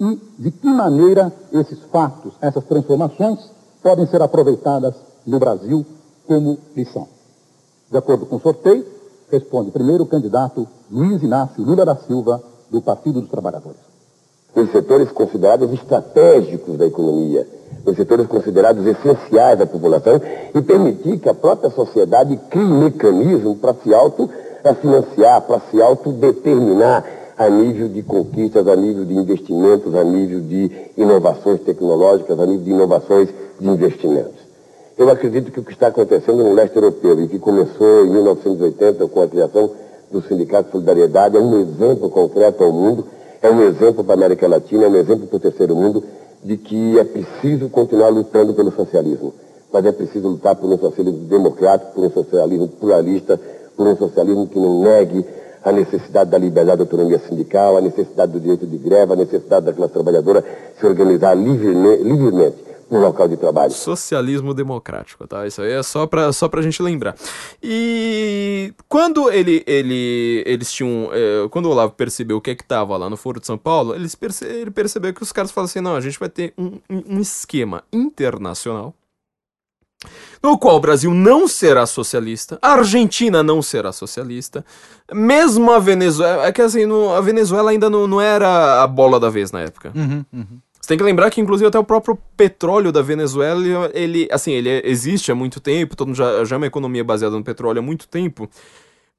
e de que maneira esses fatos, essas transformações, podem ser aproveitadas no Brasil como lição. De acordo com o sorteio, responde primeiro o candidato Luiz Inácio Lula da Silva, do Partido dos Trabalhadores. Nos setores considerados estratégicos da economia, nos setores considerados essenciais da população e permitir que a própria sociedade crie mecanismo para se autofinanciar, para se autodeterminar a nível de conquistas, a nível de investimentos, a nível de inovações tecnológicas, a nível de inovações de investimentos. Eu acredito que o que está acontecendo no leste europeu e que começou em 1980 com a criação do Sindicato de Solidariedade é um exemplo concreto ao mundo, é um exemplo para a América Latina, é um exemplo para o terceiro mundo de que é preciso continuar lutando pelo socialismo, mas é preciso lutar por um socialismo democrático, por um socialismo pluralista, por um socialismo que não negue a necessidade da liberdade da autonomia sindical, a necessidade do direito de greve, a necessidade da classe trabalhadora se organizar livre- livremente no local de trabalho. Socialismo democrático, tá? Isso aí é só pra, só pra gente lembrar. E quando ele, ele, eles tinham. é, quando o Olavo percebeu o que é que tava lá no Foro de São Paulo, eles perce, ele percebeu que os caras falaram assim: não, a gente vai ter um, um, um esquema internacional. No qual o Brasil não será socialista, a Argentina não será socialista, mesmo a Venezuela. É que assim, no- a Venezuela ainda não, não era a bola da vez na época. Uhum, uhum. Você tem que lembrar que, inclusive, até o próprio petróleo da Venezuela, ele, assim, ele é- existe há muito tempo, todo mundo já, já é uma economia baseada no petróleo há muito tempo,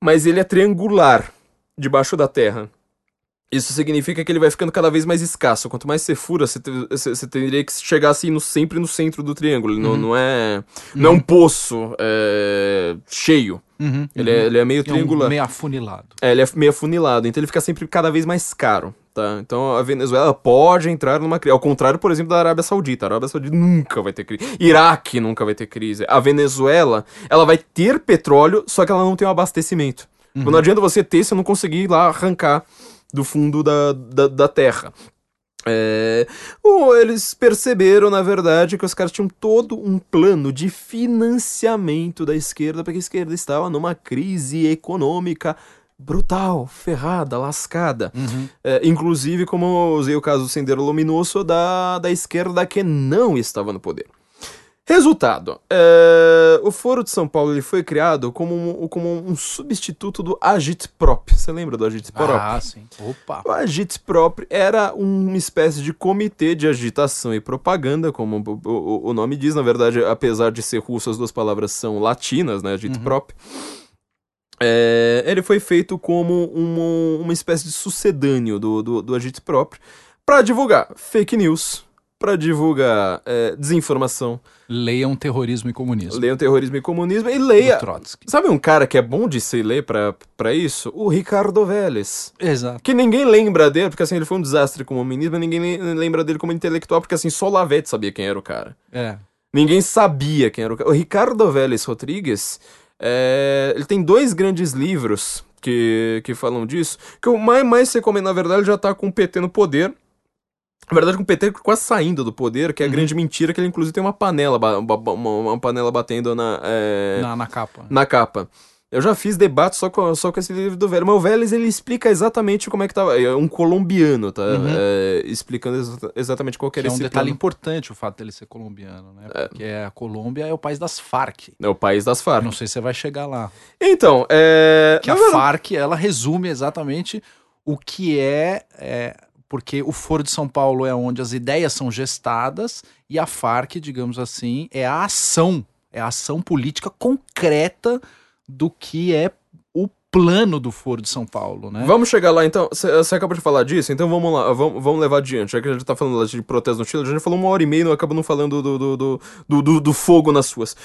mas ele é triangular debaixo da terra. Isso significa que ele vai ficando cada vez mais escasso. Quanto mais você fura, você, te- você, teria que chegar assim no, sempre no centro do triângulo. Ele não, não é, não é um poço é, cheio. Uhum, Ele, é, ele é meio É um triangular. meio afunilado. É, ele é meio afunilado, então ele fica sempre cada vez mais caro, tá? Então a Venezuela pode entrar numa crise. Ao contrário, por exemplo, da Arábia Saudita. A Arábia Saudita nunca vai ter crise. Iraque nunca vai ter crise. A Venezuela, ela vai ter petróleo, só que ela não tem um abastecimento. Não adianta você ter se eu não conseguir ir lá arrancar do fundo da, da, da terra. É, o- eles perceberam, na verdade, que os caras tinham todo um plano de financiamento da esquerda, porque a esquerda estava numa crise econômica brutal, ferrada, lascada. É, inclusive, como eu usei o caso do Sendero Luminoso, da, da esquerda que não estava no poder. Resultado, é, o Foro de São Paulo ele foi criado como um, como um substituto do Agitprop. Você lembra do Agitprop? Ah, sim. Opa. O Agitprop era uma espécie de comitê de agitação e propaganda, como o, o- o nome diz. Na verdade, apesar de ser russo, as duas palavras são latinas, né? Agitprop. É, ele foi feito como uma, uma espécie de sucedâneo do, do, do Agitprop para divulgar fake news, pra divulgar é, desinformação. Leiam terrorismo e comunismo. Leiam terrorismo e comunismo e leia. Sabe um cara que é bom de se ler pra, pra isso? O Ricardo Vélez. Exato. Que ninguém lembra dele, porque assim, ele foi um desastre como ministro, mas ninguém le- lembra dele como intelectual, porque assim, só Lavete sabia quem era o cara. É. Ninguém sabia quem era o cara. O Ricardo Vélez Rodrigues, é, ele tem dois grandes livros que, que falam disso, que o mais, mais recomendo, na verdade, já tá com o PT no poder. Na verdade, com o PT quase saindo do poder, que é a grande mentira, que ele inclusive tem uma panela, uma, uma panela batendo na, é, Na, na capa. na capa. Eu já fiz debate só com, só com esse livro do Vélez, mas o Vélez ele explica exatamente como é que tava. É um colombiano, tá? É, explicando exa- exatamente qual que Que era é um esse detalhe plano. importante o fato dele ser colombiano, né? Porque a Colômbia é o país das Farc. É o país das Eu Farc. Não sei se você vai chegar lá. Então, é. Que a verdade- Farc, ela resume exatamente o que é, é, porque o Foro de São Paulo é onde as ideias são gestadas e a Farc, digamos assim, é a ação, é a ação política concreta do que é o plano do Foro de São Paulo, né? Vamos chegar lá então. Você acabou de falar disso, então vamos lá, vamos, vamos levar adiante. Já que a gente tá falando de protesto no Chile, a gente falou uma hora e meia e não acabou não falando do, do, do, do, do- fogo nas ruas.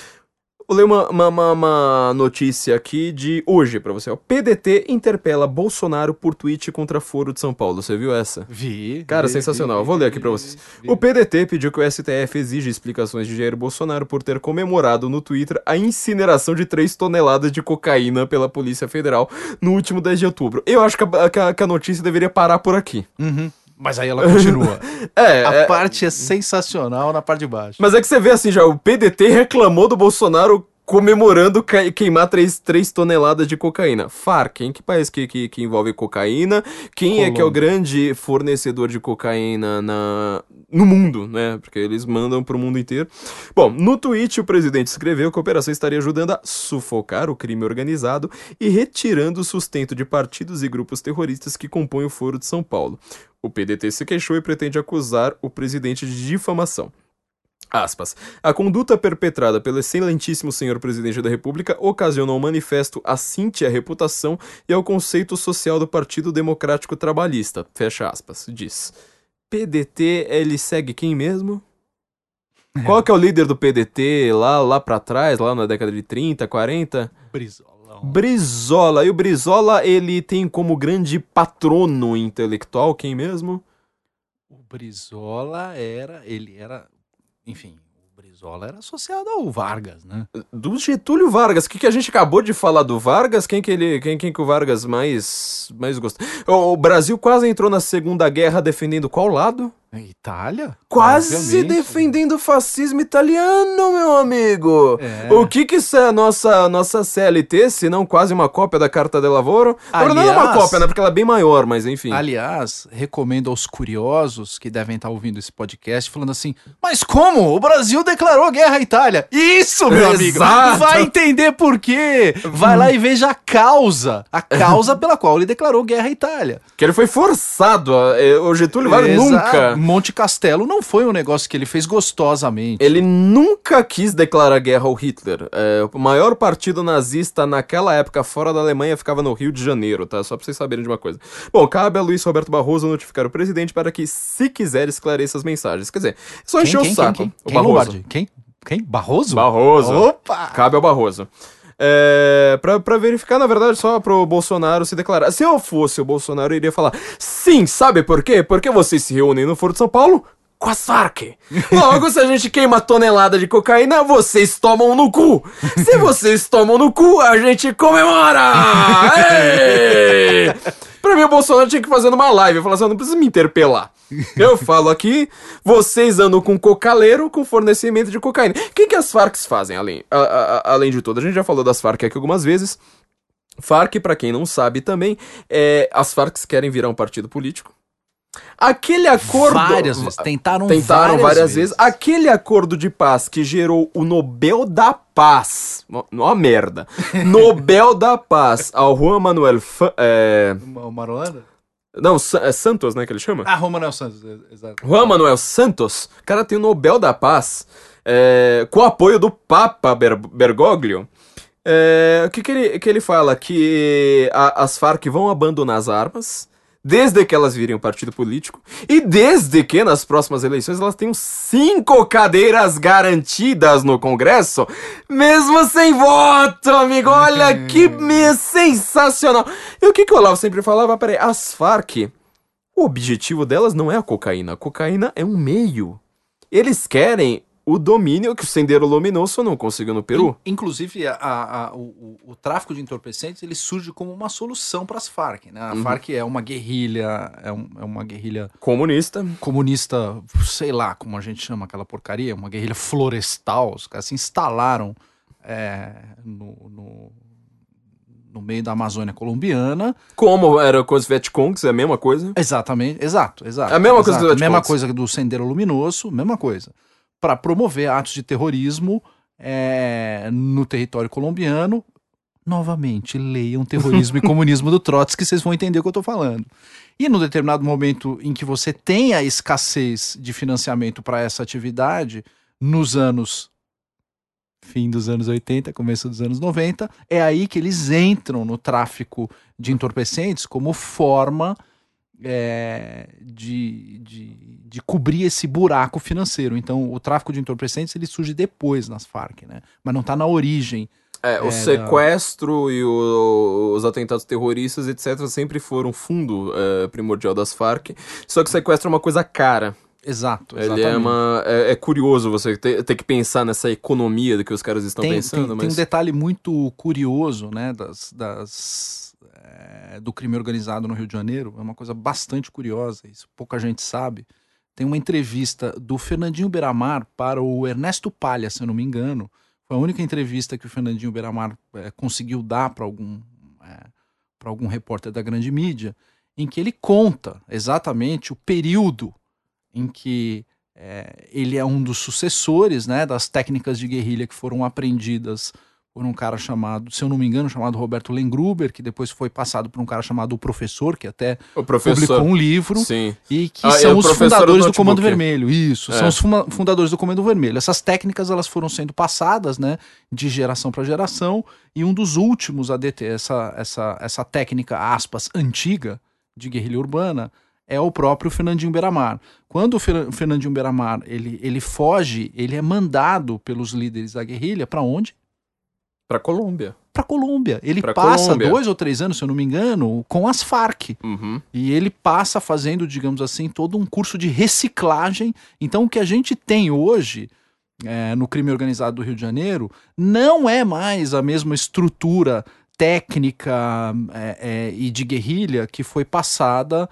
Vou ler uma, uma, uma- notícia aqui de hoje pra você. ó. PDT interpela Bolsonaro por tweet contra Foro de São Paulo. Você viu essa? Vi. Cara, vi, sensacional. vi, Vou ler aqui pra vi, vocês. vi. O PDT pediu que o STF exija explicações de Jair Bolsonaro por ter comemorado no Twitter a incineração de 3 toneladas de cocaína pela Polícia Federal no último 10 de outubro. Eu acho que a, que a- que a notícia deveria parar por aqui. Uhum. Mas aí ela continua. É, a é, parte é sensacional na parte de baixo. mas é que você vê assim já, o PDT reclamou do Bolsonaro comemorando queimar 3, toneladas de cocaína. FARC, em que país que, que, que envolve cocaína? Quem é que é o Colômbia. grande fornecedor de cocaína na, no mundo, né? Porque eles mandam pro mundo inteiro. Bom, no tweet o presidente escreveu que a operação estaria ajudando a sufocar o crime organizado e retirando o sustento de partidos e grupos terroristas que compõem o Foro de São Paulo. O PDT se queixou e pretende acusar o presidente de difamação. Aspas. A conduta perpetrada pelo excelentíssimo senhor presidente da República ocasionou manifesto assinte à reputação e ao conceito social do Partido Democrático Trabalhista. Fecha aspas. Diz. PDT, ele segue quem mesmo? Qual que é o líder do PDT lá, lá pra trás, lá na década de 30, 40? Brizolão. Brizola. E o Brizola, ele tem como grande patrono intelectual quem mesmo? O Brizola era. Ele era. Enfim, o Brizola era associado ao Vargas, né? Do Getúlio Vargas. O que, que a gente acabou de falar do Vargas? Quem que ele, quem, quem que o Vargas mais, mais gostou? O, o Brasil quase entrou na Segunda Guerra defendendo qual lado? Itália? Quase Obviamente. defendendo o fascismo italiano, meu amigo. É. O que que isso é a nossa, nossa CLT, se não quase uma cópia da Carta de Lavoro? Agora não é uma Aliás- cópia, né? Porque ela é bem maior, mas enfim. Aliás, recomendo aos curiosos que devem estar ouvindo esse podcast falando assim: Mas como? O Brasil declarou guerra à Itália. Isso, meu amigo! Exato. Vai entender por quê! Vai lá e veja a causa. A causa pela qual ele declarou guerra à Itália. Que ele foi forçado. a- eh, O Getúlio Vargas nunca. Monte Castelo não foi um negócio que ele fez gostosamente. Ele nunca quis declarar guerra ao Hitler. É, o maior partido nazista naquela época fora da Alemanha ficava no Rio de Janeiro, tá? Só pra vocês saberem de uma coisa. Bom, cabe a Luiz Roberto Barroso notificar o presidente para que, se quiser, esclareça as mensagens. Quer dizer, só encher o saco. Quem, o quem, Barroso. Lombardi? Quem? Quem? Barroso? Barroso. Opa! Cabe ao Barroso. É, pra, pra verificar, na verdade, só pro Bolsonaro se declarar. Se eu fosse o Bolsonaro, eu iria falar: sim, sabe por quê? Porque vocês se reúnem no Foro de São Paulo com as Farc. Logo, se a gente queima tonelada de cocaína, vocês tomam no cu. Se vocês tomam no cu, a gente comemora! Pra mim, o Bolsonaro tinha que fazer numa live. Eu falo assim, não precisa me interpelar. Eu falo aqui, vocês andam com cocaleiro com fornecimento de cocaína. O que, que as Farc fazem, além, a- a- além de tudo? A gente já falou das Farc aqui algumas vezes. Farc, pra quem não sabe também, é, as Farc querem virar um partido político. Aquele acordo. Várias vezes. Tentaram, Tentaram várias, vezes. Aquele acordo de paz que gerou o Nobel da Paz. Ó, Ó, merda. Nobel da Paz ao Juan Manuel. Fa- é, O Marolanda? não, é Santos, né? Que ele chama? Ah, Romanel Santos, exato. Juan Manuel Santos, o cara tem o Nobel da Paz, é, com o apoio do Papa Ber- Bergoglio. É, o que, que, ele, que ele fala? Que a- as Farc vão abandonar as armas, desde que elas virem um partido político e desde que nas próximas eleições elas tenham cinco cadeiras garantidas no Congresso, mesmo sem voto, amigo. Olha que me- sensacional. E o que, que o Olavo sempre falava? Peraí, as Farc, o objetivo delas não é a cocaína. A cocaína é um meio. Eles querem o domínio que o Sendero Luminoso não conseguiu no Peru. In- Inclusive, a- a- o, o- tráfico de entorpecentes ele surge como uma solução para as Farc. Né? A Uhum. Farc é uma guerrilha, é, um- é uma guerrilha Comunista. comunista, sei lá como a gente chama aquela porcaria, uma guerrilha florestal. Os caras se instalaram é, no, no, no meio da Amazônia colombiana. Como era com os Vietcongs, é a mesma coisa. Exatamente, exato, exato. É a mesma coisa exato, do Red mesma coisa do Sendero Luminoso, mesma coisa. Para promover atos de terrorismo é, no território colombiano. Novamente, leiam Terrorismo e Comunismo do Trotsky, vocês vão entender o que eu tô falando. E no determinado momento em que você tem a escassez de financiamento para essa atividade, nos anos fim dos anos 80, começo dos anos 90, é aí que eles entram no tráfico de entorpecentes como forma é, de, de, de cobrir esse buraco financeiro. Então, o tráfico de entorpecentes ele surge depois nas Farc, né? Mas não está na origem. É, o É, sequestro e o- os atentados terroristas, etc., sempre foram fundo é, primordial das Farc. Só que o sequestro é uma coisa cara. Exato, Ele exatamente. é uma. É, é curioso você ter, ter que pensar nessa economia do que os caras estão tem, pensando, tem, mas. tem um detalhe muito curioso, né, das, das, é, do crime organizado no Rio de Janeiro, é uma coisa bastante curiosa, isso pouca gente sabe. Tem uma entrevista do Fernandinho Beiramar para o Ernesto Palha, se eu não me engano. Foi a única entrevista que o Fernandinho Beiramar é, conseguiu dar para algum, é, algum repórter da grande mídia, em que ele conta exatamente o período em que é, ele é um dos sucessores né, das técnicas de guerrilha que foram aprendidas por um cara chamado, se eu não me engano, chamado Roberto Lengruber, que depois foi passado por um cara chamado O Professor, que até publicou um livro, Sim. e que Ah, é são o os fundadores do do Comando. Vermelho. Isso, É. são os fundadores do Comando Vermelho. Essas técnicas elas foram sendo passadas, né, de geração para geração, e um dos últimos a deter essa, essa, essa técnica, aspas, antiga de guerrilha urbana é o próprio Fernandinho Beiramar. Quando o Fer- Fernandinho Beiramar ele, ele foge, ele é mandado pelos líderes da guerrilha para onde? Pra Colômbia. Para Colômbia. Ele Pra passa Colômbia. dois ou três anos, se eu não me engano, com as Farc. Uhum. E ele passa fazendo, digamos assim, todo um curso de reciclagem. Então, o que a gente tem hoje é, no crime organizado do Rio de Janeiro não é mais a mesma estrutura técnica é, é, e de guerrilha que foi passada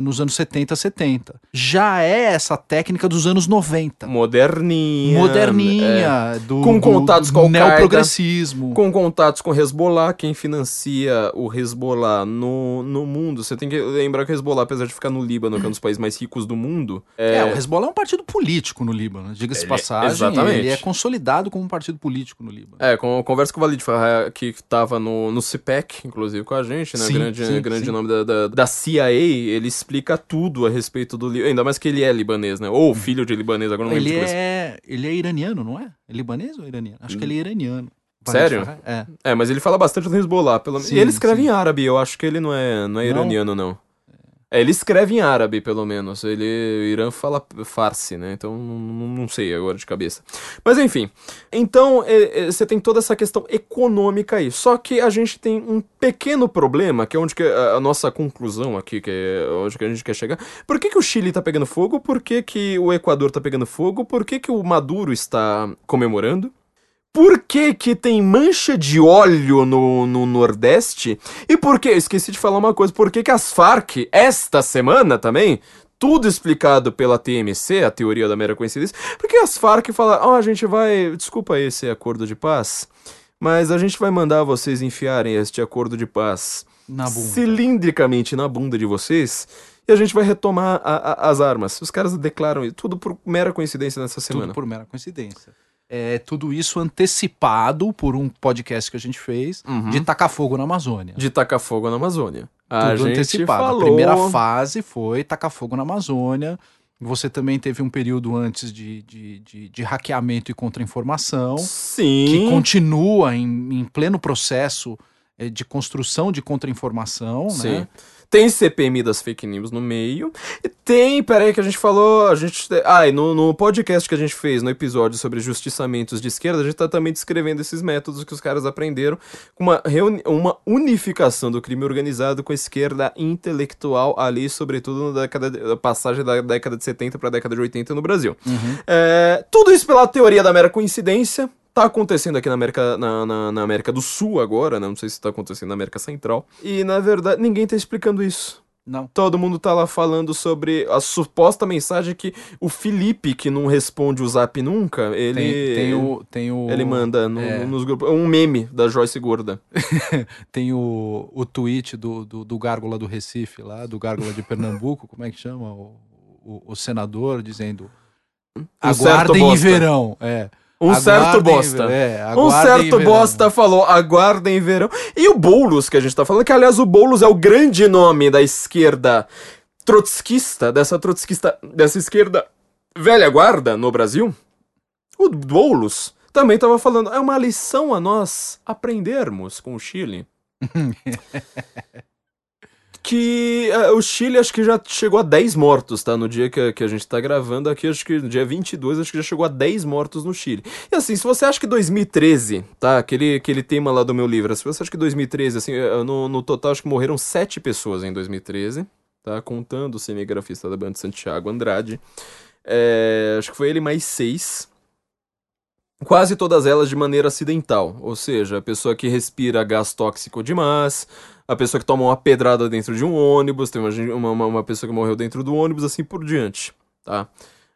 nos anos 70, 70. Já é essa técnica dos anos 90. Moderninha. é. Moderninha, do, Com contatos com Al-Qaeda, neoprogressismo. Com contatos com Hezbollah, quem financia o Hezbollah no, no mundo. Você tem que lembrar que o Hezbollah, apesar de ficar no Líbano, que é um dos países mais ricos do mundo, É, é, o Hezbollah é um partido político no Líbano, diga-se de Ele- passagem. exatamente. Ele é consolidado como um partido político no Líbano. É, com, conversa com o Valide que tava no, no CIPEC, inclusive com a gente, né? Sim, grande sim, grande sim. nome da, da, da CIA, ele explica tudo a respeito do Líbano. Ainda mais que ele é libanês, né? Ou filho de libanês, agora não lembro Ele de cabeça. é, ele é iraniano, não é? É libanês ou iraniano? Acho que ele é iraniano. Sério? É. É, mas ele fala bastante do Hezbollah. Pelo... Sim, e ele escreve sim. em árabe, eu acho que ele não é, não é Não? iraniano, não. É, ele escreve em árabe, pelo menos. Ele, Irã fala farsi, né? Então, não, não- não sei agora de cabeça. Mas, enfim. Então, é, é, você tem toda essa questão econômica aí. Só que a gente tem um pequeno problema, que é onde que a, a nossa conclusão aqui, que é onde que a gente quer chegar. Por que, que o Chile tá pegando fogo? Por que, que o Equador tá pegando fogo? Por que, que o Maduro está comemorando? Por que, que tem mancha de óleo no, no Nordeste? E por que, esqueci de falar uma coisa, por que, que as Farc, esta semana também, tudo explicado pela TMC, a teoria da mera coincidência, porque as Farc falam, ó, a gente vai, desculpa esse acordo de paz, mas a gente vai mandar vocês enfiarem este acordo de paz Na bunda. cilindricamente na bunda de vocês e a gente vai retomar a- a- as armas. Os caras declaram isso, tudo por mera coincidência nessa semana. Tudo por mera coincidência. É tudo isso antecipado por um podcast que a gente fez Uhum. de tacar fogo na Amazônia. de tacar fogo na Amazônia. A tudo antecipado. falou... A primeira fase foi tacar fogo na Amazônia. Você também teve um período antes de, de, de, de hackeamento e contra-informação, que Sim. continua em, em pleno processo é, de construção de contra-informação, Sim. né? Tem CPMI das fake news no meio. E tem, peraí, que a gente falou. A gente. Ah, e no, no podcast que a gente fez, no episódio sobre justiçamentos de esquerda, a gente tá também descrevendo esses métodos que os caras aprenderam com uma, reuni uma unificação do crime organizado com a esquerda intelectual ali, sobretudo na década de, passagem da década de 70 pra década de 80 no Brasil. É, tudo isso pela teoria da mera coincidência. Tá acontecendo aqui na América, na, na, na América do Sul agora, né? Não sei se tá acontecendo na América Central. E, na verdade, ninguém tá explicando isso. Não. Todo mundo tá lá falando sobre a suposta mensagem que o Felipe, que não responde o zap nunca, ele. Tem, tem o, tem o. Ele manda no- é. nos grupos. Um meme da Joyce Gorda. Tem o, o tweet do, do, do Gárgula do Recife lá, do Gárgula de Pernambuco, como é que chama? O, o, o senador dizendo. Um Aguardem em verão. É. Um Aguardem certo bosta. É, Um certo bosta falou, aguardem verão. E o Boulos, que a gente tá falando, que aliás o Boulos é o grande nome da esquerda trotskista, dessa trotskista, dessa esquerda velha guarda no Brasil. O Boulos também tava falando, é uma lição a nós aprendermos com o Chile. que eh, o Chile acho que já chegou a 10 mortos, tá? No dia que, que a gente tá gravando aqui, acho que no dia 22, acho que já chegou a 10 mortos no Chile. E assim, se você acha que 2013, tá? Aquele, aquele tema lá do meu livro, se você acha que 2013, assim, no, no total acho que morreram 7 pessoas em 2013, tá? Contando o cinegrafista da banda Santiago Andrade. É, acho que foi ele mais 6. Quase todas elas de maneira acidental, ou seja, a pessoa que respira gás tóxico demais, a pessoa que toma uma pedrada dentro de um ônibus, tem uma, uma, uma- pessoa que morreu dentro do ônibus, assim por diante, tá?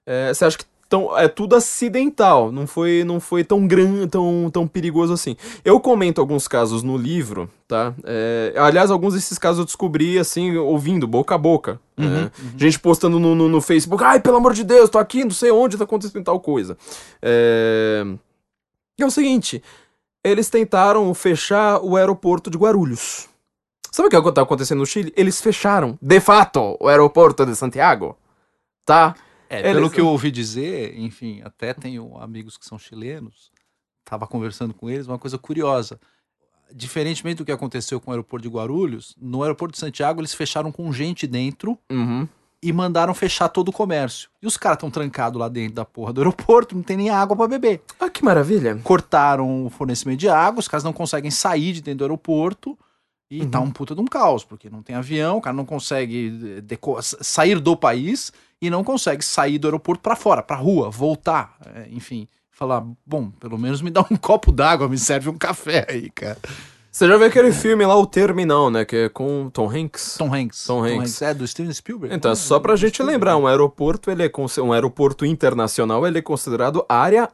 É, Você acha que tão, é tudo acidental, não foi, não foi tão grande, tão, tão perigoso assim. Eu comento alguns casos no livro, tá? É, aliás, alguns desses casos eu descobri, assim, ouvindo, boca a boca. né? Gente postando no, no, no Facebook, ai, pelo amor de Deus, tô aqui, não sei onde tá acontecendo tal coisa. É... é o seguinte, eles tentaram fechar o aeroporto de Guarulhos. Sabe o que tá acontecendo no Chile? Eles fecharam, de fato, o aeroporto de Santiago. Tá? É, Eles- pelo que eu ouvi dizer, enfim, até tenho amigos que são chilenos, tava conversando com eles, uma coisa curiosa. Diferentemente do que aconteceu com o aeroporto de Guarulhos, no aeroporto de Santiago eles fecharam com gente dentro Uhum. e mandaram fechar todo o comércio. E os caras estão trancados lá dentro da porra do aeroporto, não tem nem água pra beber. Ah, que maravilha. Cortaram o fornecimento de água, os caras não conseguem sair de dentro do aeroporto. E tá um puta de um caos, porque não tem avião, o cara não consegue eh, sair do país e não consegue sair do aeroporto pra fora, pra rua, voltar, é, enfim. Falar, bom, pelo menos me dá um copo d'água, me serve um café aí, cara. Você já viu aquele filme lá, O Terminal, né? Que é com Tom Hanks? Tom Hanks. Tom Hanks. É do Steven Spielberg. Então, Ah, só pra do gente Spielberg. lembrar, um aeroporto, ele é um aeroporto internacional, ele é considerado área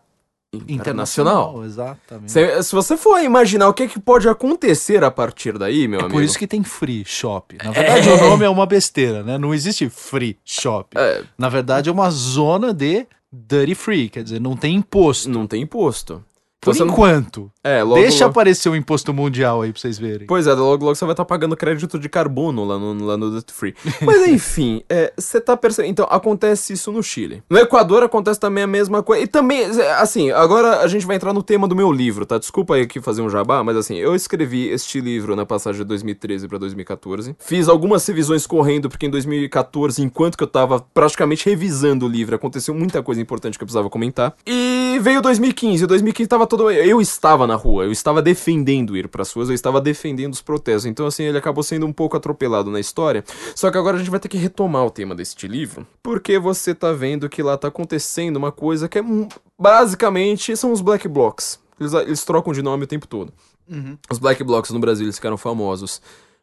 internacional. exatamente. Se, se você for imaginar o que, que pode acontecer a partir daí, meu É amigo. por isso que tem free shop. Na verdade, o nome é uma besteira, né? Não existe free shop. É. Na verdade, é uma zona de duty free, quer dizer, não tem imposto. Não tem imposto. Por Então você enquanto. É, logo, Deixa logo- aparecer o imposto mundial aí pra vocês verem. Pois é, logo, logo você vai estar pagando crédito de carbono lá no, lá no Duty Free. Mas enfim, é, você tá percebendo. Então, acontece isso no Chile. No Equador acontece também a mesma coisa. E também, assim, agora a gente vai entrar no tema do meu livro, tá? Desculpa aí aqui fazer um jabá, mas assim, eu escrevi este livro na passagem de 2013 pra 2014. Fiz algumas revisões correndo, porque em 2014, enquanto que eu tava praticamente revisando o livro, aconteceu muita coisa importante que eu precisava comentar. E veio 2015. E 2015 tava todo. Eu estava na rua, eu estava defendendo ir pras ruas, eu estava defendendo os protestos. Então, assim, ele acabou sendo um pouco atropelado na história. Só que agora a gente vai ter que retomar o tema deste livro, porque você tá vendo que lá tá acontecendo uma coisa que é basicamente são os black blocs. Eles, eles trocam de nome o tempo todo. Os black blocs no Brasil eles ficaram famosos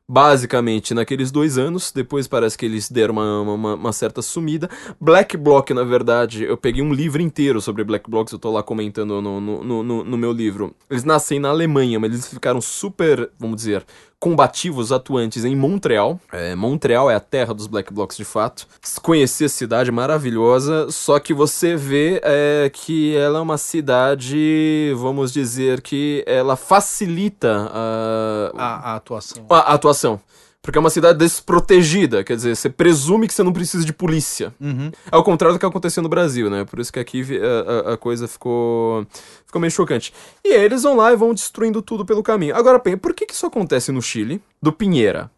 basicamente naqueles dois anos. Depois parece que eles deram uma, uma, uma certa sumida. Black Bloc, na verdade, eu peguei um livro inteiro sobre Black Blocs, eu tô lá comentando no, no, no- no meu livro. Eles nascem na Alemanha, mas eles ficaram super, vamos dizer, combativos, atuantes em Montreal. É, Montreal é a terra dos Black Blocs de fato. Conheci a cidade maravilhosa, só que você vê é, que ela é uma cidade, vamos dizer que ela facilita a, A, a atuação. a a atuação. Porque é uma cidade desprotegida, quer dizer, você presume que você não precisa de polícia. Uhum. Ao contrário do que aconteceu no Brasil, né? Por isso que aqui a, a- a coisa ficou, ficou meio chocante. E aí eles vão lá e vão destruindo tudo pelo caminho. Agora, por que, que isso acontece no Chile? Do Pinheira.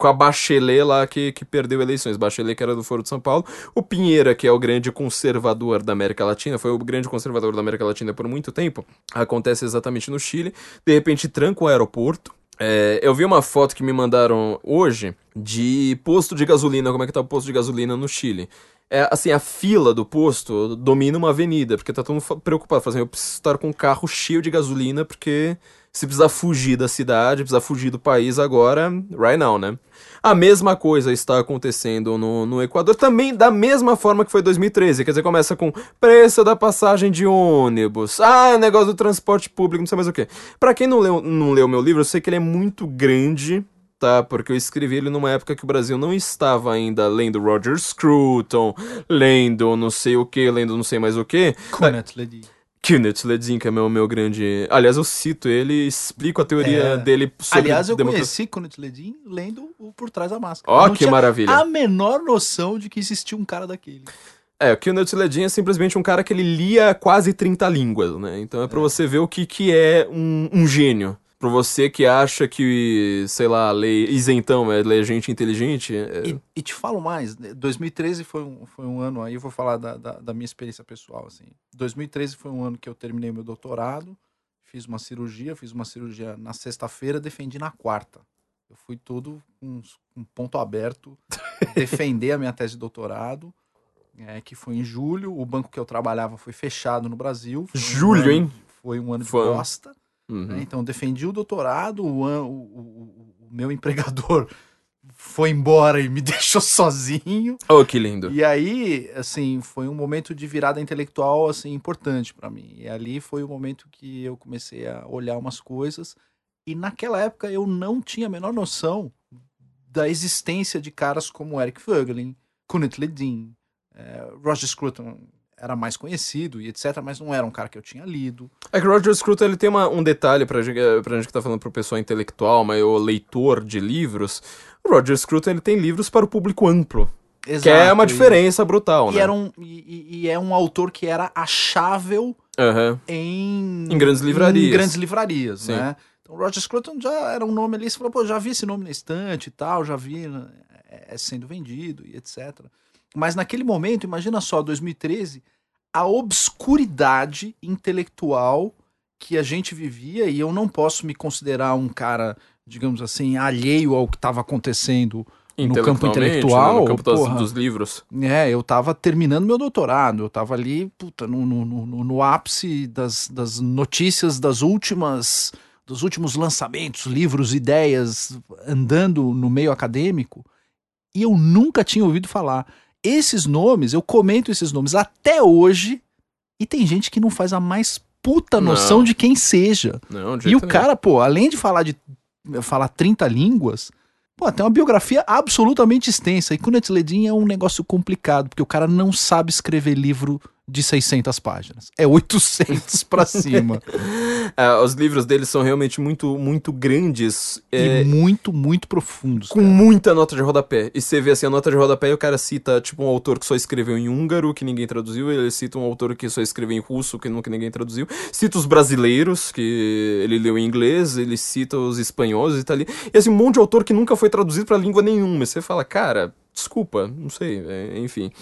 Com a Bachelet lá que, que perdeu eleições. Bachelet, que era do Foro de São Paulo. O Pinheira, que é o grande conservador da América Latina, foi o grande conservador da América Latina por muito tempo. Acontece exatamente no Chile. De repente, tranca o aeroporto. É, eu vi uma foto que me mandaram hoje de posto de gasolina, como é que tá o posto de gasolina no Chile. É, assim, a fila do posto domina uma avenida, porque tá todo mundo preocupado. Assim, eu preciso estar com um carro cheio de gasolina, porque se precisar fugir da cidade, precisar fugir do país agora, right now, né? A mesma coisa está acontecendo no, no Equador, também da mesma forma que foi 2013. Quer dizer, começa com preço da passagem de ônibus, ah, negócio do transporte público, não sei mais o que. Pra quem não leu, não leu meu livro, eu sei que ele é muito grande, tá? Porque eu escrevi ele numa época que o Brasil não estava ainda lendo Roger Scruton, lendo não sei o que, lendo não sei mais o que. Ledi. Kenneth Ledin, que é meu, meu grande. Aliás, eu cito ele e explico a teoria É. dele sobre Aliás, eu democracia. conheci Kunet Ledin lendo o Por Trás da Máscara. Ó, não que tinha maravilha. A menor noção de que existia um cara daquele. É, o Kenneth Ledin é simplesmente um cara que ele lia quase 30 línguas, né? Então é pra você ver o que, que é um, um gênio. Pra você que acha que, sei lá, lei isentão é ler gente inteligente. é- E, e te falo mais, né, 2013 foi um, foi um ano, aí eu vou falar da, da, da minha experiência pessoal, assim. 2013 foi um ano que eu terminei meu doutorado, fiz uma cirurgia, fiz uma cirurgia na sexta-feira, defendi na quarta. Eu fui todo com um ponto aberto, defender a minha tese de doutorado, é, que foi em julho, o banco que eu trabalhava foi fechado no Brasil. Foi um Julho, ano- hein? Foi um ano de bosta. Uhum. né? Então, defendi o doutorado, o, o- o- o meu empregador foi embora e me deixou sozinho. Oh, que lindo. E aí, assim, foi um momento de virada intelectual, assim, importante pra mim. E ali foi o momento que eu comecei a olhar umas coisas. E naquela época eu não tinha a menor noção da existência de caras como Eric Voegelin, Kunit Ledin, eh, Roger Scruton era mais conhecido e etc, mas não era um cara que eu tinha lido. É que o Roger Scruton ele tem uma- um detalhe pra gente, pra gente que tá falando pro pessoal intelectual, mas o leitor de livros. O Roger Scruton ele tem livros para o público amplo. que é uma e- diferença brutal, E, né? era um, e, e- e é um autor que era achável Aham. em, Em grandes livrarias. em grandes livrarias, Sim. né? Então, Roger Scruton já era um nome ali, você falou, pô, já vi esse nome na estante e tal, já vi é, sendo vendido e etc. Mas naquele momento, imagina só, 2013, a obscuridade intelectual que a gente vivia, e eu não posso me considerar um cara, digamos assim, alheio ao que estava acontecendo no campo intelectual. né? No campo porra. dos livros. É, eu tava terminando meu doutorado, eu tava ali, puta, no, no, no, no ápice das, das notícias das últimas, dos últimos lançamentos, livros, ideias, andando no meio acadêmico, e eu nunca tinha ouvido falar. Esses nomes, eu comento esses nomes até hoje, e tem gente que não faz a mais puta noção Não. de quem seja. Não, de E o cara, pô, além de falar de falar 30 línguas, pô, tem uma biografia absolutamente extensa. E Kunet Ledin é um negócio complicado, porque o cara não sabe escrever livro de 600 páginas. É 800 pra cima. É, os livros dele são realmente muito, muito grandes. é, E muito, muito profundos. com muita nota de rodapé. E você vê assim, a nota de rodapé e o cara cita, tipo, um autor que só escreveu em húngaro, que ninguém traduziu. Ele cita um autor que só escreveu em russo, que nunca ninguém traduziu. Cita os brasileiros, que ele leu em inglês. Ele cita os espanhóis e tá ali. E assim, um monte de autor que nunca foi traduzido pra língua nenhuma. E você fala, cara. Desculpa, não sei, é, enfim.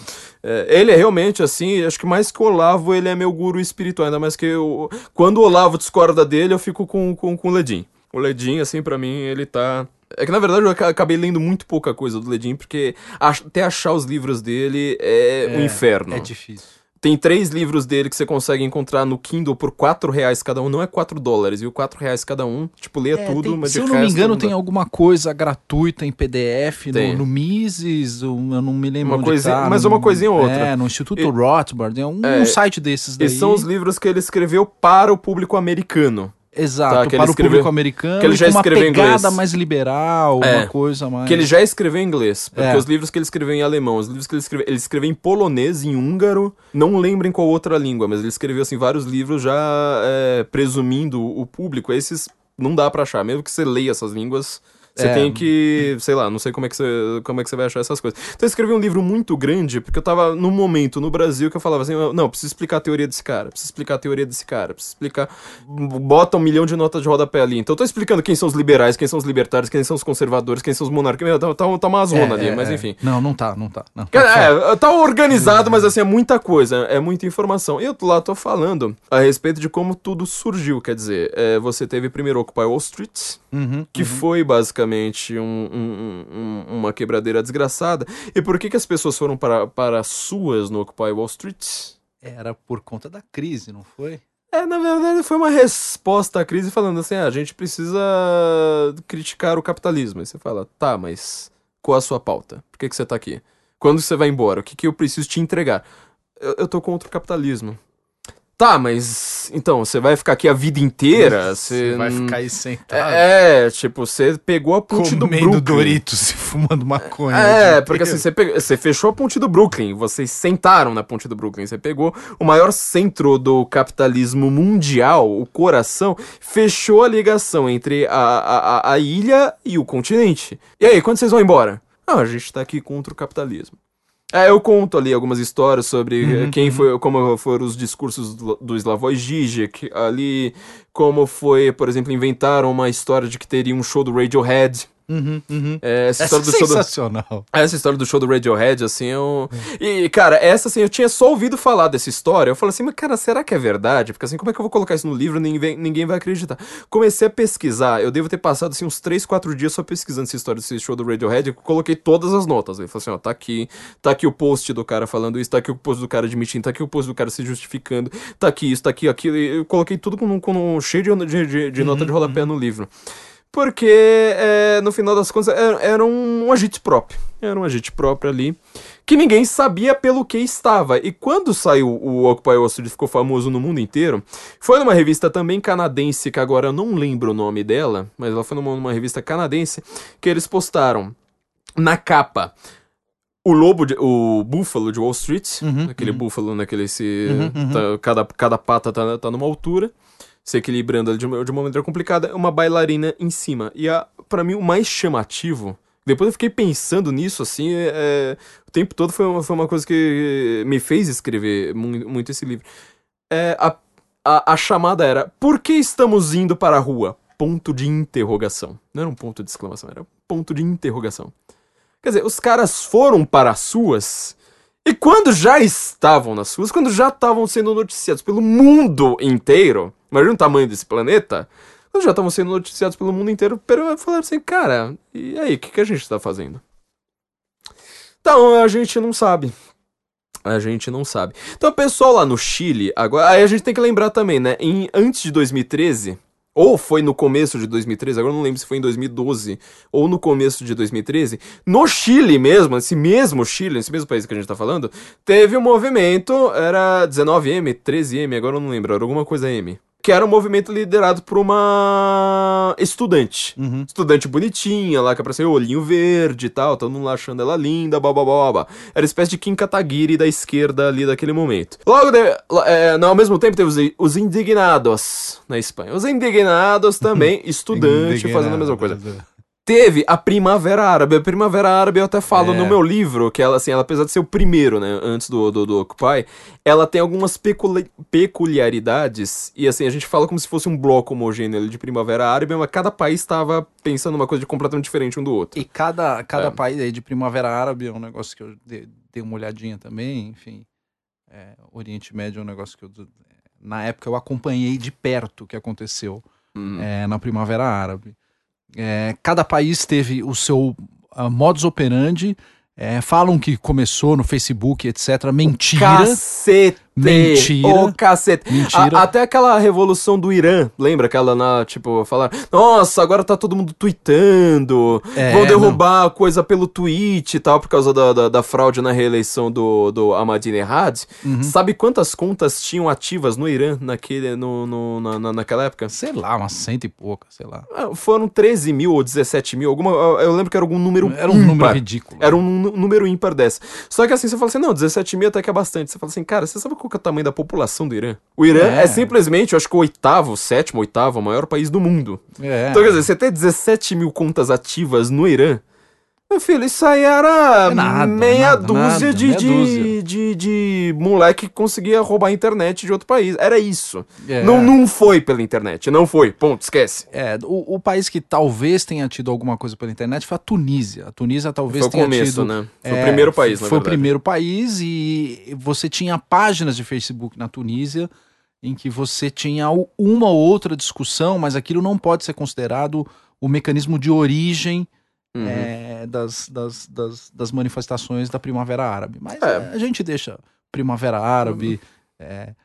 É, ele é realmente assim, acho que mais que o Olavo, ele é meu guru espiritual, ainda mais que eu, quando o Olavo discorda dele, eu fico com, com, com o Ledin. O Ledin, assim, pra mim, ele tá. É que na verdade eu aca- acabei lendo muito pouca coisa do Ledin, porque até achar os livros dele é, um inferno. É difícil. Tem três livros dele que você consegue encontrar no Kindle por 4 reais cada um. Não é 4 dólares, viu? 4 reais cada um. Tipo, lê É, tudo, tem- mas se eu não me engano, tem alguma coisa gratuita em PDF Tem. no, no Mises, eu não me lembro Uma onde coisinha- tá, mas no- uma coisinha ou outra. É, no Instituto E- Rothbard, é um, É, um site desses daí. E são os livros que ele escreveu para o público americano. Exato, Tá, que ele para o escreveu- público americano, que ele já uma escreveu em pegada inglês. mais liberal, É, uma coisa mais... Que ele já escreveu em inglês. Porque É. os livros que ele escreveu em alemão, os livros que ele escreveu, ele escreveu em polonês, em húngaro, não lembro em qual outra língua, mas ele escreveu assim vários livros já é, presumindo o público. Esses não dá pra achar, mesmo que você leia essas línguas, Você É. tem que, sei lá, não sei como é, que você, como é que você vai achar essas coisas. Então eu escrevi um livro muito grande, porque eu tava num momento no Brasil que eu falava assim, não, preciso explicar a teoria desse cara, preciso explicar a teoria desse cara, preciso explicar... Bota um milhão de notas de rodapé ali. Então eu tô explicando quem são os liberais, quem são os libertários, quem são os conservadores, quem são os monarcas. Meu, tá, tá, tá uma zona ali, É, mas é. enfim. Não, não tá, não tá. Não. É, tá organizado, mas assim, é muita coisa, é muita informação. E eu lá tô falando a respeito de como tudo surgiu, quer dizer, é, você teve primeiro Occupy Wall Street, Uhum, que foi basicamente um- um- um- uma quebradeira desgraçada. E por que, que as pessoas foram para, para as suas no Occupy Wall Street? Era por conta da crise, não foi? É, na verdade, foi uma resposta à crise falando assim: ah, a gente precisa criticar o capitalismo. Aí você fala, tá, mas qual a sua pauta? Por que, que você tá aqui? Quando você vai embora? O que, que eu preciso te entregar? Eu, eu tô contra o capitalismo. Tá, mas então, você vai ficar aqui a vida inteira? Você vai ficar aí sentado. É, tipo, você pegou a ponte do comendo Brooklyn. Doritos e fumando maconha. É, porque assim, você, pegou- você fechou a ponte do Brooklyn, vocês sentaram na ponte do Brooklyn, você pegou o maior centro do capitalismo mundial, o coração, fechou a ligação entre a, a, a- a ilha e o continente. E aí, quando vocês vão embora? Ah, a gente tá aqui contra o capitalismo. É, eu conto ali algumas histórias sobre eh, quem foi, como foram os discursos do, do Slavoj Žižek ali, como foi, por exemplo, inventaram uma história de que teria um show do Radiohead. Uhum, uhum. É, essa É história do show do, sensacional. essa história do show do Radiohead, assim, eu... E, cara, essa, assim, eu tinha só ouvido falar dessa história. Eu falei assim, mas, cara, será que é verdade? Porque, assim, como é que eu vou colocar isso no livro? Ninguém, ninguém vai acreditar. Comecei a pesquisar. Eu devo ter passado, assim, uns 3, 4 dias só pesquisando essa história desse show do Radiohead. Eu coloquei todas as notas. Eu falei assim, ó, tá aqui. Tá aqui o post do cara falando isso. Tá aqui o post do cara admitindo. Tá aqui o post do cara se justificando. Tá aqui isso, tá aqui aquilo. Eu coloquei tudo com, com um cheio de, de, de- de nota de rodapé no livro. Porque, é, no final das contas, era, era um agite próprio. Era um agite próprio ali. Que ninguém sabia pelo que estava. E quando saiu o Occupy Wall Street ficou famoso no mundo inteiro, foi numa revista também canadense, que agora eu não lembro o nome dela, mas ela foi numa, numa revista canadense, que eles postaram na capa o lobo, de- o búfalo de Wall Street, Uhum, aquele búfalo naquele se. Uhum, uhum. tá- cada, cada pata tá, tá numa altura se equilibrando de uma, de uma maneira complicada, uma bailarina em cima. E para mim o mais chamativo, depois eu fiquei pensando nisso, assim, é, é, o tempo todo foi uma, foi uma coisa que me fez escrever muito, muito esse livro. É, a, a, a chamada era, por que estamos indo para a rua? Ponto de interrogação. Não era um ponto de exclamação, era um ponto de interrogação. Quer dizer, os caras foram para as suas e quando já estavam nas suas, quando já estavam sendo noticiados pelo mundo inteiro, imagina o tamanho desse planeta, quando já estavam sendo noticiados pelo mundo inteiro, pero falaram assim, cara, e aí, o que, que a gente tá fazendo? Então, a gente não sabe. A gente não sabe. Então, pessoal lá no Chile, agora, aí a gente tem que lembrar também, né, em, antes de 2013, ou foi no começo de 2013, agora não lembro se foi em 2012 ou no começo de 2013, no Chile mesmo, esse mesmo Chile, esse mesmo país que a gente tá falando, teve um movimento, era 19M, 13M, agora eu não lembro, era alguma coisa M. Que era um movimento liderado por uma estudante. Uhum. Estudante bonitinha lá, que apareceu olhinho verde e tal, todo mundo lá achando ela linda, blá blá blá blá. Era uma espécie de Kim Kataguiri da esquerda ali daquele momento. Logo, de, é, não, ao mesmo tempo, teve os, os indignados na Espanha. Os indignados também, estudante fazendo a mesma coisa. Teve a Primavera Árabe. A Primavera Árabe eu até falo É. no meu livro, que ela, assim, ela, apesar de ser o primeiro, né, antes do, do, do Occupy, ela tem algumas peculi- peculiaridades, e assim, a gente fala como se fosse um bloco homogêneo ali de Primavera Árabe, mas cada país estava pensando uma coisa de completamente diferente um do outro. E cada, cada É. país aí de Primavera Árabe é um negócio que eu dei, dei uma olhadinha também, enfim. É, Oriente Médio é um negócio que eu, na época eu acompanhei de perto o que aconteceu Uhum. é, na Primavera Árabe. É, cada país teve o seu ah, modus operandi. é, falam que começou no Facebook, etc. Mentira. Cacete! Mentira. Ô, cacete! Mentira. A- até aquela revolução do Irã, lembra aquela na, tipo, falar, nossa, agora tá todo mundo tweetando, É, vão derrubar coisa pelo tweet e tal, por causa da, da, da fraude na reeleição do, do Ahmadinejad. Uhum. Sabe quantas contas tinham ativas no Irã naquele, no, no- na, na- naquela época? Sei lá, umas cento e pouca, sei lá. Ah, Foram 13 mil ou 17 mil, alguma, eu lembro que era algum número Era um número ímpar. ridículo. Era um nú- número ímpar dessa. Só que assim, você fala assim, não, 17 mil até que é bastante. Você fala assim, cara, você sabe qual que é o tamanho da população do Irã? O Irã é, É. simplesmente, eu acho que o oitavo, sétimo, oitavo maior país do mundo. É. Então, quer dizer, você ter 17 mil contas ativas no Irã. Meu filho, isso aí era É nada, meia nada, dúzia, nada, de, meia de, dúzia. De, de moleque que conseguia roubar a internet de outro país. Era isso. É. Não, não foi pela internet, não foi. Ponto, esquece. É, o, o país que talvez tenha tido alguma coisa pela internet foi a Tunísia. A Tunísia talvez Foi o tenha começo, tido. né? Foi o É, primeiro país, na Foi o verdade. primeiro país e você tinha páginas de Facebook na Tunísia em que você tinha uma ou outra discussão, mas aquilo não pode ser considerado o mecanismo de origem Uhum. é, das, das, das, das manifestações da Primavera Árabe. Mas É. é, a gente deixa Primavera Árabe, é, a le-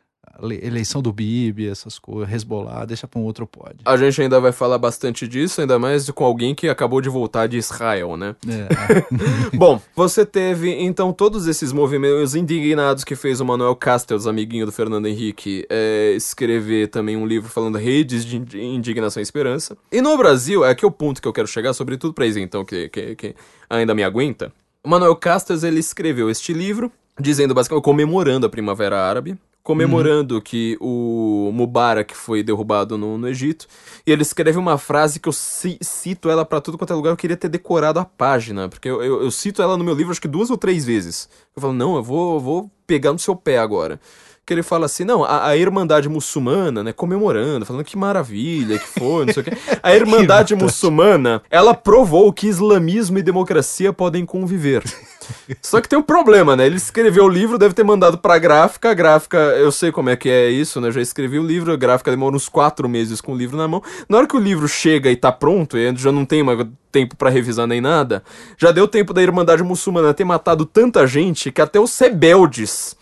eleição do Bibi, essas coisas, Hezbollah, deixa para um outro pod. A gente ainda vai falar bastante disso, ainda mais com alguém que acabou de voltar de Israel, né? É. Bom, você teve então todos esses movimentos indignados que fez o Manuel Castells, amiguinho do Fernando Henrique, é, escrever também um livro falando redes de indi- indignação e esperança. E no Brasil, é aqui o ponto que eu quero chegar, sobretudo pra então que, que, que ainda me aguenta. O Manuel Castells, ele escreveu este livro, dizendo basicamente, comemorando a Primavera Árabe, comemorando que o Mubarak foi derrubado no, no Egito, e ele escreve uma frase que eu ci- cito ela pra tudo quanto é lugar, eu queria ter decorado a página, porque eu, eu, eu cito ela no meu livro acho que duas ou três vezes. Eu falo, não, eu vou, vou pegar no seu pé agora. Que ele fala assim, não, a, a Irmandade Muçulmana, né, comemorando, falando que maravilha que foi, não sei o quê. A Irmandade Muçulmana, ela provou que islamismo e democracia podem conviver. Só que tem um problema, né? Ele escreveu o livro, deve ter mandado pra gráfica. A gráfica, eu sei como é que é isso, né? Já escrevi o livro, a gráfica demora uns quatro meses com o livro na mão. Na hora que o livro chega e tá pronto, e já não tem mais tempo pra revisar nem nada, já deu tempo da Irmandade Muçulmana ter matado tanta gente que até os rebeldes,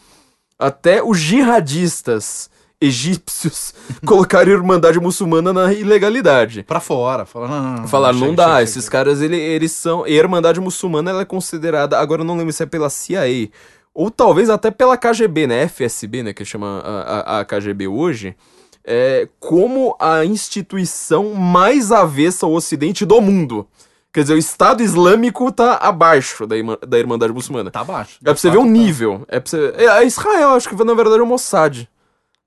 até os jihadistas egípcios colocaram a Irmandade Muçulmana na ilegalidade. Pra fora. Fala, não, não, não. Falaram, não chega, dá, chega, esses chega. caras, ele- eles são... E a Irmandade Muçulmana, ela é considerada, agora eu não lembro se é pela CIA, ou talvez até pela KGB, né, FSB, né, que chama a, a- a KGB hoje, é, como a instituição mais avessa ao ocidente do mundo. Quer dizer, o Estado Islâmico tá abaixo da, Irma- da Irmandade Muçulmana. Tá abaixo. É pra você ver o nível. É pra você... É, a Israel, acho que na verdade é o Mossad.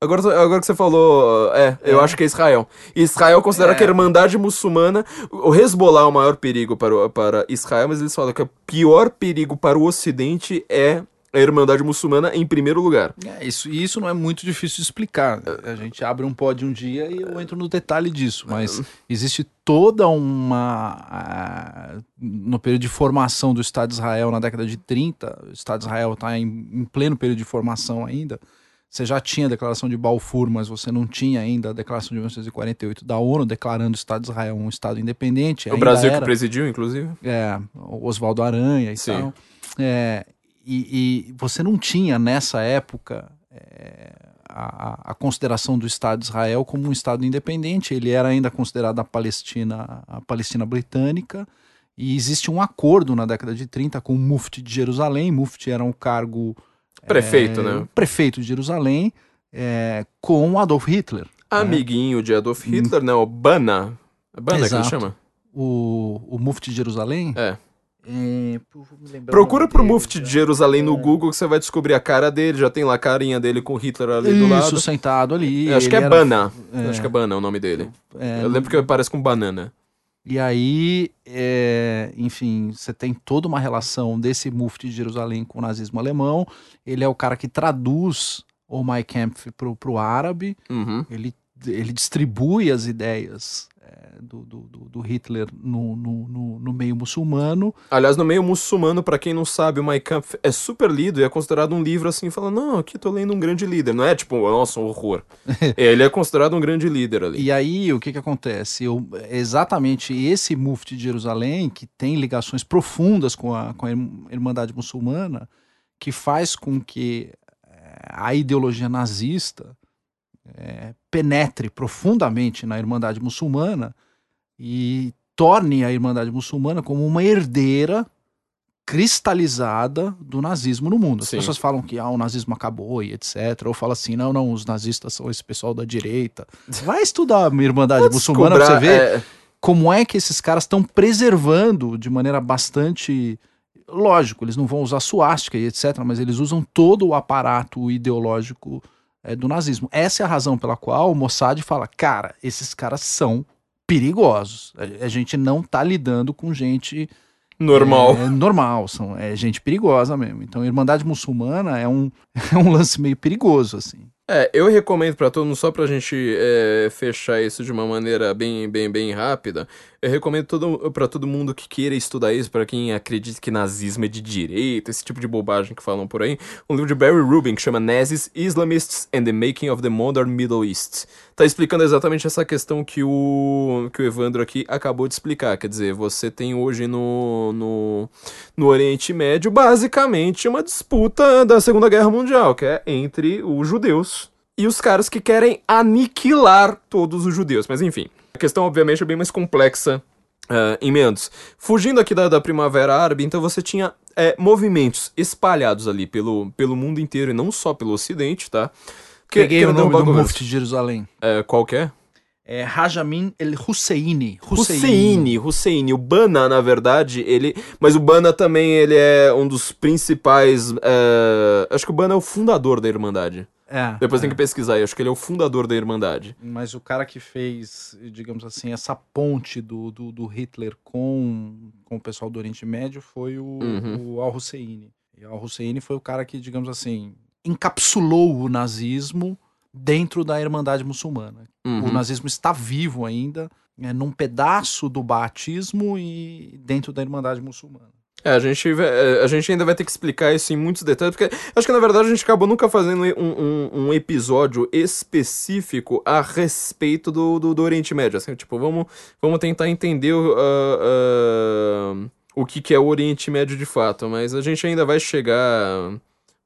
Agora, agora que você falou, é, eu acho que é Israel. Israel considera É. que a Irmandade Muçulmana. O Hezbollah é o maior perigo para, para Israel, mas eles falam que o pior perigo para o Ocidente é a Irmandade Muçulmana em primeiro lugar. É, isso, e isso não é muito difícil de explicar. A gente abre um pod um dia e eu entro no detalhe disso, mas existe toda uma. ah, no período de formação do Estado de Israel na década de 30, o Estado de Israel está em, em pleno período de formação ainda. Você já tinha a declaração de Balfour, mas você não tinha ainda a declaração de 1948 da ONU declarando o Estado de Israel um Estado independente. o Brasil que era- presidiu, inclusive. é, Oswaldo Aranha e Sim. tal. É, e, e você não tinha nessa época é, a, a- a consideração do Estado de Israel como um Estado independente. Ele era ainda considerado a Palestina, a Palestina britânica. E existe um acordo na década de 30 com o Mufti de Jerusalém. Mufti era um cargo Prefeito, é, né? prefeito de Jerusalém, é, com Adolf Hitler. Amiguinho de Adolf Hitler, né? O Bana. É Bana que ele Exato. chama? O, o Mufti de Jerusalém. É. É, Procura pro dele, Mufti já. de Jerusalém no Google que você vai descobrir a cara dele. Já tem lá a carinha dele com Hitler ali do lado. Isso, sentado ali. Eu acho que é era- Bana. é. Acho que é Bana o nome dele. é, Eu lembro que parece com banana. E aí, é, enfim, você tem toda uma relação desse Mufti de Jerusalém com o nazismo alemão. Ele é o cara que traduz o Mein Kampf pro, pro árabe. Uhum. Ele, ele distribui as ideias do, do, do- do Hitler no, no, no, meio muçulmano. Aliás, no meio muçulmano, pra quem não sabe, o Mein Kampf é super lido e é considerado um livro assim, falando, não, aqui tô lendo um grande líder. Não é tipo, nossa, um horror. Ele é considerado um grande líder ali. E aí, o que que acontece? Eu, exatamente esse Mufti de Jerusalém, que tem ligações profundas com a, com a Irm- Irmandade Muçulmana, que faz com que a ideologia nazista eh, penetre profundamente na Irmandade Muçulmana e torne a Irmandade Muçulmana como uma herdeira cristalizada do nazismo no mundo. As Sim. pessoas falam que ah, o nazismo acabou e etc. Ou falam assim, não, não, os nazistas são esse pessoal da direita. Vai estudar a Irmandade Muçulmana pra você ver É, como é que esses caras estão preservando de maneira bastante lógico, eles não vão usar suástica e etc, mas eles usam todo o aparato ideológico é, do nazismo. Essa é a razão pela qual o Mossad fala, cara, esses caras são perigosos. A, a gente não tá lidando com gente Normal. é, normal, são, é gente perigosa mesmo. Então, a Irmandade Muçulmana é um, é um lance meio perigoso, assim. É, eu recomendo pra todo mundo, só pra gente é, fechar isso de uma maneira bem, bem, bem rápida, eu recomendo pra todo mundo que queira estudar isso, pra quem acredita que nazismo é de direita, esse tipo de bobagem que falam por aí, um livro de Barry Rubin que chama Nazis, Islamists and the Making of the Modern Middle East. Tá explicando exatamente essa questão que o, que o Evandro aqui acabou de explicar, quer dizer, você tem hoje no, no, no Oriente Médio basicamente uma disputa da Segunda Guerra Mundial, que é entre os judeus e os caras que querem aniquilar todos os judeus. Mas enfim, a questão obviamente é bem mais complexa ah, em meandros. Fugindo aqui da, da Primavera Árabe, então você tinha é, movimentos espalhados ali pelo, pelo mundo inteiro e não só pelo Ocidente, tá? Que- Peguei que o nome do. Mufti de Jerusalém. É, qual que é? É Rajamin El Husseini. Husseini, Husseini. O Bana, na verdade, ele. Mas o Bana também ele é um dos principais. é, Acho que o Bana é o fundador da Irmandade. É, Depois é. tem que pesquisar aí. Acho que ele é o fundador da Irmandade. Mas o cara que fez, digamos assim, essa ponte do, do, do Hitler com, com o pessoal do Oriente Médio foi o, Uhum. o Al-Husseini. E Al-Husseini foi o cara que, digamos assim, encapsulou o nazismo dentro da Irmandade Muçulmana. Uhum. O nazismo está vivo ainda, é, num pedaço do batismo e dentro da Irmandade Muçulmana. É, a gente, é, a gente ainda vai ter que explicar isso em muitos detalhes, porque acho que na verdade a gente acabou nunca fazendo um, um, um episódio específico a respeito do, do, do Oriente Médio. Assim, tipo, vamos, vamos tentar entender o, ah, ah, o que, que é o Oriente Médio de fato, mas a gente ainda vai chegar.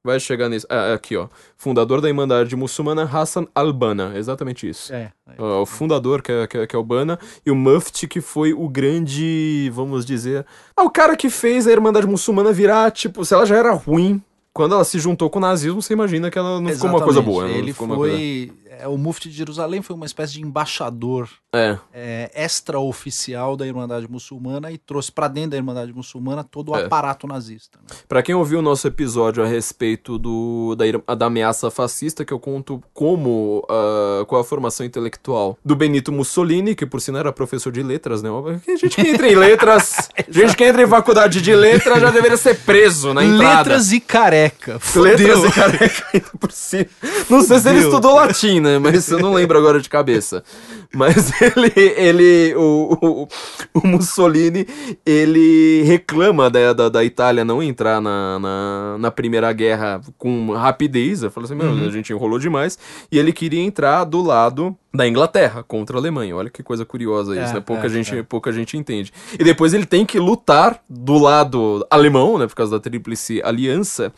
Vai chegar nisso. Ah, aqui, ó. Fundador da Irmandade Muçulmana Hassan al-Banna. Exatamente isso. É, Ó, o fundador, que é, que, é, que é o Bana, e o Mufti, que foi o grande, vamos dizer. Ah, o cara que fez a Irmandade Muçulmana virar, tipo, se ela já era ruim, quando ela se juntou com o nazismo, você imagina que ela não ficou uma coisa boa. né? Ele foi. É, o Mufti de Jerusalém foi uma espécie de embaixador É, é, extraoficial da Irmandade Muçulmana e trouxe pra dentro da Irmandade Muçulmana todo o É. aparato nazista. né? Pra quem ouviu o nosso episódio a respeito do, da, da ameaça fascista, que eu conto como, qual a formação intelectual do Benito Mussolini, que por sinal era professor de letras, né? A gente que entra em letras, gente que entra em faculdade de letras já deveria ser preso na entrada. Letras e careca. Letras Fudeu. e careca ainda por cima. Não sei se ele estudou latim, né? Mas eu não lembro agora de cabeça. Mas ele, ele o, o, o Mussolini, ele reclama da, da, da Itália não entrar na, na, na Primeira Guerra com rapidez. Eu falei assim, Uhum. a gente enrolou demais. E ele queria entrar do lado da Inglaterra contra a Alemanha. Olha que coisa curiosa isso, É, né? Pouca, é, gente, é. pouca gente entende. E depois ele tem que lutar do lado alemão, né? Por causa da Tríplice Aliança.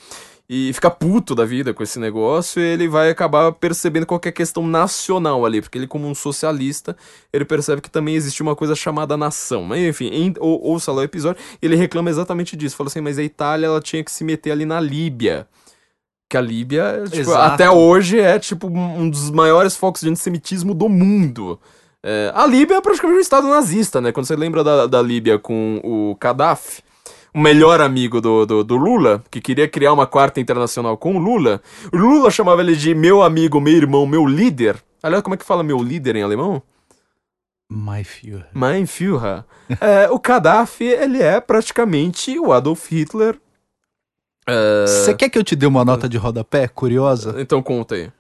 E fica puto da vida com esse negócio, e ele vai acabar percebendo qualquer questão nacional ali, porque ele, como um socialista, ele percebe que também existe uma coisa chamada nação. Mas enfim, em, ou, ouça lá o episódio, ele reclama exatamente disso. Fala assim, mas a Itália ela tinha que se meter ali na Líbia. Que a Líbia, tipo, até hoje, é tipo um dos maiores focos de antissemitismo do mundo. É, a Líbia é praticamente um estado nazista, né? Quando você lembra da, da Líbia com o Gaddafi, o melhor amigo do, do, do Lula, que queria criar uma quarta internacional com o Lula, o Lula chamava ele de meu amigo, meu irmão, meu líder. Aliás, como é que fala meu líder em alemão? My Führer. Mein Führer. É, o Gaddafi, ele é praticamente o Adolf Hitler. É, Você quer que eu te dê uma nota de rodapé curiosa? Então conta aí.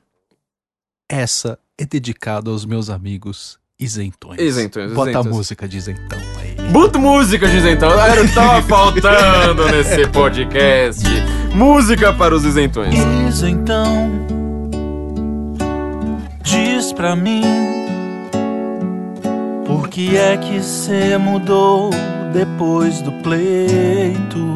Essa é dedicada aos meus amigos isentões. Isentões, Bota isentões. a música de isentão aí. Bota música, diz então. Era o que tava faltando nesse podcast. Música para os isentões. Isentão, diz pra mim por que é que cê mudou depois do pleito?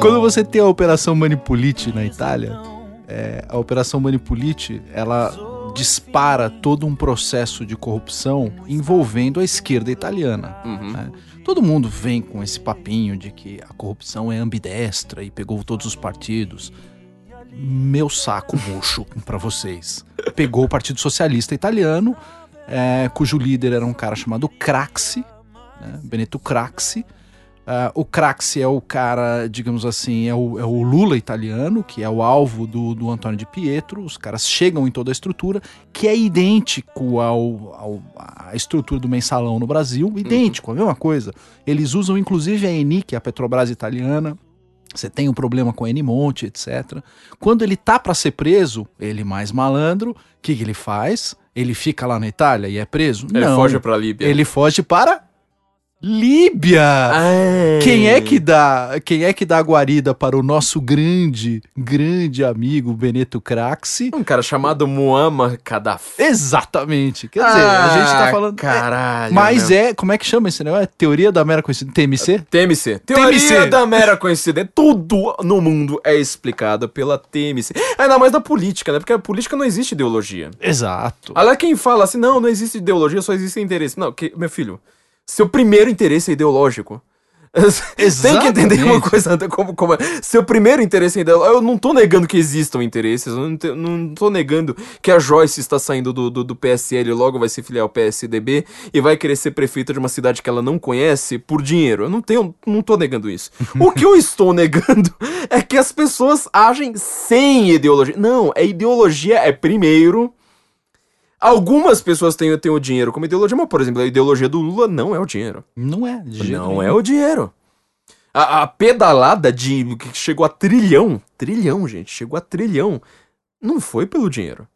Quando você tem a Operação Manipulite na Itália, é, a Operação Manipulite, ela dispara todo um processo de corrupção envolvendo a esquerda italiana. Uhum. né? Todo mundo vem com esse papinho de que a corrupção é ambidestra e pegou todos os partidos. Meu saco murcho pra vocês. Pegou o Partido Socialista Italiano, é, cujo líder era um cara chamado Craxi, né, Benito Craxi, Ah, o Craxi é o cara, digamos assim, é o, é o Lula italiano, que é o alvo do, do Antônio de Pietro. Os caras chegam em toda a estrutura, que é idêntico ao, ao- à estrutura do mensalão no Brasil, idêntico, a mesma coisa. Eles usam inclusive a Eni, que é a Petrobras italiana. Você tem um problema com a Enimonte, etc. Quando ele tá para ser preso, ele mais malandro, o que, que ele faz? Ele fica lá na Itália e é preso? Ele Não. foge pra Líbia. Ele foge para Líbia. Quem é que dá, quem é que dá a guarida para o nosso grande, grande amigo Beneto Craxi? Um cara chamado Muammar Gaddafi. Exatamente. Quer dizer, a gente tá falando. Caralho. é, mas meu. é, como é que chama esse negócio? É teoria da mera coincidência? TMC? TMC. Teoria TMC. da mera coincidência. Tudo no mundo é explicado pela TMC. Ainda mais da política, né? Porque a política não existe ideologia. Exato. Olha quem fala assim, não, não existe ideologia, só existe interesse. Não, que, meu filho, seu primeiro interesse é ideológico. Tem que entender uma coisa como, como é. Seu primeiro interesse é ideológico. Eu não tô negando que existam interesses, eu não, te- não tô negando que a Joyce está saindo do, do, do PSL e logo vai se filiar ao PSDB e vai querer ser prefeita de uma cidade que ela não conhece por dinheiro. Eu não tenho, não tô negando isso. o que eu estou negando é que as pessoas agem sem ideologia. Não, a ideologia é primeiro. Algumas pessoas têm, têm o dinheiro como ideologia, mas, por exemplo, a ideologia do Lula não é o dinheiro. Não é, de jeito Não nenhum. é o dinheiro. A, a pedalada de que chegou a trilhão, trilhão, gente, chegou a trilhão, não foi pelo dinheiro.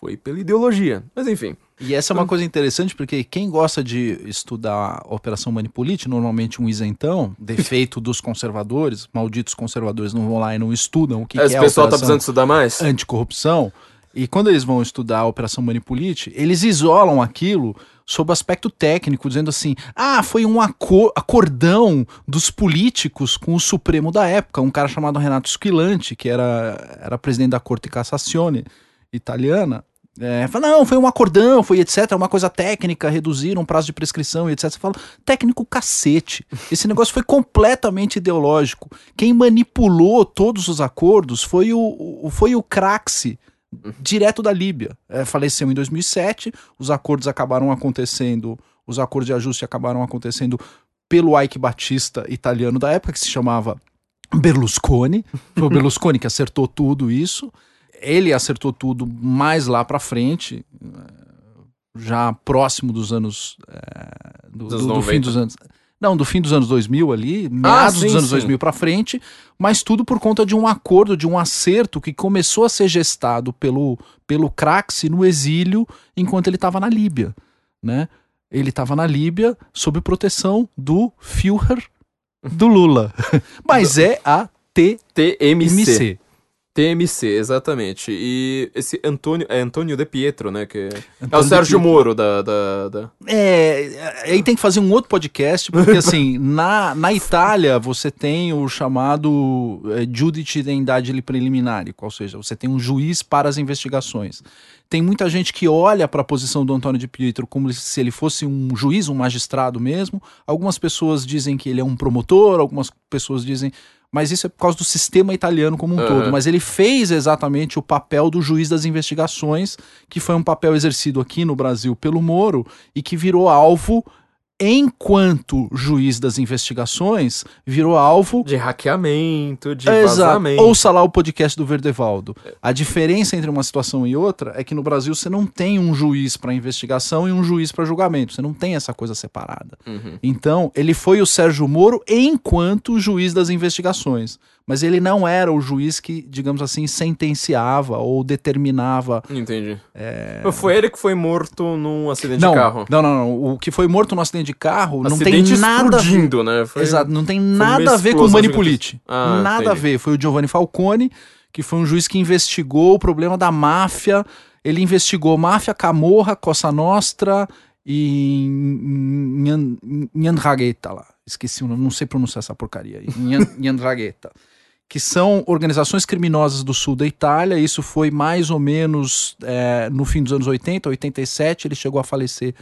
Foi pela ideologia. Mas enfim. E essa é uma coisa interessante porque quem gosta de estudar a Operação Manipulite, normalmente um isentão, defeito dos conservadores, malditos conservadores não vão lá e não estudam o que, Esse que é a pessoal tá Operação precisando estudar mais? anticorrupção. E quando eles vão estudar a Operação Manipulite, eles isolam aquilo sob aspecto técnico, dizendo assim: ah, foi um acor- acordão dos políticos com o Supremo da época, um cara chamado Renato Squilante, que era, era presidente da Corte Cassazione italiana. É, fala, não, foi um acordão, foi etc, uma coisa técnica, reduziram o prazo de prescrição e etc. Você fala, técnico cacete. Esse negócio foi completamente ideológico. Quem manipulou todos os acordos foi o, o- foi o Craxi, direto da Líbia. É, faleceu em 2007, os acordos acabaram acontecendo, os acordos de ajuste acabaram acontecendo pelo Ike Batista italiano da época, que se chamava Berlusconi. Foi o Berlusconi que acertou tudo isso. Ele acertou tudo mais lá pra frente, eh, já próximo dos anos. eh, do, do- do fim 90. dos anos. Não, do fim dos anos 2000 ali, meados sim, dos anos sim. 2000 pra frente, mas tudo por conta de um acordo, de um acerto que começou a ser gestado pelo, pelo Craxi no exílio enquanto ele estava na Líbia, né? Ele estava na Líbia sob proteção do Führer do Lula. Mas é a TMC. TMC. TMC, exatamente. E esse Antônio. É Antônio de Pietro, né? Que é o Antônio de Sérgio Pietro. Moro da. da, da- É, aí tem que fazer um outro podcast, porque assim, na, na Itália você tem o chamado é, giudice de indagine preliminare, ou seja, você tem um juiz para as investigações. Tem muita gente que olha para a posição do Antônio de Pietro como se ele fosse um juiz, um magistrado mesmo. Algumas pessoas dizem que ele é um promotor, algumas pessoas dizem. Mas isso é por causa do sistema italiano como um Aham. todo. Mas ele fez exatamente o papel do juiz das investigações, que foi um papel exercido aqui no Brasil pelo Moro e que virou alvo, enquanto juiz das investigações, virou alvo De hackeamento, de Exato. vazamento. Ouça lá o podcast do Verdevaldo. A diferença entre uma situação e outra é que no Brasil você não tem um juiz para investigação e um juiz para julgamento. Você não tem essa coisa separada. Uhum. Então, ele foi o Sérgio Moro enquanto juiz das investigações. Mas ele não era o juiz que, digamos assim, sentenciava ou determinava. Entendi. Foi ele que foi morto num acidente Não, de carro. não, não, não. O que foi morto no acidente de carro não acidente tem nada a ver. explodindo, né? Foi- Exato, não tem nada a ver com o Manipulite. Ah, nada a entendi. ver. Foi o Giovanni Falcone, que foi um juiz que investigou o problema da máfia. Ele investigou máfia, Camorra, Costa Nostra e Nhan- Nhandragueta lá. Esqueci o nome, não sei pronunciar essa porcaria. aí. Nhan- Nhandragueta. Que são organizações criminosas do sul da Itália. Isso foi mais ou menos é, no fim dos anos 80, 87. Ele chegou a falecer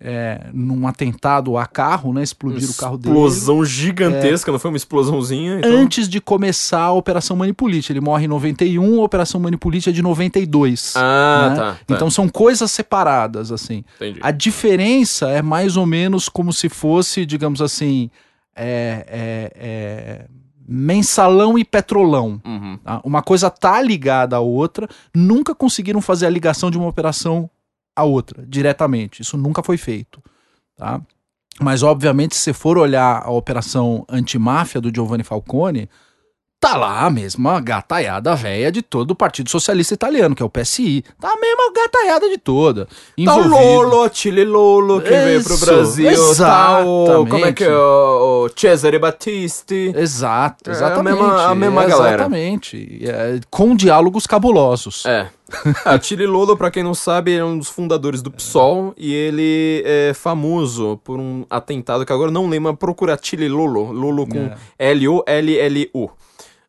é, num atentado a carro, né? Explodir o carro dele. Explosão gigantesca, não foi uma explosãozinha? Então... Antes de começar a Operação Manipulite. Ele morre em 91, a Operação Manipulite é de 92. Ah, né? tá, tá. Então são coisas separadas, assim. Entendi. A diferença é mais ou menos como se fosse, digamos assim, é, é- é mensalão e petrolão. Uhum. tá? Uma coisa tá ligada à outra, nunca conseguiram fazer a ligação de uma operação à outra, diretamente. Isso nunca foi feito. Tá? Mas, obviamente, se você for olhar a operação antimáfia do Giovanni Falcone, tá lá a mesma gataiada velha de todo o Partido Socialista Italiano, que é o PSI. Tá a mesma gataiada de toda. Tá o Envolvido- Lolo, Chile Lolo, que veio pro Isso, Brasil. Tá o, como é que é? exatamente. O, o Cesare Battisti. Exato, É a exatamente. mesma- a mesma galera. Exatamente. É, com diálogos cabulosos. É. A Chile Lolo, pra quem não sabe, é um dos fundadores do PSOL e ele é famoso por um atentado que agora não lembro, mas procura Chile Lolo. Lolo com É. L-O-L-L-U.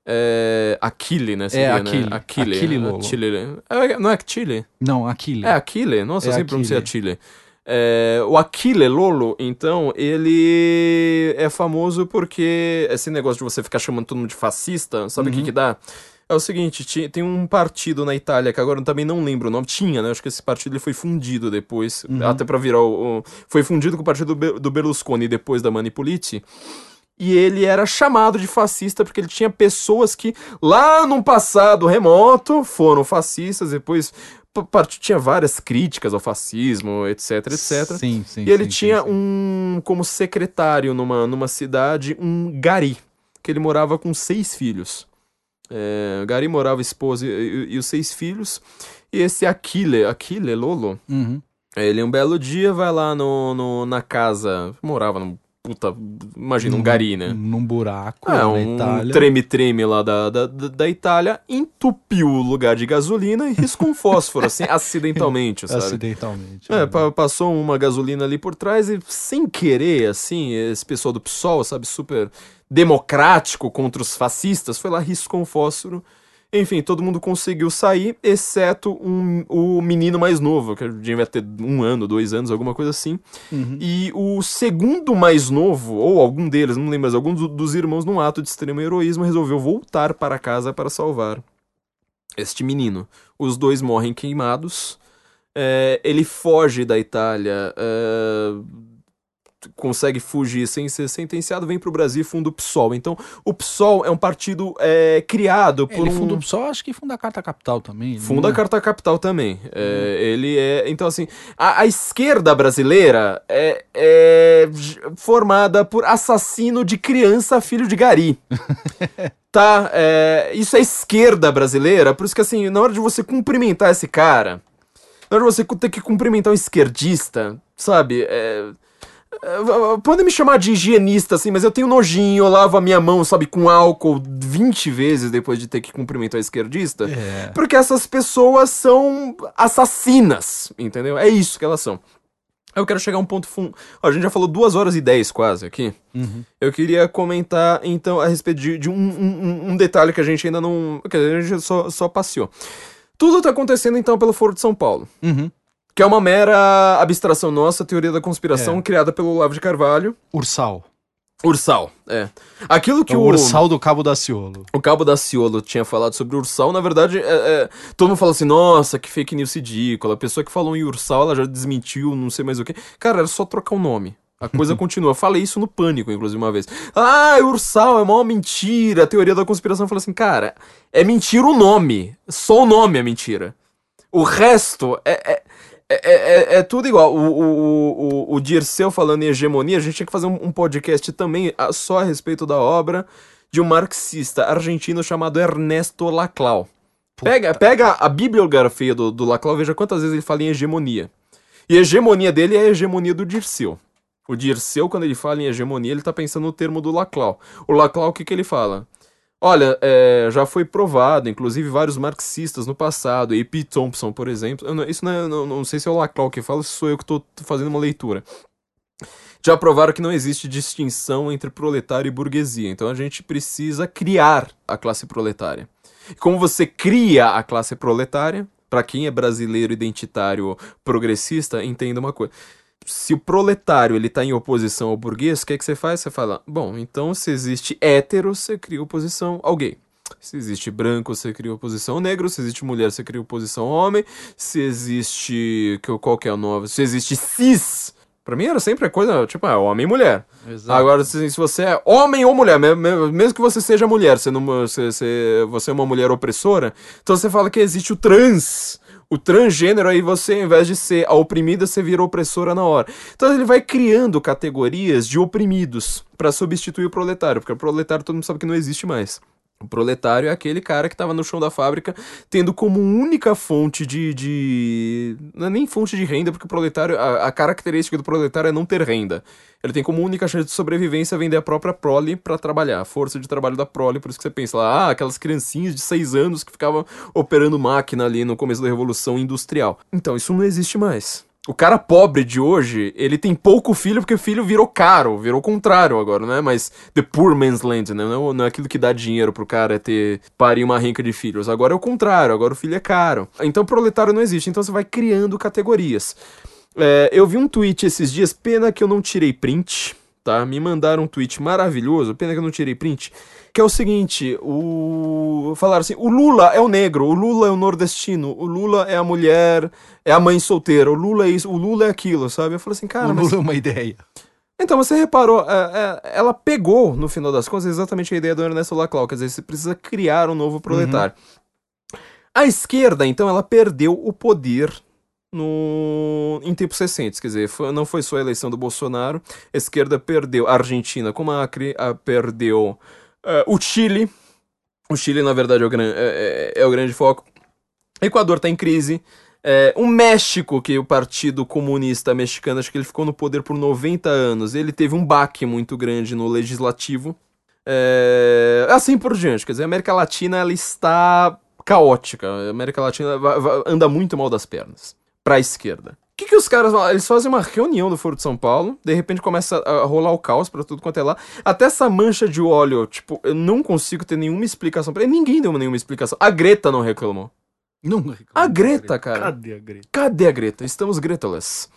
É, Aquile, né? seria, Aquile. Né? Aquile. Aquile é, Lolo. Chile. É, não é Chile? Não, Aquile. É Aquile? Nossa, É eu sempre pronunciei Aquile. Chile. É, o Aquile Lolo, então, ele é famoso porque esse negócio de você ficar chamando todo mundo de fascista, sabe o Uhum. que que dá? É o seguinte, tem um partido na Itália, que agora eu também não lembro o nome, tinha, né? Acho que esse partido ele foi fundido depois, Uhum. até pra virar o, o- Foi fundido com o partido do Be- do Berlusconi depois da Manipuliti. E ele era chamado de fascista porque ele tinha pessoas que lá num passado remoto foram fascistas, depois tinha várias críticas ao fascismo, etc, etc. Sim, sim. E ele sim, tinha sim, um como secretário numa, numa cidade, um gari, que ele morava com seis filhos. É, o gari morava a esposa e, e- e os seis filhos. E esse Aquile, Aquile Lolo, Uhum. ele um belo dia vai lá no, no- na casa, morava num puta, imagina, um gari, né? Num buraco É, na um Itália. treme-treme lá da, da, da Itália, entupiu o lugar de gasolina e riscou um fósforo, assim, acidentalmente, sabe? Acidentalmente. É, pa- passou uma gasolina ali por trás e, sem querer, assim, esse pessoal do PSOL, sabe, super democrático contra os fascistas, foi lá, riscou um fósforo. Enfim, todo mundo conseguiu sair, exceto um, o menino mais novo, que devia ter um ano, dois anos, alguma coisa assim. Uhum. E o segundo mais novo, ou algum deles, não lembro, mas algum do- dos irmãos, num ato de extremo heroísmo, resolveu voltar para casa para salvar este menino. Os dois morrem queimados. É, ele foge da Itália, é, consegue fugir sem ser sentenciado, vem para o Brasil e funda o PSOL. Então, o PSOL é um partido é, criado por Ele um... funda o PSOL, acho que funda a Carta Capital também. Funda a né? Carta Capital também. É, ele é. Então, assim, a, a esquerda brasileira é, é formada por assassino de criança, filho de gari. tá? É, isso é esquerda brasileira, por isso que, assim, na hora de você cumprimentar esse cara, na hora de você ter que cumprimentar um esquerdista, sabe? É. é, Podem me chamar de higienista, assim, mas eu tenho nojinho, eu lavo a minha mão, sabe, com álcool 20 vezes depois de ter que cumprimentar o esquerdista. É. Porque essas pessoas são assassinas, entendeu? É isso que elas são. Eu quero chegar a um ponto fun... Ó, a gente já falou duas horas e dez quase aqui. Uhum. Eu queria comentar, então, a respeito de, de um, um- um detalhe que a gente ainda não... Quer dizer, a gente só, só passeou. Tudo tá acontecendo, então, pelo Foro de São Paulo. Uhum. Que é uma mera abstração nossa, teoria da conspiração, É. criada pelo Olavo de Carvalho. Ursal. Ursal, é. Aquilo que É o o... Ursal do Cabo da Ciolo. O Cabo da Ciolo tinha falado sobre o Ursal, na verdade, é, é, todo mundo fala assim, nossa, que fake news ridícula. A pessoa que falou em Ursal, ela já desmentiu, não sei mais o que. Cara, era só trocar o nome. A coisa continua. Eu falei isso no Pânico, inclusive, uma vez. Ah, Ursal é uma mentira. A teoria da conspiração eu falei assim, cara, é mentira o nome. Só o nome é mentira. O resto é... é... É, é- é tudo igual. O, o, o, o- Dirceu falando em hegemonia, a gente tinha que fazer um, um podcast também ah, só a respeito da obra de um marxista argentino chamado Ernesto Laclau. Pega, pega a bibliografia do, do Laclau, veja quantas vezes ele fala em hegemonia. E a hegemonia dele é a hegemonia do Dirceu. O Dirceu, quando ele fala em hegemonia, ele tá pensando no termo do Laclau. O Laclau, o que, que ele fala? Olha, é, já foi provado, inclusive vários marxistas no passado, A.P. Thompson, por exemplo. não- isso não, é- não, não sei se é o Laclau que fala, se sou eu que estou fazendo uma leitura. Já provaram que não existe distinção entre proletário e burguesia. Então a gente precisa criar a classe proletária. E como você cria a classe proletária, para quem é brasileiro, identitário, progressista, entenda uma coisa. Se o proletário ele tá em oposição ao burguês, o que, é que você faz? Você fala, bom, então se existe hétero, você cria oposição ao gay. Se existe branco, você cria oposição ao negro. Se existe mulher, você cria oposição ao homem. Se existe. que- Qual que é o nome? Se existe cis, Pra mim era sempre a coisa, tipo, é homem e mulher. Exato. Agora, se, se você é homem ou mulher, me- me- mesmo que você seja mulher, você, não, você, você, você é uma mulher opressora, então você fala que existe o trans, o transgênero, aí você, ao invés de ser a oprimida, você vira opressora na hora. Então ele vai criando categorias de oprimidos pra substituir o proletário, porque o proletário todo mundo sabe que não existe mais. O proletário é aquele cara que tava no chão da fábrica, tendo como única fonte de. de... Não é nem fonte de renda, porque o proletário. A, a característica do proletário é não ter renda. Ele tem como única chance de sobrevivência vender a própria prole pra trabalhar, a força de trabalho da prole, por isso que você pensa lá, ah, aquelas criancinhas de seis anos que ficavam operando máquina ali no começo da Revolução Industrial. Então, isso não existe mais. O cara pobre de hoje, ele tem pouco filho porque o filho virou caro, virou contrário agora, não é mais the poor man's land, né? Não é, não é aquilo que dá dinheiro pro cara ter parir uma renca de filhos. Agora é o contrário, agora o filho é caro. Então proletário não existe, então você vai criando categorias. É, eu vi um tweet esses dias, pena que eu não tirei print, tá? Me mandaram um tweet maravilhoso, pena que eu não tirei print, que é o seguinte, o falaram assim, o Lula é o negro, o Lula é o nordestino, o Lula é a mulher, é a mãe solteira, o Lula é isso, o Lula é aquilo, sabe? Eu falei assim, cara, o mas Lula é uma ideia. então, você reparou, é, é, ela pegou, no final das contas, exatamente a ideia do Ernesto Laclau, quer dizer, você precisa criar um novo proletário. A esquerda, então, ela perdeu o poder no... em tempos recentes, quer dizer, foi- não foi só a eleição do Bolsonaro, a esquerda perdeu a Argentina com Macri, a, perdeu eh, o Chile, o Chile, na verdade, é o, gran- é- é- é o grande foco, Equador tá em crise, é, o México, que o Partido Comunista Mexicano, acho que ele ficou no poder por 90 anos, ele teve um baque muito grande no legislativo. É, assim por diante, quer dizer, a América Latina ela está caótica. A América Latina anda muito mal das pernas pra esquerda. O que, que os caras falam? Eles fazem uma reunião do Foro de São Paulo, de repente começa a rolar o caos pra tudo quanto é lá. Até essa mancha de óleo, tipo, eu não consigo ter nenhuma explicação pra ele. Ninguém deu nenhuma explicação. A Greta não reclamou. Não A reclamo, Greta, cara. Cadê a Greta? Cadê a Greta? Estamos Gretaless.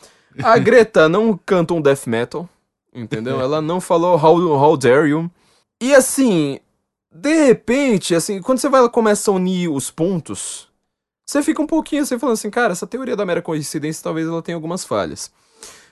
A Greta não canta um death metal, entendeu? Ela não falou how, how dare you. E assim, de repente, assim, quando você vai começa a unir os pontos, você fica um pouquinho assim falando assim, cara, essa teoria da mera coincidência talvez ela tenha algumas falhas.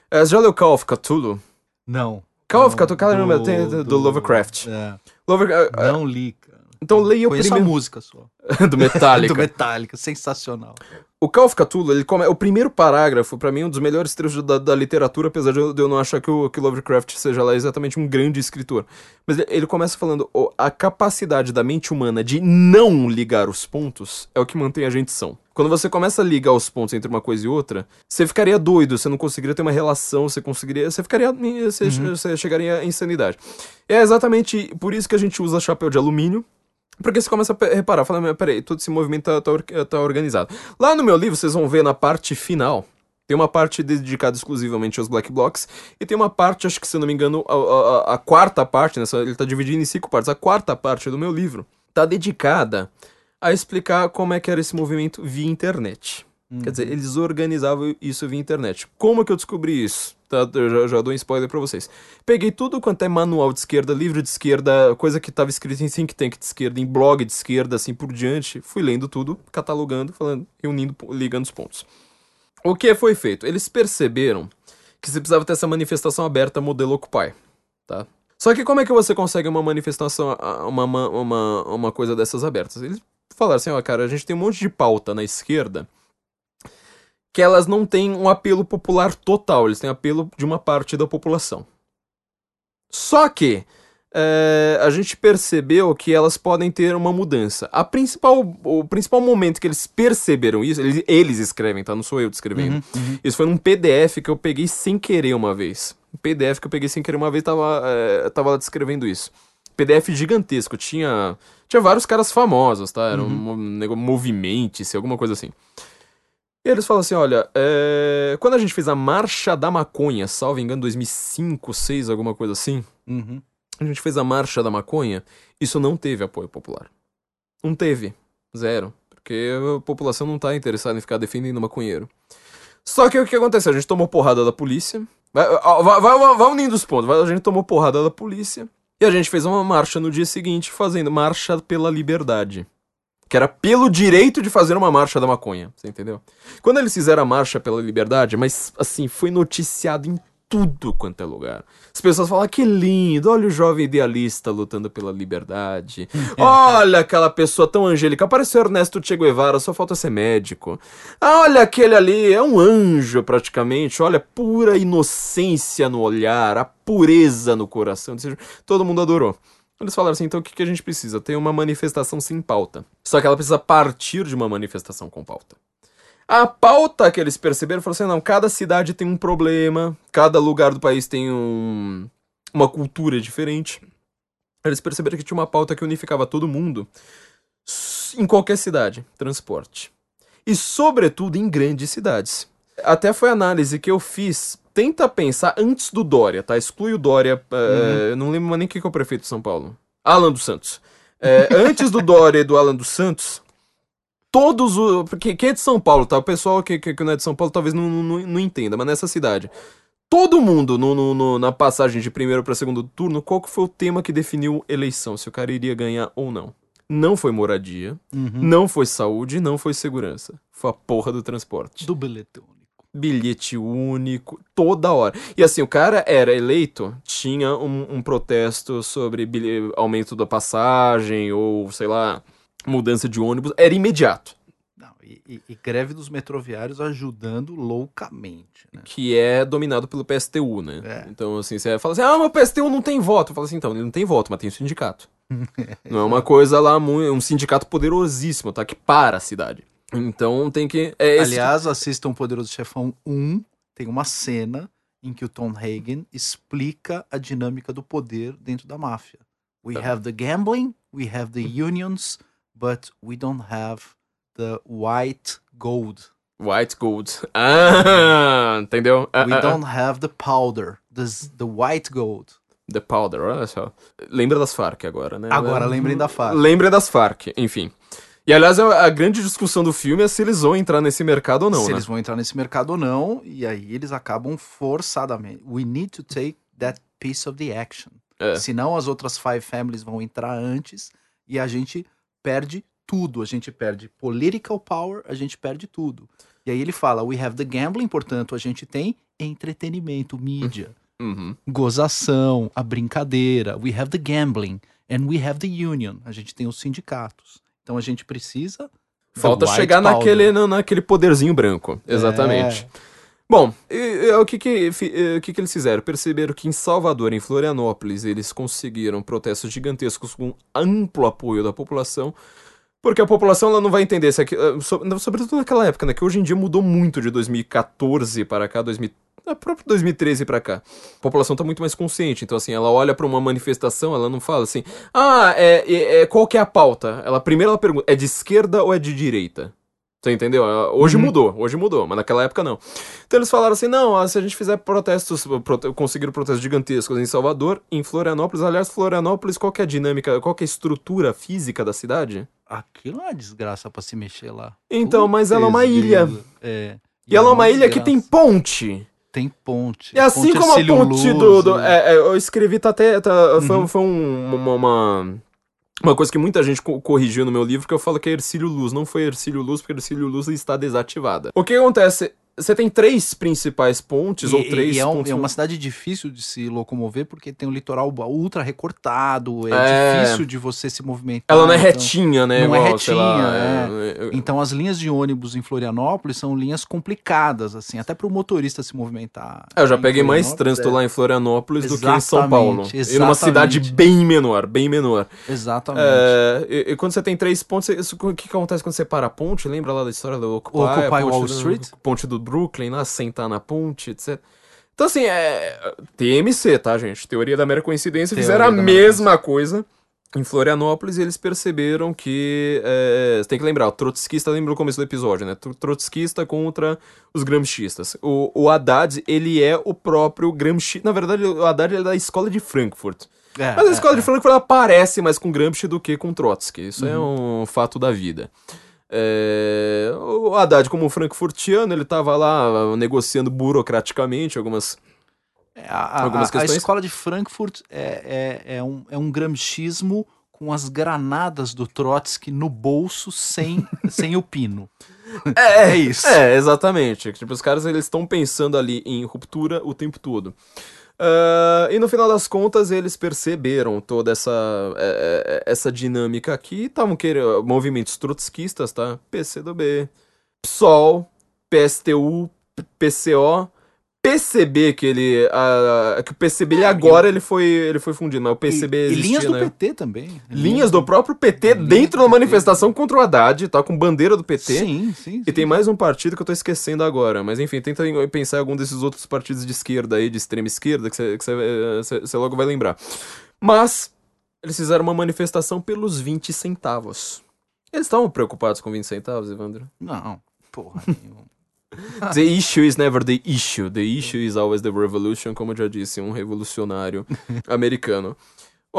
É, você já leu Call of Cthulhu? Não. Call of Não, Cthulhu, caramba, do- tem do, do- Lovecraft. É, Lover, ah, não li, cara. então leia o Conheço a primeiro música só. do Metallica. Do Metallica, sensacional. O Call of Cthulhu, ele come... o primeiro parágrafo, pra mim, é um dos melhores trechos da, da literatura, apesar de eu, não achar que o que Lovecraft seja lá exatamente um grande escritor. Mas ele- começa falando, "Ó, a capacidade da mente humana de não ligar os pontos é o que mantém a gente são. Quando você começa a ligar os pontos entre uma coisa e outra, você ficaria doido, você não conseguiria ter uma relação, você conseguiria, você ficaria, você, você chegaria à insanidade. É exatamente por isso que a gente usa chapéu de alumínio, porque você começa a reparar, fala, "Mas peraí, todo esse movimento tá, tá tá organizado. Lá no meu livro, vocês vão ver na parte final, tem uma parte dedicada exclusivamente aos Black Blocs, e tem uma parte, acho que se eu não me engano, a, a- a- quarta parte, nessa, ele tá dividido em cinco partes, a quarta parte do meu livro tá dedicada a explicar como é que era esse movimento via internet. Quer dizer, eles organizavam isso via internet. Como que eu descobri isso? Tá, eu já, já dou um spoiler pra vocês. Peguei tudo quanto é manual de esquerda, livro de esquerda, coisa que tava escrito em think tank de esquerda, em blog de esquerda, assim por diante. Fui lendo tudo, catalogando, falando, reunindo, ligando os pontos. O que foi feito? Eles perceberam que você precisava ter essa manifestação aberta modelo Occupy, tá? Só que como é que você consegue uma manifestação, uma, uma, uma, uma coisa dessas abertas? Eles falaram assim, ó, cara, a gente tem um monte de pauta na esquerda que elas não têm um apelo popular total, eles têm apelo de uma parte da população. Só que é, a gente percebeu que elas podem ter uma mudança. A principal, o principal momento que eles perceberam isso, eles, eles escrevem, tá? Não sou eu descrevendo. Isso foi num PDF que eu peguei sem querer uma vez. Um PDF que eu peguei sem querer uma vez tava, é, tava lá descrevendo isso. PDF gigantesco, tinha tinha vários caras famosos, tá? Era um mo- negócio movimento, alguma coisa assim. E eles falam assim, olha, é, quando a gente fez a Marcha da Maconha, salvo engano, 2005, 2006, alguma coisa assim, Uhum. a gente fez a Marcha da Maconha, isso não teve apoio popular. Não teve. Zero. Porque a população não tá interessada em ficar defendendo maconheiro. Só que o que aconteceu? A gente tomou porrada da polícia. Vai, vai, vai, vai- unindo os pontos. A gente tomou porrada da polícia. E a gente fez uma marcha no dia seguinte, fazendo Marcha pela Liberdade. Que era pelo direito de fazer uma marcha da maconha. Você entendeu? Quando eles fizeram a marcha pela liberdade, mas assim, foi noticiado em tudo quanto é lugar. As pessoas falam, "Ah, que lindo, olha o jovem idealista lutando pela liberdade. Olha aquela pessoa tão angélica. Apareceu Ernesto Che Guevara, só falta ser médico. Ah, olha aquele ali, é um anjo praticamente. Olha, pura inocência no olhar, a pureza no coração. Todo mundo adorou. Eles falaram assim, então o que, que a gente precisa? Tem uma manifestação sem pauta. Só que ela precisa partir de uma manifestação com pauta. A pauta que eles perceberam falou assim: não, cada cidade tem um problema, cada lugar do país tem um, uma cultura diferente. Eles perceberam que tinha uma pauta que unificava todo mundo em qualquer cidade, transporte. E sobretudo em grandes cidades. Até foi a análise que eu fiz. Tenta pensar antes do Dória, tá? Exclui o Dória. eh, Não lembro mais nem quem que é o prefeito de São Paulo. Alan dos Santos. Eh, antes do Dória e do Alan dos Santos, todos os. Porque quem é de São Paulo, tá? O pessoal que, que, que não é de São Paulo talvez não, não, não entenda, mas nessa cidade. Todo mundo no, no- no- na passagem de primeiro para segundo turno, qual que foi o tema que definiu eleição? Se o cara iria ganhar ou não? Não foi moradia, Uhum. não foi saúde, não foi segurança. Foi a porra do transporte. Do bilhete. Bilhete único, toda hora. E assim, o cara era eleito, tinha um, um protesto sobre bilhe- aumento da passagem, ou sei lá, mudança de ônibus, era imediato. Não, e, e- e greve dos metroviários ajudando loucamente. Né? que é dominado pelo PSTU, né? É. Então, assim, você fala assim, ah, mas o PSTU não tem voto. Eu falo assim, então, ele não tem voto, mas tem um sindicato. não é uma coisa lá, um sindicato poderosíssimo, tá? Que para a cidade. Então, tem que... É esse- Aliás, assistam Poderoso Chefão 1, tem uma cena em que o Tom Hagen explica a dinâmica do poder dentro da máfia. We Tá. have the gambling, we have the unions, but we don't have the white gold. White Gold. Ah, entendeu? Ah, We ah, ah. don't have the powder, the, the white gold. The Powder, olha só. Lembra das Farc agora, né? Agora lembrem da Farc. Lembrem das Farc, enfim. E, aliás, a grande discussão do filme é se eles vão entrar nesse mercado ou não, se né? eles vão entrar nesse mercado ou não, e aí eles acabam forçadamente. We need to take that piece of the action. É. Senão as outras five families vão entrar antes e a gente perde tudo. A gente perde political power, a gente perde tudo. E aí ele fala: we have the gambling, portanto, a gente tem entretenimento, mídia, Uhum. gozação, a brincadeira. We have the gambling and we have the union. A gente tem os sindicatos. Então a gente precisa. Falta chegar powder. naquele, na- naquele poderzinho branco. Exatamente. É. Bom, e- e- o, que que, eh, o que que eles fizeram? Perceberam que em Salvador, em Florianópolis, eles conseguiram protestos gigantescos com amplo apoio da população, porque a população ela não vai entender, se aqui, eh, so- sobretudo naquela época, né, que hoje em dia mudou muito de 2014 para cá, 2000, é, próprio 2013 para cá. A população tá muito mais consciente, então assim, ela olha para uma manifestação, ela não fala assim, ah, é, é- é- qual que é a pauta? Ela primeiro ela pergunta, é de esquerda ou é de direita? Você entendeu? Ah, Hoje mudou, hoje mudou, mas naquela época não. Então eles falaram assim: não, ah, se a gente fizer protestos, prote conseguiram protestos gigantescos em Salvador, em Florianópolis, aliás, Florianópolis, qual que é a dinâmica, qual que é a estrutura física da cidade? Aquilo é uma desgraça pra se mexer lá. Então, mas ela é uma ilha. É. E ela é uma ilha que tem ponte. Tem ponte. E assim Ponte como a ponte do. do- e- é, é, eu escrevi, tá até. Tá, foi, Uhum. foi um- uma, uma. uma coisa que muita gente co- corrigiu no meu livro, que eu falo que é Ercílio Luz. Não foi Ercílio Luz, porque Ercílio Luz está desativada. O que acontece? Você tem três principais pontes, E, ou três e é, um- pontos. é uma cidade difícil de se locomover porque tem um litoral ultra recortado, é, É. difícil de você se movimentar. Ela não é então- retinha, né? Não é igual, lá, retinha, é- é- Então as linhas de ônibus em Florianópolis são linhas complicadas, assim, até para o motorista se movimentar. É, eu já Em peguei mais trânsito é. lá em Florianópolis do que em São Paulo. Exatamente, E numa cidade exatamente. bem menor, bem menor. Exatamente. É, e, e quando você tem três pontos, isso- o que, que acontece quando você para a ponte? Lembra lá da história do Occupy? Occupy Wall Street? Ponte do Brooklyn, lá, sentar na ponte, etc. Então, assim, é. TMC, tá, gente? Teoria da mera coincidência. Teoria fizeram a mesma coisa em Florianópolis e eles perceberam que. é, você tem que lembrar, o trotskista lembra no começo do episódio, né? Tro- Trotskista contra os gramscistas. O, o Haddad, ele é o próprio Gramsci. Na verdade, o Haddad ele é da escola de Frankfurt. É, Mas a é, escola é. de Frankfurt ela parece mais com Gramsci do que com Trotsky. Isso é Uhum. um fato da vida. É, o Haddad, como frankfurtiano, ele estava lá negociando burocraticamente algumas. É, a, algumas a- a escola de Frankfurt é, é, é, um, é um gramscismo com as granadas do Trotsky no bolso sem, sem o pino. É, É isso. É, exatamente. Tipo, os caras eles estão pensando ali em ruptura o tempo todo. Ah, e no final das contas, eles perceberam toda essa, é, é, essa dinâmica aqui. Estavam querendo movimentos trotskistas, tá? PCdoB, PSOL, PSTU, PCO, PCB, que ele. ah, que o PCB ele agora ele foi, ele foi fundido, mas o PCB É, e, e existia, linhas do né? PT também. Linhas do próprio PT Linhas dentro da manifestação contra o Haddad, tá? Com bandeira do PT. Sim, sim. E tem mais um partido que eu tô esquecendo agora. Mas enfim, tenta pensar em algum desses outros partidos de esquerda aí, de extrema esquerda, que você logo vai lembrar. Mas, eles fizeram uma manifestação pelos 20 centavos. Eles estavam preocupados com 20 centavos, Evandro? Não, porra nenhuma. The issue is never the issue. The issue is always the revolution, como eu já disse, um revolucionário americano.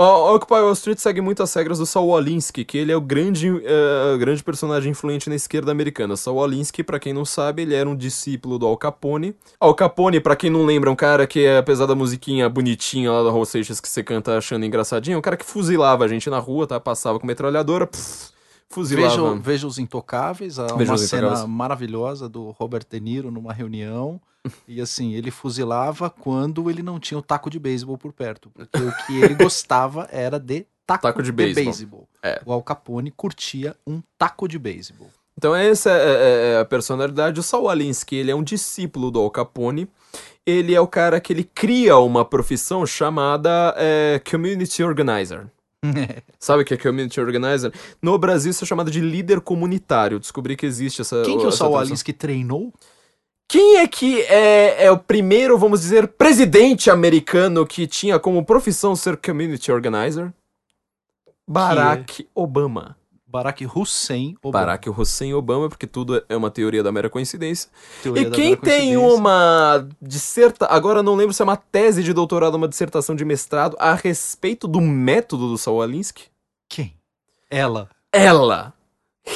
O Occupy Wall Street segue muito as regras do Saul Alinsky, que ele é o grande, eh, grande personagem influente na esquerda americana. Saul Alinsky, pra quem não sabe, ele era um discípulo do Al Capone. Al Capone, pra quem não lembra, é um cara que, apesar da musiquinha bonitinha lá da Seixas que você canta achando engraçadinho, é um cara que fuzilava a gente na rua, tá? Passava com metralhadora, pff, fuzilava. Veja, veja os Intocáveis, Veja uma cena Intocáveis. maravilhosa do Robert De Niro numa reunião. E assim, ele fuzilava quando ele não tinha o taco de beisebol por perto. Porque o que ele gostava era de taco, Taco de de beisebol. beisebol. É. O Al Capone curtia um taco de beisebol. Então essa é, é- é a personalidade. O Saul Alinsky, ele é um discípulo do Al Capone. Ele é o cara que ele cria uma profissão chamada é, Community Organizer. Sabe o que é Community Organizer? No Brasil isso é chamado de líder comunitário. Descobri que existe essa Quem que o essa Saul. Alinsky treinou? Quem é que é, é o primeiro, vamos dizer, presidente americano que tinha como profissão ser Community Organizer? Barack Obama. Barack Hussein Obama. Barack Hussein Obama, porque tudo é uma teoria da mera coincidência. Teoria e quem tem uma disserta, agora não lembro se é uma tese de doutorado, uma dissertação de mestrado a respeito do método do Saul Alinsky? Quem? Ela. Ela,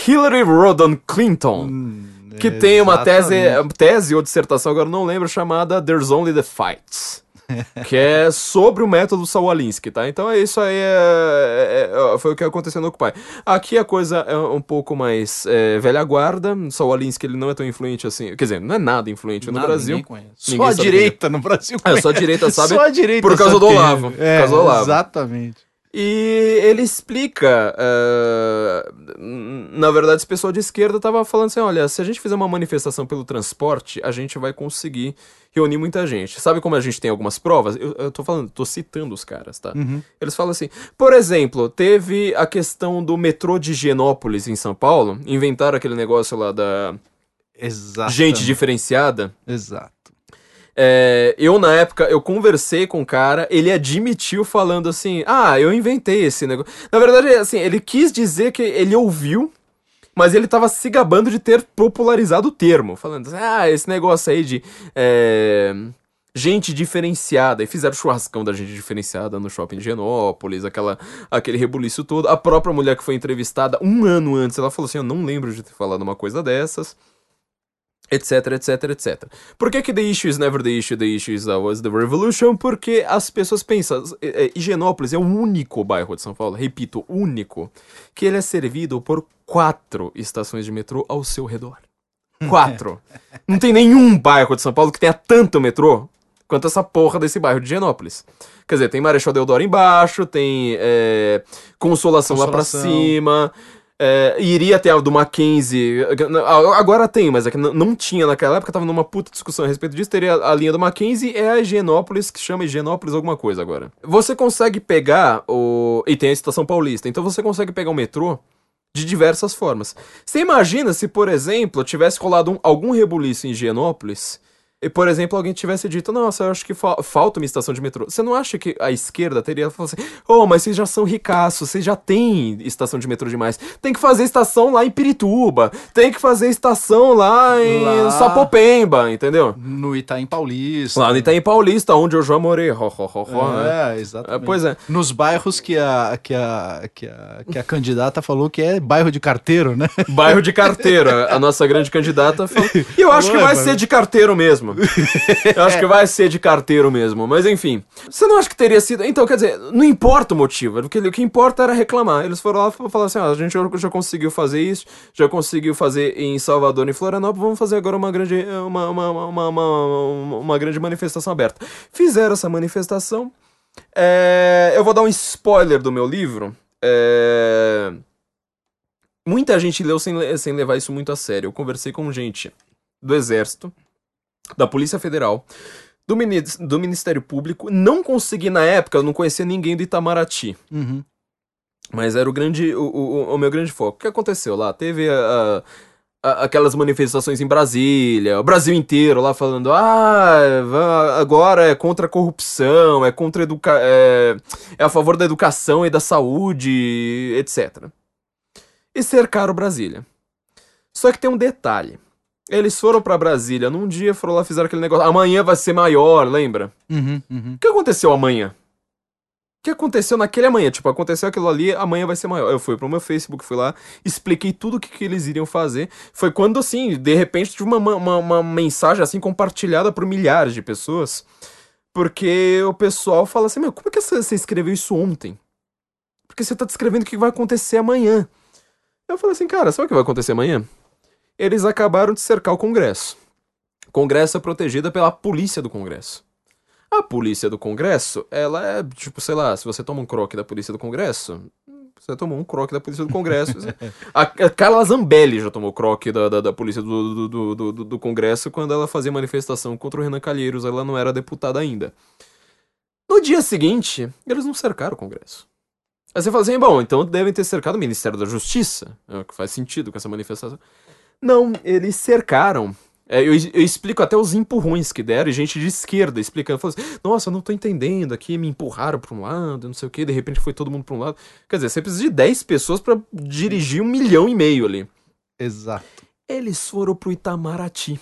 Hillary Rodham Clinton, Hum, que tem uma tese, tese ou dissertação, agora não lembro, chamada There's Only the Fights. que é sobre o método Saul Alinsky, tá? Então é isso aí, é- é- é- foi o que aconteceu no Occupy. Aqui a coisa é um pouco mais é, velha guarda, Saul Alinsky ele não é tão influente assim, quer dizer, não é nada influente no Nada, Brasil. ninguém conhece. Só Ninguém a direita no Brasil É, só a direita sabe Só a direita por causa do quem é. Olavo, por É, causa do Olavo. Exatamente. E ele explica. eh, na verdade, esse pessoal de esquerda tava falando assim: olha, se a gente fizer uma manifestação pelo transporte, a gente vai conseguir reunir muita gente. Sabe como a gente tem algumas provas? Eu, eu tô falando, tô citando os caras, tá? Eles falam assim: por exemplo, teve a questão do metrô de Higienópolis em São Paulo. Inventaram aquele negócio lá da Exato. gente diferenciada. Exato. É, eu, na época, eu conversei com o cara, ele admitiu falando assim, ah, eu inventei esse negócio. Na verdade, assim, ele quis dizer que ele ouviu, mas ele tava se gabando de ter popularizado o termo, falando assim, ah, esse negócio aí de é, gente diferenciada, e fizeram churrascão da gente diferenciada no shopping de Genópolis, aquela, aquele rebuliço todo. A própria mulher que foi entrevistada um ano antes, ela falou assim, eu não lembro de ter falado uma coisa dessas etc, etc, etc. Por que que the issue is never the issue, the issue is always the revolution? Porque as pessoas pensam, é, é, Higienópolis é o único bairro de São Paulo, repito, único, que ele é servido por quatro estações de metrô ao seu redor. Quatro. Não tem nenhum bairro de São Paulo que tenha tanto metrô quanto essa porra desse bairro de Higienópolis. Quer dizer, tem Marechal Deodoro embaixo, tem é, Consolação, lá pra Consolação. cima, é, iria ter a do Mackenzie. Agora tem, mas é não tinha naquela época, tava numa puta discussão a respeito disso. Teria a linha do Mackenzie é a Higienópolis, que chama Higienópolis alguma coisa agora. Você consegue pegar o. E tem a Estação Paulista, então você consegue pegar o metrô de diversas formas. Você imagina se, por exemplo, tivesse colado um- algum rebuliço em Higienópolis. E, por exemplo, alguém tivesse dito, nossa, eu acho que fa- falta uma estação de metrô. Você não acha que a esquerda teria falado assim, oh, mas vocês já são ricaços, vocês já têm estação de metrô demais. Tem que fazer estação lá em Pirituba, tem que fazer estação lá em Lá. Sapopemba, entendeu? No Itaim Paulista. Lá no Itaim Paulista, onde eu já morei. Ho, ho, ho, ho, né? É, exatamente. É, pois é. Nos bairros que a, que, a, que, a, que a candidata falou que é bairro de carteiro, né? Bairro de carteiro, a nossa grande candidata falou. E eu acho que vai é, ser de carteiro mesmo. Mesmo. Eu acho que vai ser de carteiro mesmo. Mas enfim. Você não acha que teria sido. Então, quer dizer, não importa o motivo. O que, o que importa era reclamar. Eles foram lá e falaram assim: ah, a gente já, conseguiu fazer isso, já conseguiu fazer em Salvador e Florianópolis, vamos fazer agora uma grande, uma, uma, uma, uma, uma grande manifestação aberta. Fizeram essa manifestação. É, eu vou dar um spoiler do meu livro. É, muita gente leu sem, sem levar isso muito a sério. Eu conversei com gente do Exército, da Polícia Federal, do, do Ministério Público. Não consegui, na época, eu não conhecia ninguém do Itamaraty. Uhum. Mas era o grande, o, o, o meu grande foco. O que aconteceu lá? Teve a- a- aquelas manifestações em Brasília, o Brasil inteiro lá falando, ah, agora é contra a corrupção, é contra educa é, é a favor da educação e da saúde, etc. E cercaram Brasília. Só que tem um detalhe. Eles foram pra Brasília num dia, foram lá, fizeram aquele negócio. Amanhã vai ser maior, lembra? Uhum, uhum. O que aconteceu amanhã? O que aconteceu naquele amanhã? Tipo, aconteceu aquilo ali, amanhã vai ser maior. Eu fui pro meu Facebook, fui lá, expliquei tudo o que, que eles iriam fazer. Foi quando, assim, de repente, tive uma, uma, uma mensagem, assim, compartilhada por milhares de pessoas. Porque o pessoal fala assim, meu, como é que você você escreveu isso ontem? Porque você tá descrevendo o que vai acontecer amanhã. Eu falei assim, cara, sabe o que vai acontecer amanhã? Eles acabaram de cercar o Congresso. O Congresso é protegida pela polícia do Congresso. A polícia do Congresso, ela é, tipo, sei lá, se você toma um croque da polícia do Congresso, você tomou um croque da polícia do Congresso. a, a Carla Zambelli já tomou croque da, da, da polícia do, do, do, do, Congresso quando ela fazia manifestação contra o Renan Calheiros, ela não era deputada ainda. No dia seguinte, eles não cercaram o Congresso. Aí você fala assim, bom, então devem ter cercado o Ministério da Justiça, é o que faz sentido com essa manifestação. Não, eles cercaram. É, eu, eu explico até os empurrões que deram, e gente de esquerda explicando, falando assim, nossa, eu não tô entendendo, aqui me empurraram pra um lado, não sei o que, de repente foi todo mundo pra um lado. Quer dizer, você precisa de 10 pessoas pra dirigir um milhão e meio ali. Exato. Eles foram pro Itamaraty,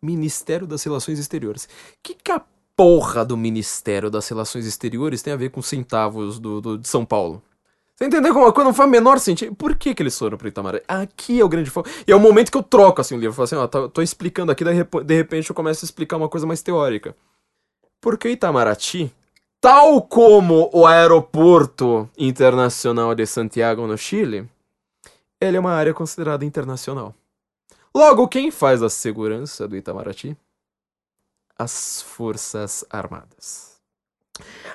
Ministério das Relações Exteriores. Que que a porra do Ministério das Relações Exteriores tem a ver com centavos do, do- de São Paulo? Você entendeu como coisa não faz o menor sentido? Por que, que eles foram pro Itamaraty? Aqui é o grande foco. E é o momento que eu troco assim o livro. Eu falo assim, ó, tô, tô explicando aqui, daí de repente eu começo a explicar uma coisa mais teórica. Porque o Itamaraty, tal como o Aeroporto Internacional de Santiago no Chile, ele é uma área considerada internacional. Logo, quem faz a segurança do Itamaraty? As Forças Armadas.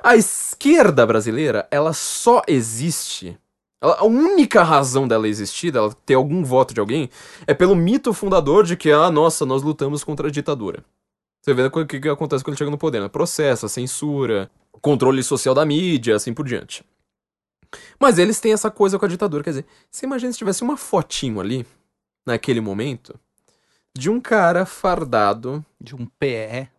A esquerda brasileira, ela só existe. ela- a única razão dela existir, dela ter algum voto de alguém, é pelo mito fundador de que, ah, nossa, nós lutamos contra a ditadura. Você vê o que, que acontece quando ele chega no poder, né? Processo, censura, controle social da mídia, assim por diante. Mas eles têm essa coisa com a ditadura. Quer dizer, você imagina se tivesse uma fotinho ali, naquele momento, de um cara fardado. De um PE,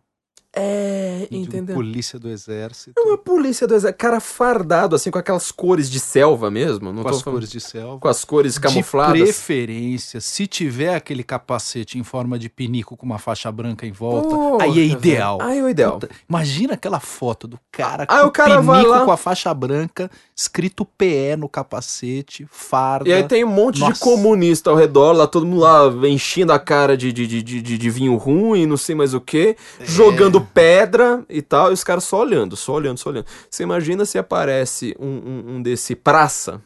É, de entendeu? polícia do exército, Uma polícia do exército, cara fardado, assim, com aquelas cores de selva mesmo. Não com as falando- cores de selva. com as cores De camufladas. preferência, se tiver aquele capacete em forma de pinico com uma faixa branca em volta, Porra, aí é velho. ideal. Aí é o ideal. Puta, imagina aquela foto do cara Aí com o cara vai pinico lá- com a faixa branca, escrito PE no capacete, farda. E aí tem um monte de Nossa. comunista ao redor, lá todo mundo lá enchendo a cara de, de, de, de, de- de vinho ruim, não sei mais o que, É. jogando pedra e tal, e os caras só olhando, só olhando, só olhando. Você imagina se aparece um, um, um desse praça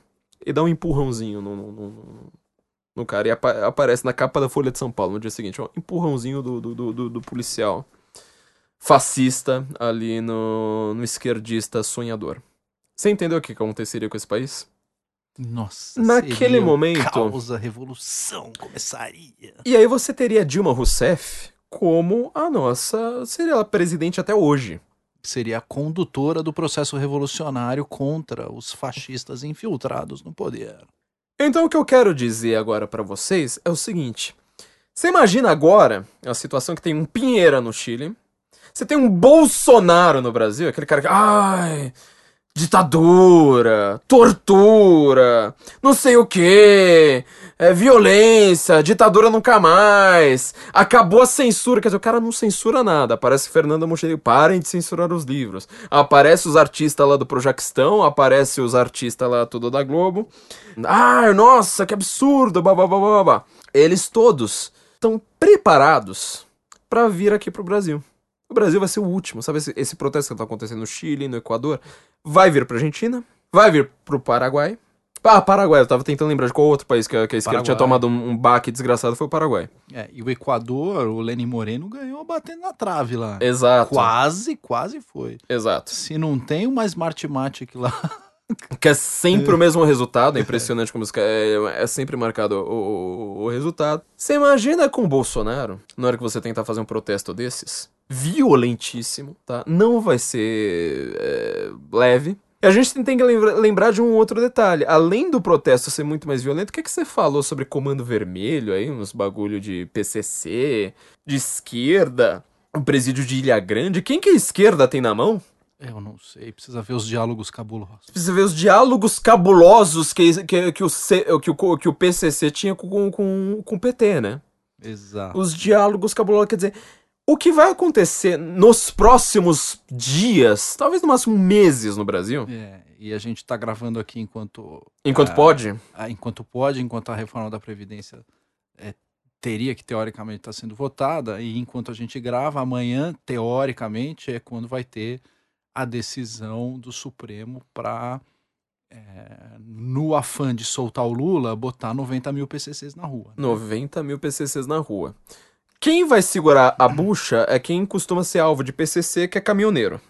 e dá um empurrãozinho no, no, no- no cara, e apa- aparece na capa da Folha de São Paulo no dia seguinte, ó, empurrãozinho do, do, do, do- policial fascista ali no, no esquerdista sonhador. Você entendeu o que aconteceria com esse país? Nossa, Naquele momento- Causa, revolução começaria. E aí você teria Dilma Rousseff como a nossa. Seria ela presidente até hoje. Seria a condutora do processo revolucionário contra os fascistas infiltrados no poder. Então o que eu quero dizer agora pra vocês é o seguinte: você imagina agora a situação que tem um Pinheira no Chile, você tem um Bolsonaro no Brasil, aquele cara que. Ai. Ditadura, tortura, não sei o que, violência, ditadura nunca mais, acabou a censura, quer dizer, o cara não censura nada, aparece Fernanda Montenegro, parem de censurar os livros, aparece os artistas lá do Projaquistão, aparece os artistas lá tudo da Globo, ah, nossa, que absurdo, babá, babá, babá. Eles todos estão preparados pra vir aqui pro Brasil. O Brasil vai ser o último, sabe? Esse, esse protesto que tá acontecendo no Chile, no Equador, vai vir pra Argentina, vai vir pro Paraguai. Ah, Paraguai, eu tava tentando lembrar de qual outro país que, a- que a esquerda tinha Paraguai. tomado um, um baque desgraçado, foi o Paraguai. É, e o Equador, o Lenin Moreno ganhou batendo na trave lá. Exato. Quase, quase foi. Exato. Se não tem uma Smartmatic lá. Que é sempre o mesmo resultado, é impressionante como isso é, é sempre marcado o, o- o resultado. Você imagina com o Bolsonaro, na hora que você tentar fazer um protesto desses, violentíssimo, tá? Não vai ser é, leve. E a gente tem que lembra- lembrar de um outro detalhe. Além do protesto ser muito mais violento, o que, que você falou sobre Comando Vermelho aí? Uns bagulho de PCC, de esquerda, o presídio de Ilha Grande. Quem que a esquerda tem na mão? Eu não sei, precisa ver os diálogos cabulosos. Você vê os diálogos cabulosos que, que, que, o, C- que, o, que o PCC tinha com, com, com o PT, né? Exato. Os diálogos cabulosos, quer dizer, o que vai acontecer nos próximos dias, talvez no máximo meses no Brasil, É, e a gente tá gravando aqui enquanto. enquanto ah, pode, ah, enquanto pode, enquanto a reforma da Previdência é, teria que teoricamente estar sendo votada, e enquanto a gente grava, amanhã, teoricamente, é quando vai ter a decisão do Supremo para, no afã de soltar o Lula, botar 90 mil PCCs na rua. né? 90 mil PCCs na rua. Quem vai segurar a bucha é quem costuma ser alvo de PCC, que é caminhoneiro.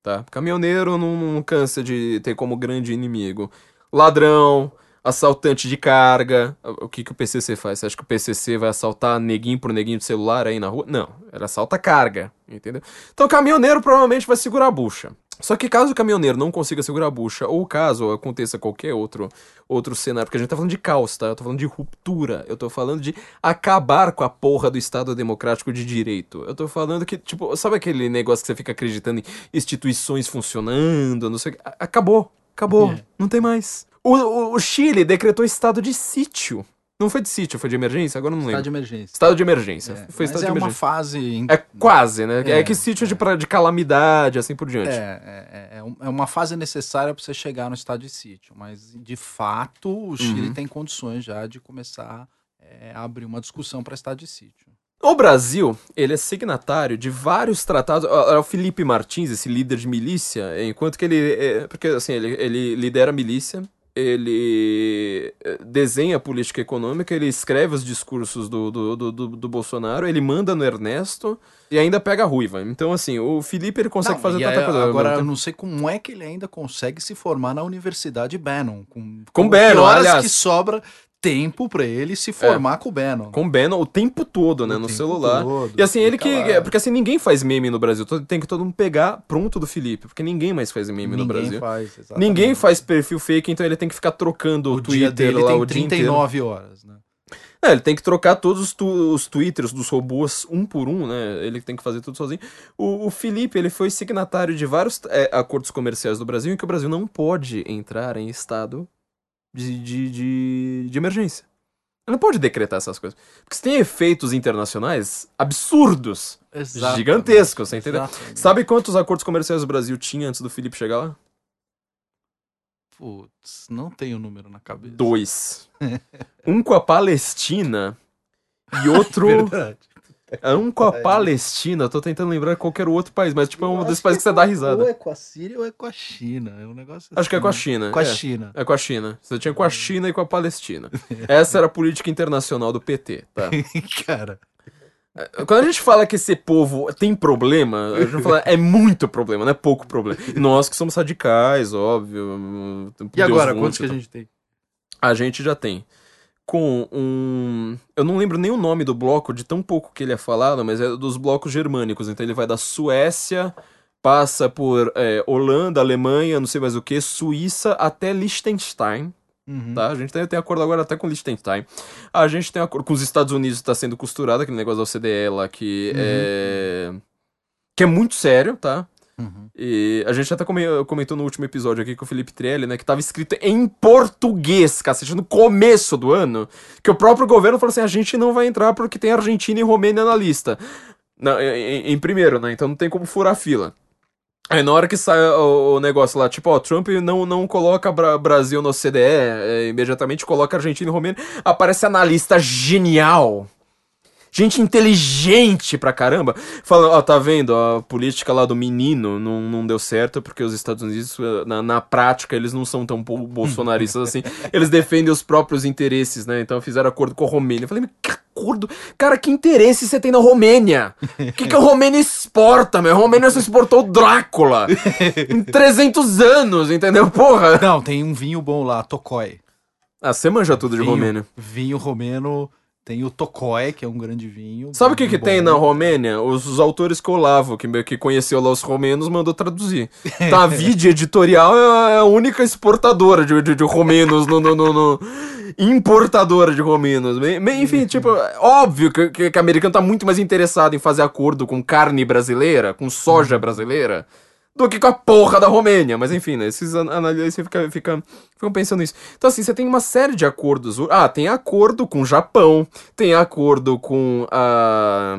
Tá? Caminhoneiro não, não cansa de ter como grande inimigo ladrão, assaltante de carga. O que, que o PCC faz? Você acha que o PCC vai assaltar neguinho por neguinho de celular aí na rua? Não, ele assalta carga, entendeu? Então o caminhoneiro provavelmente vai segurar a bucha. Só que caso o caminhoneiro não consiga segurar a bucha, ou caso aconteça qualquer outro, outro cenário, porque a gente tá falando de caos, tá? Eu tô falando de ruptura, eu tô falando de acabar com a porra do Estado Democrático de Direito. Eu tô falando que, tipo, sabe aquele negócio que você fica acreditando em instituições funcionando, não sei o que? Acabou, acabou, É. não tem mais. O, o- Chile decretou estado de sítio. Não foi de sítio, foi de emergência? Agora não lembro. Estado de emergência. Estado de emergência. É, foi mas estado é de uma emergência. fase. em- É quase, né? É, É, que sítio de, pra- de calamidade, assim por diante. É, é, é, um- é uma fase necessária para você chegar no estado de sítio, mas de fato o Chile Uhum. tem condições já de começar é, a abrir uma discussão para estado de sítio. O Brasil, ele é signatário de vários tratados. O Felipe Martins, esse líder de milícia, enquanto que ele. é, porque assim, ele, ele lidera a milícia, ele é, desenha a política econômica, ele escreve os discursos do, do, do, do- Bolsonaro, ele manda no Ernesto e ainda pega a ruiva. Então, assim, o Felipe ele consegue Não, fazer tanta coisa. Agora, eu não sei como é que ele ainda consegue se formar na Universidade Bannon. Com, Com que Bannon, horas aliás. que sobra tempo para ele se formar com o Bannon. Com o Bannon o tempo todo, né? O no celular. todo, E assim, ele que. lá. Porque assim, ninguém faz meme no Brasil. todo- Tem que todo mundo pegar pronto do Felipe. Porque ninguém mais faz meme no Ninguém Brasil. faz, exatamente. Ninguém faz perfil fake, então ele tem que ficar trocando o, O dia Twitter dele lá tem o dia inteiro. 39 horas, né? É, ele tem que trocar todos os, tu- os twitters dos robôs um por um, né? Ele tem que fazer tudo sozinho. O, o Felipe, ele foi signatário de vários é, acordos comerciais do Brasil em que o Brasil não pode entrar em estado de, de, de, de emergência. Ele não pode decretar essas coisas. Porque isso tem efeitos internacionais absurdos. Exatamente, Gigantescos, você entendeu? exatamente. Sabe quantos acordos comerciais o Brasil tinha antes do Felipe chegar lá? Putz, não tenho o número na cabeça. Dois. um com a Palestina e outro. Verdade. Um com a Palestina. Eu tô tentando lembrar qual que era o outro país, mas tipo é um desses países que você dá Ou risada. é com a Síria ou é com a China. É um negócio Acho que é com a assim. China. Com a é. China. É com a China. Você tinha com a China e com a Palestina. Essa era a política internacional do PT, tá? Cara, Quando a gente fala que esse povo tem problema, a gente fala é muito problema, não é pouco problema. Nós que somos radicais, óbvio. e agora, Deus quantos muito, que a gente tem? A gente já tem. Com um. Eu não lembro nem o nome do bloco, de tão pouco que ele é falado, mas é dos blocos germânicos. Então ele vai da Suécia, passa por é, Holanda, Alemanha, não sei mais o que, Suíça até Liechtenstein. Uhum. Tá? A gente tem, tem acordo agora até com Liechtenstein. A gente tem acordo com os Estados Unidos, está sendo costurado, aquele negócio da OCDE lá, que Uhum. é. que é muito sério, tá? Uhum. E a gente até come- comentou no último episódio aqui com o Felipe Trelli, né? Que tava escrito em português, cacete, no começo do ano. Que o próprio governo falou assim: a gente não vai entrar porque tem Argentina e Romênia na lista. Na- em, em primeiro, né? Então não tem como furar a fila. Aí na hora que sai o, o negócio lá, tipo, ó, Trump não, não coloca Bra- Brasil no CDE, é, imediatamente coloca Argentina e Romênia, aparece analista genial. Gente inteligente pra caramba, falando, ó, tá vendo, a política lá do menino não, não deu certo porque os Estados Unidos, eh, na, na prática, eles não são tão bo- bolsonaristas assim, eles defendem os próprios interesses, né? Então fizeram acordo com a Romênia. Eu falei, mas que acordo? Cara, que interesse você tem na Romênia? O que, que a Romênia exporta, meu? A Romênia só exportou o Drácula em 300 anos, entendeu? Porra! Não, tem um vinho bom lá, Tokoi. Ah, você manja tudo de Vinho- Romênia. Vinho romeno, tem o Tokoi, que é um grande vinho. Sabe o que, que bom. tem na Romênia? Os, os autores que o Olavo, que, que conheceu lá os romenos, mandou traduzir. A Vide Editorial é a única exportadora de, de, de romenos, no, no, no- no- importadora de romenos. Enfim, tipo, é óbvio que, que, que o americano tá muito mais interessado em fazer acordo com carne brasileira, com soja brasileira, do que com a porra da Romênia. Mas enfim, né? Esses an- analistas ficam, ficam, ficam pensando nisso. Então, assim, você tem uma série de acordos. Ah, tem acordo com o Japão, tem acordo com a.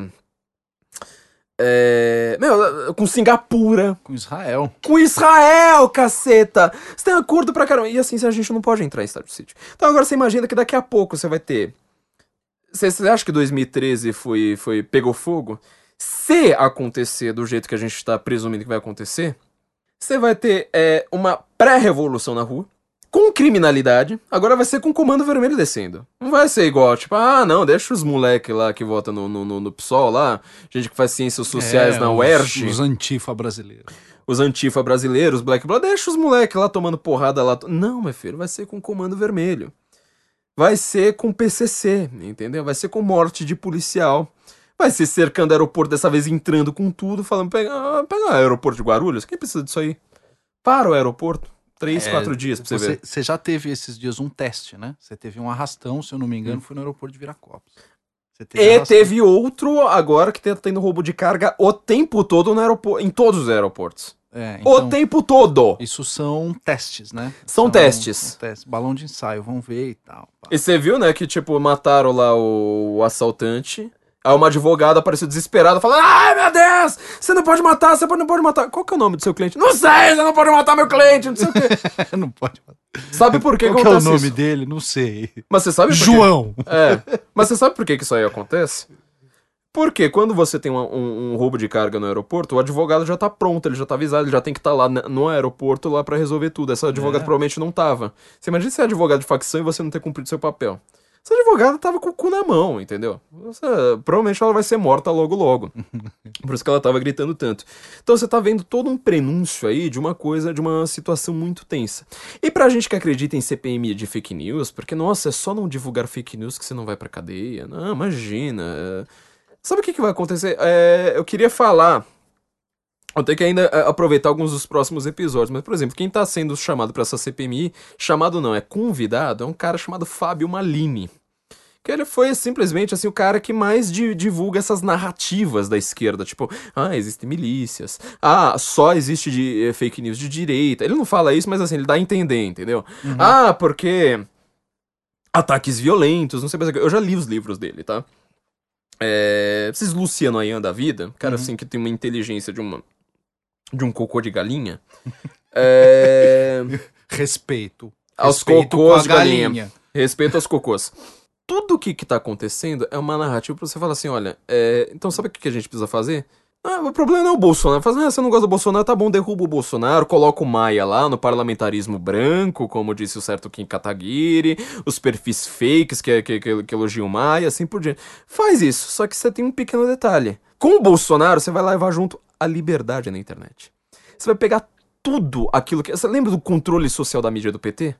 É, meu, com Singapura, Com Israel. com Israel, caceta! Você tem acordo pra caramba. E assim, a gente não pode entrar em estado de sítio. Então agora você imagina que daqui a pouco você vai ter. Você, você acha que 2013 foi, foi pegou fogo? Se acontecer do jeito que a gente tá presumindo que vai acontecer, você vai ter é, uma pré-revolução na rua, com criminalidade. Agora vai ser com comando vermelho descendo. Não vai ser igual, tipo, ah, não, deixa os moleque lá que votam no, no, no, no PSOL lá, gente que faz ciências sociais É, na os- UERJ Os antifa brasileiros. os antifa brasileiros, Black Bloc, deixa os moleques lá tomando porrada lá. Não, meu filho, vai ser com comando vermelho. Vai ser com PCC, entendeu? Vai ser com morte de policial. Vai ser cercando o aeroporto, dessa vez entrando com tudo, falando, pega, pega o aeroporto de Guarulhos, quem precisa disso aí? Para o aeroporto. Três, É, quatro dias pra você, Você, ver. você já teve esses dias um teste, né? Você teve um arrastão, se eu não me Hum. engano, foi no aeroporto de Viracopos. Você E arrastão. teve outro agora que tá tendo roubo de carga o tempo todo no aeroporto, em todos os aeroportos. É, o então, tempo todo. Isso são testes, né? São testes. são testes. Balão de ensaio, vamos ver e tal. pá. E você viu, né, que, tipo, mataram lá o, o assaltante. Aí uma advogada apareceu desesperada, falando: Ai, meu Deus! Você não pode matar, você não pode matar. Qual que é o nome do seu cliente? Não sei, você não pode matar meu cliente, não sei o quê. não pode. Sabe por que Qual que é o nome isso? dele? Não sei. Mas você sabe por quê? João. É. Mas você sabe por que, que isso aí acontece? Porque quando você tem uma- um, um roubo de carga no aeroporto, o advogado já tá pronto, ele já tá avisado, ele já tem que estar lá na- no aeroporto lá pra resolver tudo. Essa advogada É. provavelmente não tava. Você imagina ser advogado de facção e você não ter cumprido seu papel. Essa advogada tava com o cu na mão, entendeu? Você- provavelmente ela vai ser morta logo logo. Por isso que ela tava gritando tanto. Então você tá vendo todo um prenúncio aí de uma coisa, de uma situação muito tensa. E pra gente que acredita em CPMI de fake news, porque, nossa, é só não divulgar fake news que você não vai pra cadeia. Não, imagina. Sabe o que, que vai acontecer? É, eu queria falar. Eu tenho que ainda é, aproveitar alguns dos próximos episódios, mas, por exemplo, quem tá sendo chamado pra essa CPMI, chamado não, é convidado, é um cara chamado Fábio Malini. Que ele foi simplesmente assim o cara que mais di- divulga essas narrativas da esquerda, tipo, ah, existem milícias, ah, só existe de, eh, fake news de direita. Ele não fala isso, mas assim, ele dá a entender, entendeu? Ah, porque ataques violentos, não sei mais o que. Eu já li os livros dele, tá? É, esses Luciano Ayan da vida, cara assim que tem uma inteligência de uma de um cocô de galinha. É, Respeito. aos Respeito cocôs galinha. galinha. Respeito aos cocôs. Tudo o que, que tá acontecendo é uma narrativa pra você falar assim: olha, é, então sabe o que, que a gente precisa fazer? Ah, o problema não é o Bolsonaro. Faz, ah, você não gosta do Bolsonaro, tá bom, derruba o Bolsonaro, coloca o Maia lá no parlamentarismo branco, como disse o certo Kim Kataguiri, os perfis fakes que, que, que, que elogiam o Maia, assim por diante. Faz isso, só que você tem um pequeno detalhe. Com o Bolsonaro, você vai levar junto a liberdade na internet. Você vai pegar tudo aquilo que. Você lembra do controle social da mídia do PT?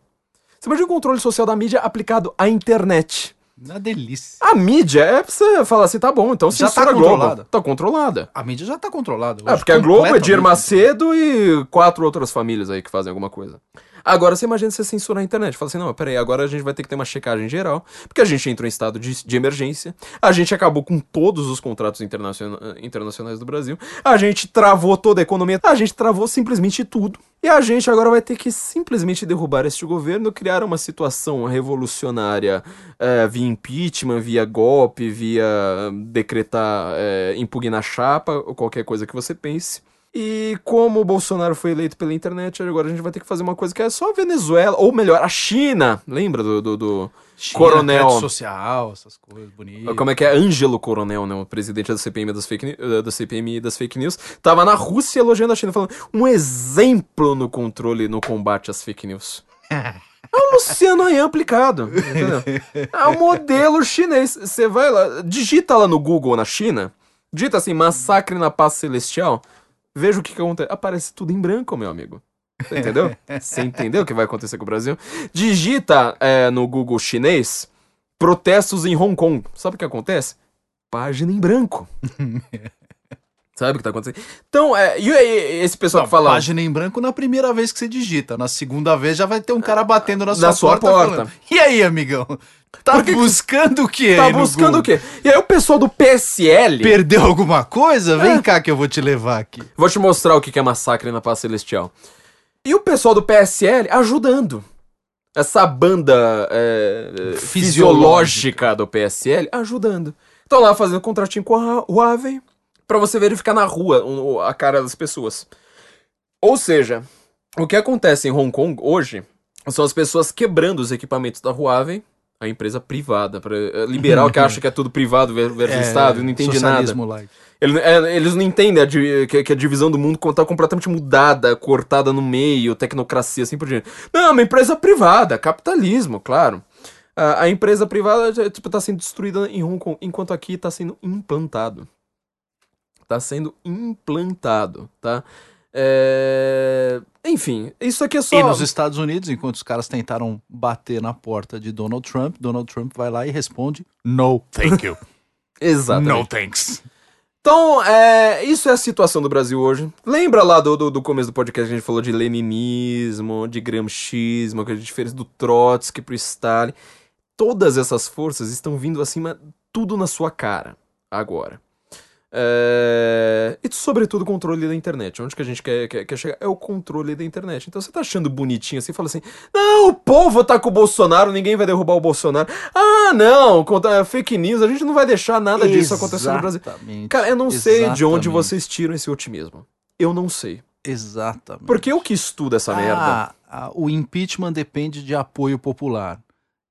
Você imagina o controle social da mídia aplicado à internet. Uma delícia. A mídia é pra você falar assim, tá bom, então Já tá a Globo. controlada. Tá controlada. A mídia já tá controlada. É, porque a Globo é completamente Dir Macedo e quatro outras famílias aí que fazem alguma coisa. Agora, você imagina você censurar a internet. Fala assim, não, peraí, agora a gente vai ter que ter uma checagem geral, porque a gente entrou em estado de, de emergência, a gente acabou com todos os contratos internaciona- internacionais do Brasil, a gente travou toda a economia, a gente travou simplesmente tudo. E a gente agora vai ter que simplesmente derrubar este governo, criar uma situação revolucionária eh, via impeachment, via golpe, via decretar, eh, impugnar chapa, ou qualquer coisa que você pense. E como o Bolsonaro foi eleito pela internet, agora a gente vai ter que fazer uma coisa que é só a Venezuela, ou melhor, a China. Lembra do, do, do China, coronel? social, essas coisas bonitas. Como é que é? Ângelo Coronel, né? O presidente da CPM das fake, da CPMI das fake news. Tava na Rússia elogiando a China, falando um exemplo no controle, no combate às fake news. É o Luciano Ayan aplicado. Entendeu? É o modelo chinês. Você vai lá, digita lá no Google na China, digita assim, massacre na paz celestial, veja o que, que acontece. Aparece tudo em branco, meu amigo. Você entendeu? Você entendeu o que vai acontecer com o Brasil? Digita é, no Google chinês protestos em Hong Kong. Sabe o que acontece? Página em branco. Sabe o que tá acontecendo? Então, é, e, e- esse pessoal Não, que fala. página em branco na primeira vez que você digita. Na segunda vez já vai ter um cara batendo na sua, Na sua porta. E aí, amigão? Tá que buscando o quê? Tá buscando o quê? E aí o pessoal do PSL. Perdeu alguma coisa? É. Vem cá que eu vou te levar aqui. Vou te mostrar o que que é massacre na paz celestial. E o pessoal do PSL ajudando. Essa banda é, fisiológica do PSL ajudando. Estão lá fazendo contratinho com a Huawei pra você verificar na rua a cara das pessoas. Ou seja, o que acontece em Hong Kong hoje são as pessoas quebrando os equipamentos da Huawei, a empresa privada, eh, liberal que acha que é tudo privado ver- versus Estado e não entende nada. Ele- é, eles não entendem a que, que a divisão do mundo tá completamente mudada, cortada no meio, tecnocracia, assim por diante. Não, é uma empresa privada, capitalismo, claro. A, a empresa privada tipo, tá sendo destruída em Hong Kong, enquanto aqui tá sendo implantado. Tá sendo implantado, tá? É, Enfim, isso aqui é só... E nos Estados Unidos, enquanto os caras tentaram bater na porta de Donald Trump, Donald Trump vai lá e responde: No, thank you. Exatamente. No thanks. Então, é, isso é a situação do Brasil hoje. Lembra lá do, do, do começo do podcast que a gente falou de leninismo, de gramscismo, que a diferença do Trotsky pro Stalin. Todas essas forças estão vindo acima, tudo na sua cara, agora. É, E sobretudo o controle da internet. Onde que a gente quer, quer, quer chegar? É o controle da internet. Então você tá achando bonitinho assim, fala assim: não, o povo tá com o Bolsonaro, ninguém vai derrubar o Bolsonaro. Ah, não, contra fake news, a gente não vai deixar nada disso acontecer no Brasil. Cara, eu não sei de onde vocês tiram esse otimismo. Eu não sei. Exatamente. Porque eu que estudo essa merda. Ah, ah, o impeachment depende de apoio popular.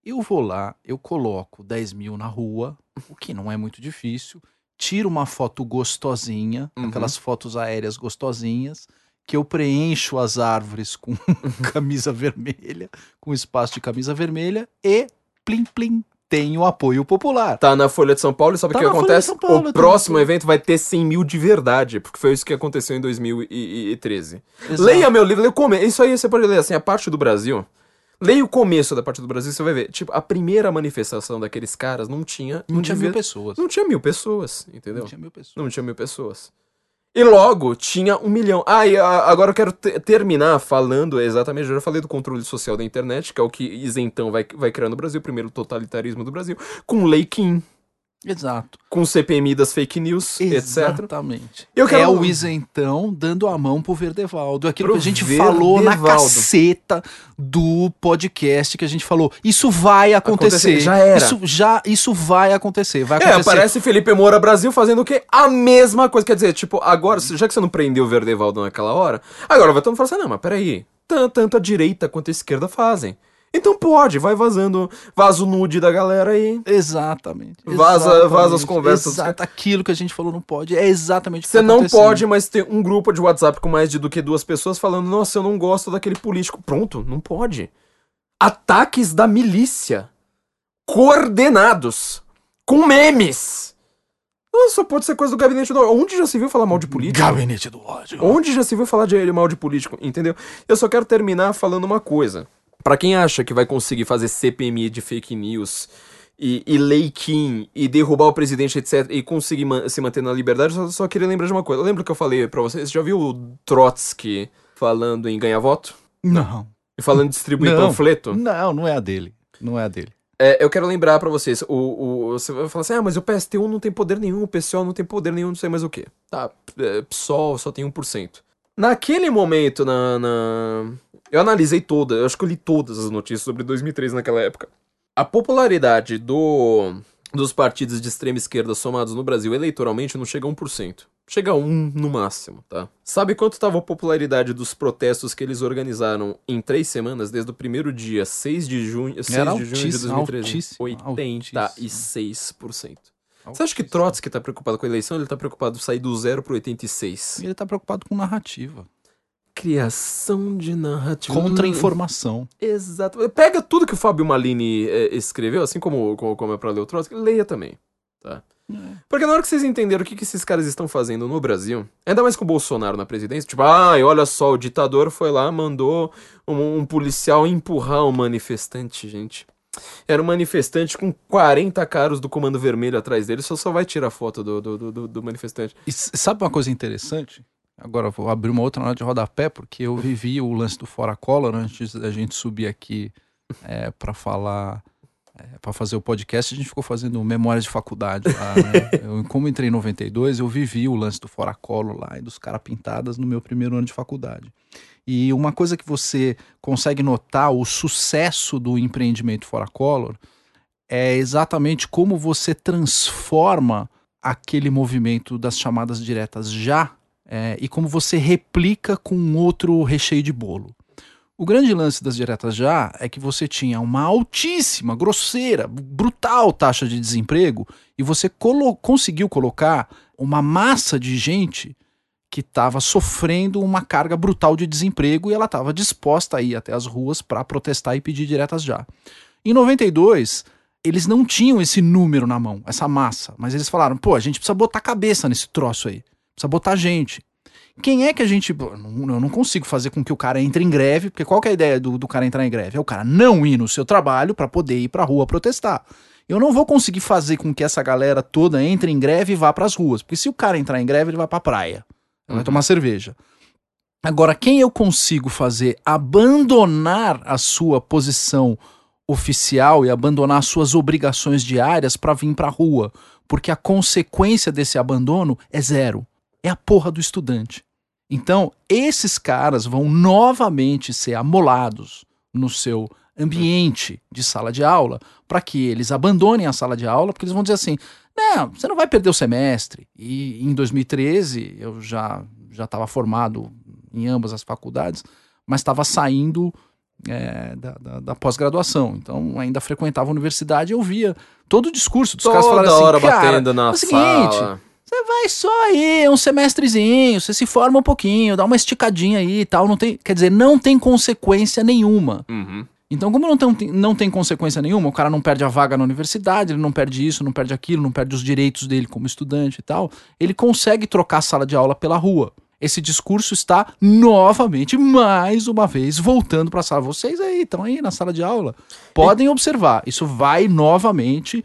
Eu vou lá, eu coloco 10 mil na rua, o que não é muito difícil, tiro uma foto gostosinha, Uhum. aquelas fotos aéreas gostosinhas, que eu preencho as árvores com camisa vermelha, com espaço de camisa vermelha e plim plim, tenho apoio popular. Tá na Folha de São Paulo e sabe o Tá que acontece? Paulo, o na próximo evento vai ter 100 mil de verdade, porque foi isso que aconteceu em 2013. Exato. Leia meu livro, leia o começo. Isso aí você pode ler assim, a parte do Brasil. Leia o começo da parte do Brasil, você vai ver. Tipo, a primeira manifestação daqueles caras não tinha. Não tinha mil pessoas. Não tinha mil pessoas, entendeu? Não tinha mil pessoas. Não tinha mil pessoas. E logo tinha um milhão. Ah, e a- agora eu quero te- terminar falando exatamente. Eu já falei do controle social da internet, que é o que isentão vai, vai criar no Brasil, primeiro totalitarismo do Brasil, com Lei Kim, Exato. com CPMI das fake news, etc. Exatamente. Eu quero- É o isentão dando a mão pro Verdevaldo. Aquilo Pro que a gente falou na Verdevaldo. caceta do podcast que a gente falou. Isso vai acontecer. Acontecer, já era. Isso, já, isso vai acontecer. Vai É, acontecer. aparece Felipe Moura Brasil fazendo o quê? A mesma coisa. Quer dizer, tipo, agora, já que você não prendeu o Verdevaldo naquela hora, agora vai todo mundo falar assim, não, mas peraí, tan- tanto a direita quanto a esquerda fazem. Então pode, vai vazando, vaza o nude da galera aí. Exatamente. Vaza- exatamente, vaza as conversas. Exato. Aquilo que a gente falou não pode. É exatamente o que Você tá não pode mais ter um grupo de WhatsApp com mais de do que duas pessoas falando, nossa, eu não gosto daquele político. Pronto, não pode. Ataques da milícia. Coordenados. Com memes. Só pode ser coisa do gabinete do Onde já se viu falar mal de político? Gabinete do ódio. Onde já se viu falar de mal de político, entendeu? Eu só quero terminar falando uma coisa. Pra quem acha que vai conseguir fazer CPMI de fake news e, e lei Kim e derrubar o presidente, etc, e conseguir man- se manter na liberdade, eu só, só queria lembrar de uma coisa. Lembra que eu falei pra vocês? Você já viu o Trotsky falando em ganhar voto? Não. E falando em distribuir Não. panfleto? Não, não é a dele. Não é a dele. É, eu quero lembrar pra vocês, o, o, você vai falar assim, ah, mas o PSTU não tem poder nenhum, o PSOL não tem poder nenhum, não sei mais o que. Tá, é, PSOL só tem 1%. Naquele momento, na, na... eu analisei toda, eu acho que eu li todas as notícias sobre 2013 naquela época. A popularidade do dos partidos de extrema esquerda somados no Brasil eleitoralmente não chega a 1%. Chega a 1 no máximo, tá? Sabe quanto estava a popularidade dos protestos que eles organizaram em três semanas, desde o primeiro dia, 6 de junho, 6 Era de junho de altíssimo, 2013? altíssimo, 86%. Você acha que Trotsky tá preocupado com a eleição? Ele tá preocupado em sair do zero pro 86. Ele tá preocupado com narrativa. Criação de narrativa. Contra-informação. Exato. Pega tudo que o Fábio Malini eh, escreveu, assim como, como, como é pra ler o Trotsky, leia também, tá? Porque na hora que vocês entenderam o que, que esses caras estão fazendo no Brasil, ainda mais com o Bolsonaro na presidência, tipo, ai, olha só, o ditador foi lá, mandou um, um policial empurrar um manifestante, gente. Era um manifestante com 40 caras do Comando Vermelho atrás dele, só só vai tirar foto do, do, do- do, manifestante. E sabe uma coisa interessante? Agora vou abrir uma outra nota de rodapé, porque eu vivi o lance do Fora Collar antes da gente subir aqui é, para falar, é, para fazer o podcast. A gente ficou fazendo memórias de faculdade lá, né? Eu, como entrei em 92, eu vivi o lance do Fora Collar lá e dos cara pintadas no meu primeiro ano de faculdade. E uma coisa que você consegue notar o sucesso do empreendimento Fora Color é exatamente como você transforma aquele movimento das chamadas diretas já é, e como você replica com outro recheio de bolo. O grande lance das diretas já é que você tinha uma altíssima, grosseira, brutal taxa de desemprego e você colo- conseguiu colocar uma massa de gente que estava sofrendo uma carga brutal de desemprego e ela estava disposta a ir até as ruas para protestar e pedir diretas já. Em 92, eles não tinham esse número na mão, essa massa, mas eles falaram: pô, a gente precisa botar cabeça nesse troço aí, precisa botar gente. Quem é que a gente. Eu não, consigo fazer com que o cara entre em greve, porque qual que é a ideia do, do cara entrar em greve? É o cara não ir no seu trabalho para poder ir pra rua protestar. Eu não vou conseguir fazer com que essa galera toda entre em greve e vá pras ruas, porque se o cara entrar em greve, ele vai pra praia, ele vai tomar cerveja. Agora, quem eu consigo fazer abandonar a sua posição oficial e abandonar suas obrigações diárias para vir para a rua, porque a consequência desse abandono é zero. É a porra do estudante. Então, esses caras vão novamente ser amolados no seu ambiente de sala de aula para que eles abandonem a sala de aula, porque eles vão dizer assim: "Não, você não vai perder o semestre". E em 2013 eu já já estava formado em ambas as faculdades, mas estava saindo é, da, da- da pós-graduação. Então, ainda frequentava a universidade e eu via todo o discurso dos caras Toda falando assim, hora cara, batendo na é o seguinte, sala. Você vai só aí, um semestrezinho, você se forma um pouquinho, dá uma esticadinha aí e tal, não tem, quer dizer, não tem consequência nenhuma. Uhum. Então, como não tem, não tem consequência nenhuma, o cara não perde a vaga na universidade, ele não perde isso, não perde aquilo, não perde os direitos dele como estudante e tal, ele consegue trocar a sala de aula pela rua. Esse discurso está novamente, mais uma vez, voltando para a sala. Vocês aí, estão aí na sala de aula, podem observar. Isso vai novamente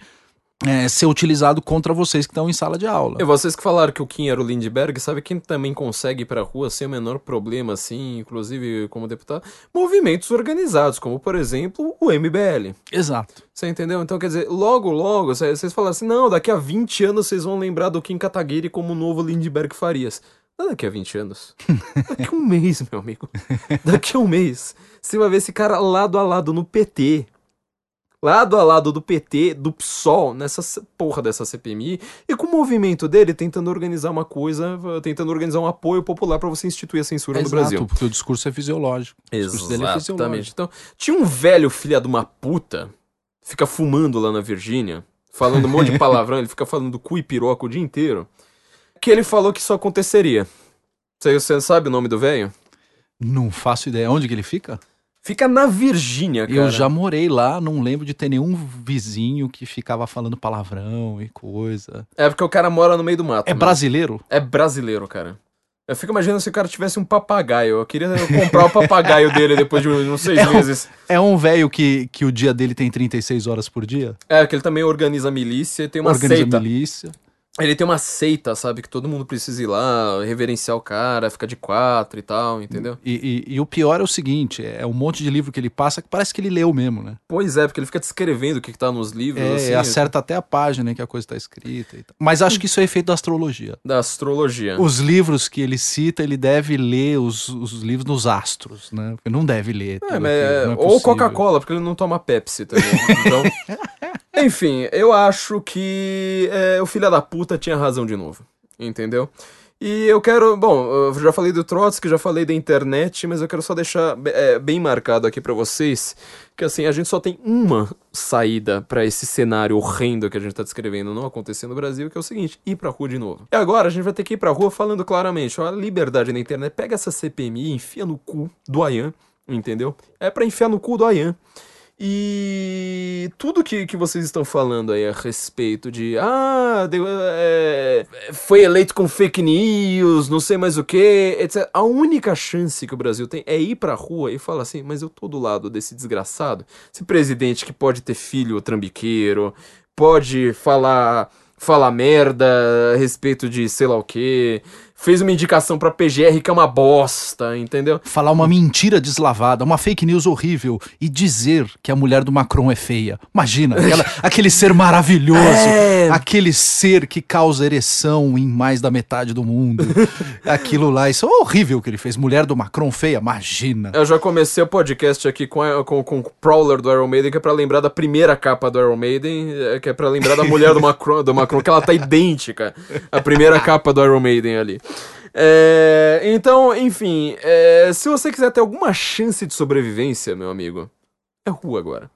é, ser utilizado contra vocês que estão em sala de aula. E vocês que falaram que o Kim era o Lindbergh, sabe quem também consegue ir pra rua sem o menor problema, assim, inclusive como deputado? Movimentos organizados, como por exemplo o MBL. Exato. Você entendeu? Então, quer dizer, logo, logo, cê- vocês falaram assim, não, daqui a 20 anos vocês vão lembrar do Kim Kataguiri como o novo Lindbergh Farias. Não daqui a 20 anos. Daqui a um mês, meu amigo. Daqui a um mês. Você vai ver esse cara lado a lado no PT. Lado a lado do PT, do PSOL, nessa porra dessa CPMI, e com o movimento dele tentando organizar uma coisa, tentando organizar um apoio popular pra você instituir a censura no Exato, Brasil. porque o discurso é fisiológico. O discurso dele é Exatamente. fisiológico. Então, tinha um velho filha de uma puta, fica fumando lá na Virgínia, falando um monte de palavrão, ele fica falando cu e piroca o dia inteiro, que ele falou que isso aconteceria. Você, você sabe o nome do velho? Não faço ideia. Onde que ele fica? Fica na Virgínia, cara. Eu já morei lá, não lembro de ter nenhum vizinho que ficava falando palavrão e coisa. É porque o cara mora no meio do mato. É né? brasileiro? É brasileiro, cara. Eu fico imaginando se o cara tivesse um papagaio. Eu queria comprar o papagaio dele depois de uns seis É um- meses. É um velho que, que o dia dele tem 36 horas por dia? É, que ele também organiza milícia e tem uma Organiza seita. milícia. Ele tem uma seita, sabe? Que todo mundo precisa ir lá, reverenciar o cara, ficar de quatro e tal, entendeu? E, e- e o pior é o seguinte: é um monte de livro que ele passa que parece que ele leu mesmo, né? Pois é, porque ele fica descrevendo o que, que tá nos livros, É, assim. acerta até a página em que a coisa está escrita e tal. Mas acho que isso é efeito da astrologia. Da astrologia. Os livros que ele cita, ele deve ler os, os livros nos astros, né? Porque não deve ler. É, mas aquilo, é- não é ou. Coca-Cola, porque ele não toma Pepsi também. Então. Enfim, eu acho que é, o filho da puta tinha razão de novo. Entendeu? E eu quero. Bom, eu já falei do Trotsky, já falei da internet, mas eu quero só deixar é, bem marcado aqui pra vocês que assim, a gente só tem uma saída pra esse cenário horrendo que a gente tá descrevendo não acontecer no Brasil, que é o seguinte: ir pra rua de novo. E agora a gente vai ter que ir pra rua falando claramente: ó, a liberdade na internet, pega essa CPMI enfia no cu do Ayan, entendeu? É pra enfiar no cu do Ayan. E tudo que, que vocês estão falando aí a respeito de ah, deu, é, foi eleito com fake news, não sei mais o que, etc. A única chance que o Brasil tem é ir pra rua e falar assim, mas eu tô do lado desse desgraçado, esse presidente que pode ter filho trambiqueiro, pode falar falar merda a respeito de sei lá o que, fez uma indicação pra PGR que é uma bosta, entendeu? Falar uma mentira deslavada, uma fake news horrível e dizer que a mulher do Macron é feia. Imagina, aquela- aquele ser maravilhoso, É. aquele ser que causa ereção em mais da metade do mundo. Aquilo lá, isso é horrível que ele fez. Mulher do Macron feia, imagina. Eu já comecei o podcast aqui com, a- com, com o Prowler do Iron Maiden, que é pra lembrar da primeira capa do Iron Maiden, é, que é pra lembrar da mulher do Macron, do Macron, que ela tá idêntica à primeira capa do Iron Maiden ali. É, então, enfim, é, se você quiser ter alguma chance de sobrevivência, meu amigo, é rua agora.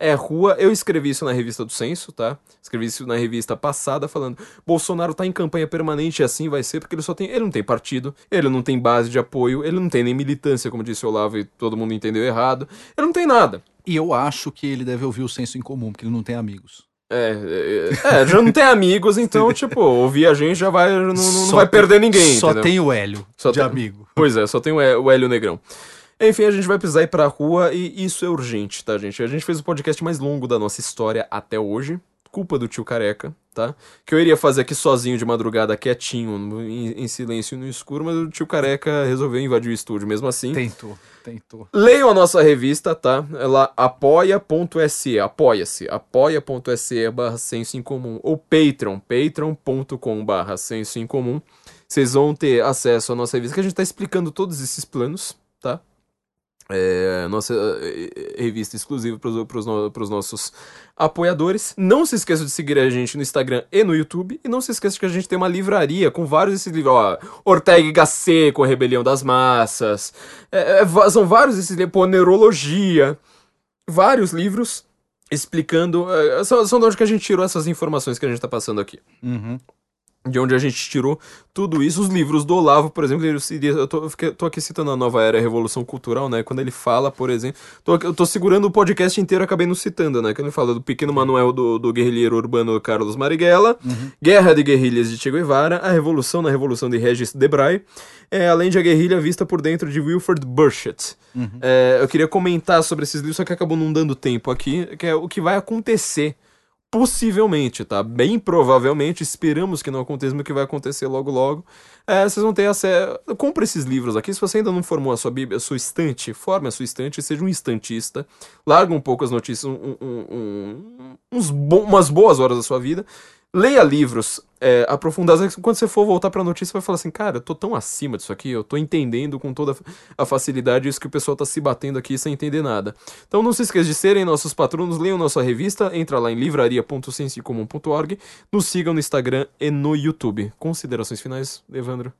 É rua, eu escrevi isso na revista do Censo, tá? Escrevi isso na revista passada falando, Bolsonaro tá em campanha permanente e assim vai ser porque ele só tem, ele não tem partido, ele não tem base de apoio, ele não tem nem militância, como disse o Olavo e todo mundo entendeu errado. Ele não tem nada. E eu acho que ele deve ouvir o senso em comum, porque ele não tem amigos. É, é, é, já não tem amigos, então, tipo, ouvir a gente já vai, não, não- vai tem- perder ninguém. Só entendeu? tem o Hélio Só de tem- amigo. Pois é, só tem o, Hé- o Hélio Negrão. Enfim, a gente vai precisar ir pra rua e isso é urgente, tá, gente? A gente fez o podcast mais longo da nossa história até hoje. Culpa do tio Careca, tá? Que eu iria fazer aqui sozinho de madrugada, quietinho, em, em silêncio no escuro, mas o tio Careca resolveu invadir o estúdio mesmo assim. Tentou, tentou. Leiam a nossa revista, tá? Lá apoia.se, apoia-se, apoia.se barra senso em comum, ou Patreon, patreon.com barra senso em comum. Vocês vão ter acesso à nossa revista, que a gente tá explicando todos esses planos, tá? É, nossa eh, revista exclusiva para os no, nossos apoiadores. Não se esqueça de seguir a gente no Instagram e no YouTube. E não se esqueça que a gente tem uma livraria com vários desses livros. Ortega y Gasset com a Rebelião das Massas. É, é, são vários desses livros. Pô, Neurologia. Vários livros explicando. é, são, são de onde que a gente tirou essas informações que a gente tá passando aqui Uhum. De onde a gente tirou tudo isso. Os livros do Olavo, por exemplo, ele, eu tô, eu tô aqui citando a Nova Era, a Revolução Cultural, né? Quando ele fala, por exemplo. Tô, eu tô segurando o podcast inteiro, acabei não citando, né? Quando ele fala do Pequeno Manuel do, do guerrilheiro urbano Carlos Marighella, Guerra de Guerrilhas de Che Guevara, A Revolução na Revolução de Regis Debray, é, além de A Guerrilha Vista por Dentro de Wilford Burchett. É, eu queria comentar sobre esses livros, só que acabou não dando tempo aqui, que é o que vai acontecer Possivelmente, tá? Bem provavelmente, esperamos que não aconteça, mas que vai acontecer logo logo. É, vocês vão ter acesso. Compre esses livros aqui. Se você ainda não formou a sua Bíblia, a sua estante, forme a sua estante, seja um estantista. Larga um pouco as notícias, um- um- um- uns bo- umas boas horas da sua vida. Leia livros é, aprofundados. Quando você for voltar pra notícia, você vai falar assim: Cara, eu tô tão acima disso aqui, eu tô entendendo com toda a facilidade isso que o pessoal tá se batendo aqui sem entender nada. Então não se esqueça de serem nossos patronos, leiam nossa revista, entra lá em livraria.sensicomum.org, nos sigam no Instagram e no YouTube. Considerações finais, Evandro?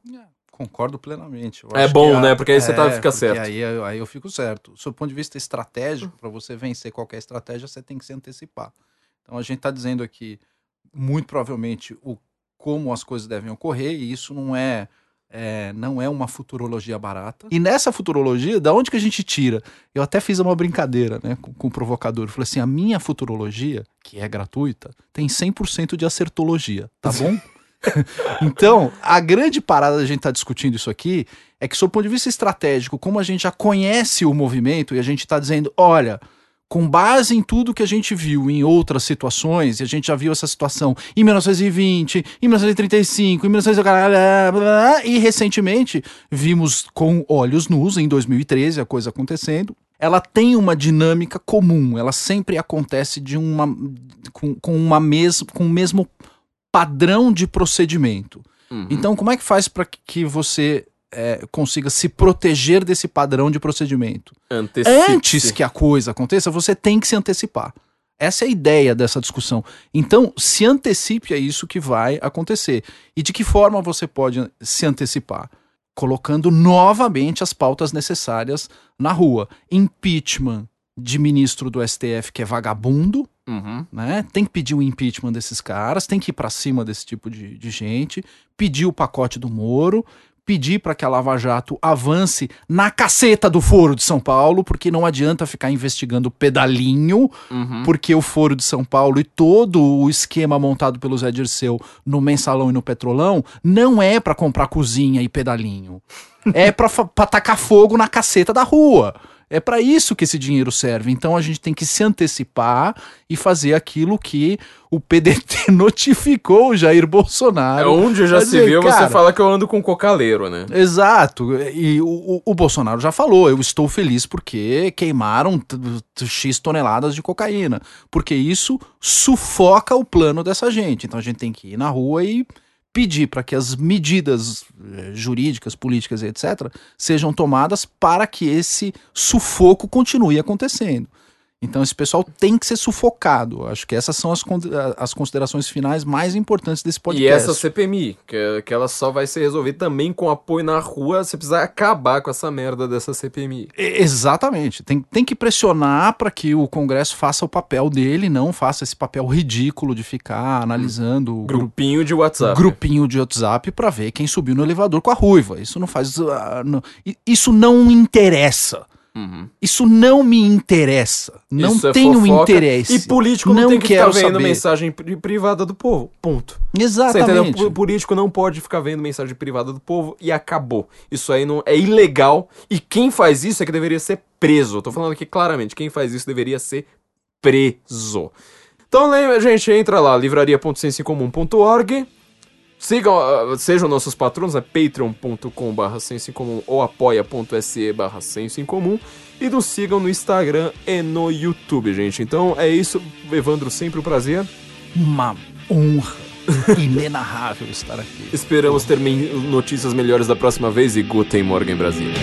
Concordo plenamente. Eu É bom, que né? Porque aí você tá- fica porque certo. Aí, eu- aí eu fico certo. Do ponto de vista estratégico, para você vencer qualquer estratégia, você tem que se antecipar. Então a gente está dizendo aqui, muito provavelmente, o como as coisas devem ocorrer, e isso não é, é, não é uma futurologia barata. E nessa futurologia, da onde que a gente tira? Eu até fiz uma brincadeira né, com, com o provocador. Eu falei assim: a minha futurologia, que é gratuita, tem 100% de acertologia, tá bom? Então, a grande parada da gente estar discutindo isso aqui é que, sob o ponto de vista estratégico, como a gente já conhece o movimento e a gente está dizendo, olha, com base em tudo que a gente viu em outras situações, e a gente já viu essa situação em 1920, em 1935, em 1940, e recentemente vimos com olhos nus, em 2013, a coisa acontecendo. Ela tem uma dinâmica comum, ela sempre acontece de uma com, com uma mes, com o mesmo padrão de procedimento. Então, como é que faz para que você é, consiga se proteger desse padrão de procedimento? Antes que a coisa aconteça, você tem que se antecipar. Essa é a ideia dessa discussão. Então, se antecipe a isso que vai acontecer. E de que forma você pode se antecipar? Colocando novamente as pautas necessárias na rua. Impeachment de ministro do STF que é vagabundo, Uhum. né? Tem que pedir o impeachment desses caras, tem que ir pra cima desse tipo de, de gente, pedir o pacote do Moro, pedir para que a Lava Jato avance na caceta do Foro de São Paulo, porque não adianta ficar investigando pedalinho, Uhum. porque o Foro de São Paulo e todo o esquema montado pelo Zé Dirceu no Mensalão e no Petrolão não é para comprar cozinha e pedalinho. É pra tacar fogo na caceta da rua. É para isso que esse dinheiro serve. Então a gente tem que se antecipar e fazer aquilo que o PDT notificou o Jair Bolsonaro. É onde já se viu cara, você fala que eu ando com cocaleiro, né? Exato. E o, o- o Bolsonaro já falou: eu estou feliz porque queimaram X toneladas de cocaína. Porque isso sufoca o plano dessa gente. Então a gente tem que ir na rua e pedir para que as medidas eh, jurídicas, políticas etc. sejam tomadas para que esse sufoco continue acontecendo. Então esse pessoal tem que ser sufocado. Acho que essas são as, as considerações finais mais importantes desse podcast. E essa CPMI, que, que ela só vai ser resolvida também com apoio na rua, você precisa acabar com essa merda dessa CPMI. Exatamente. Tem, tem que pressionar para que o Congresso faça o papel dele, não faça esse papel ridículo de ficar analisando o gru- Grupinho de WhatsApp. grupinho de WhatsApp para ver quem subiu no elevador com a ruiva. Isso não faz. ah, não- isso não interessa. Uhum. Isso não me interessa. Não Isso é tenho fofoca. interesse. E político não, Não tem que ficar vendo saber. mensagem pri- privada do povo. Ponto. Exatamente. O político não pode ficar vendo mensagem privada do povo e acabou. Isso aí não é ilegal. E quem faz isso é que deveria ser preso. Tô falando aqui claramente, quem faz isso deveria ser preso. Então lembra, gente, entra lá, livraria.sensecomum.org. Sigam, ah, sejam nossos patronos, é patreon.com barra senso em comum ou apoia.se barra senso em comum. E nos sigam no Instagram e no YouTube, gente. Então é isso, Evandro, sempre um prazer. Uma honra inenarrável estar aqui. Esperamos ter notícias melhores da próxima vez e Guten Morgen, Brasília.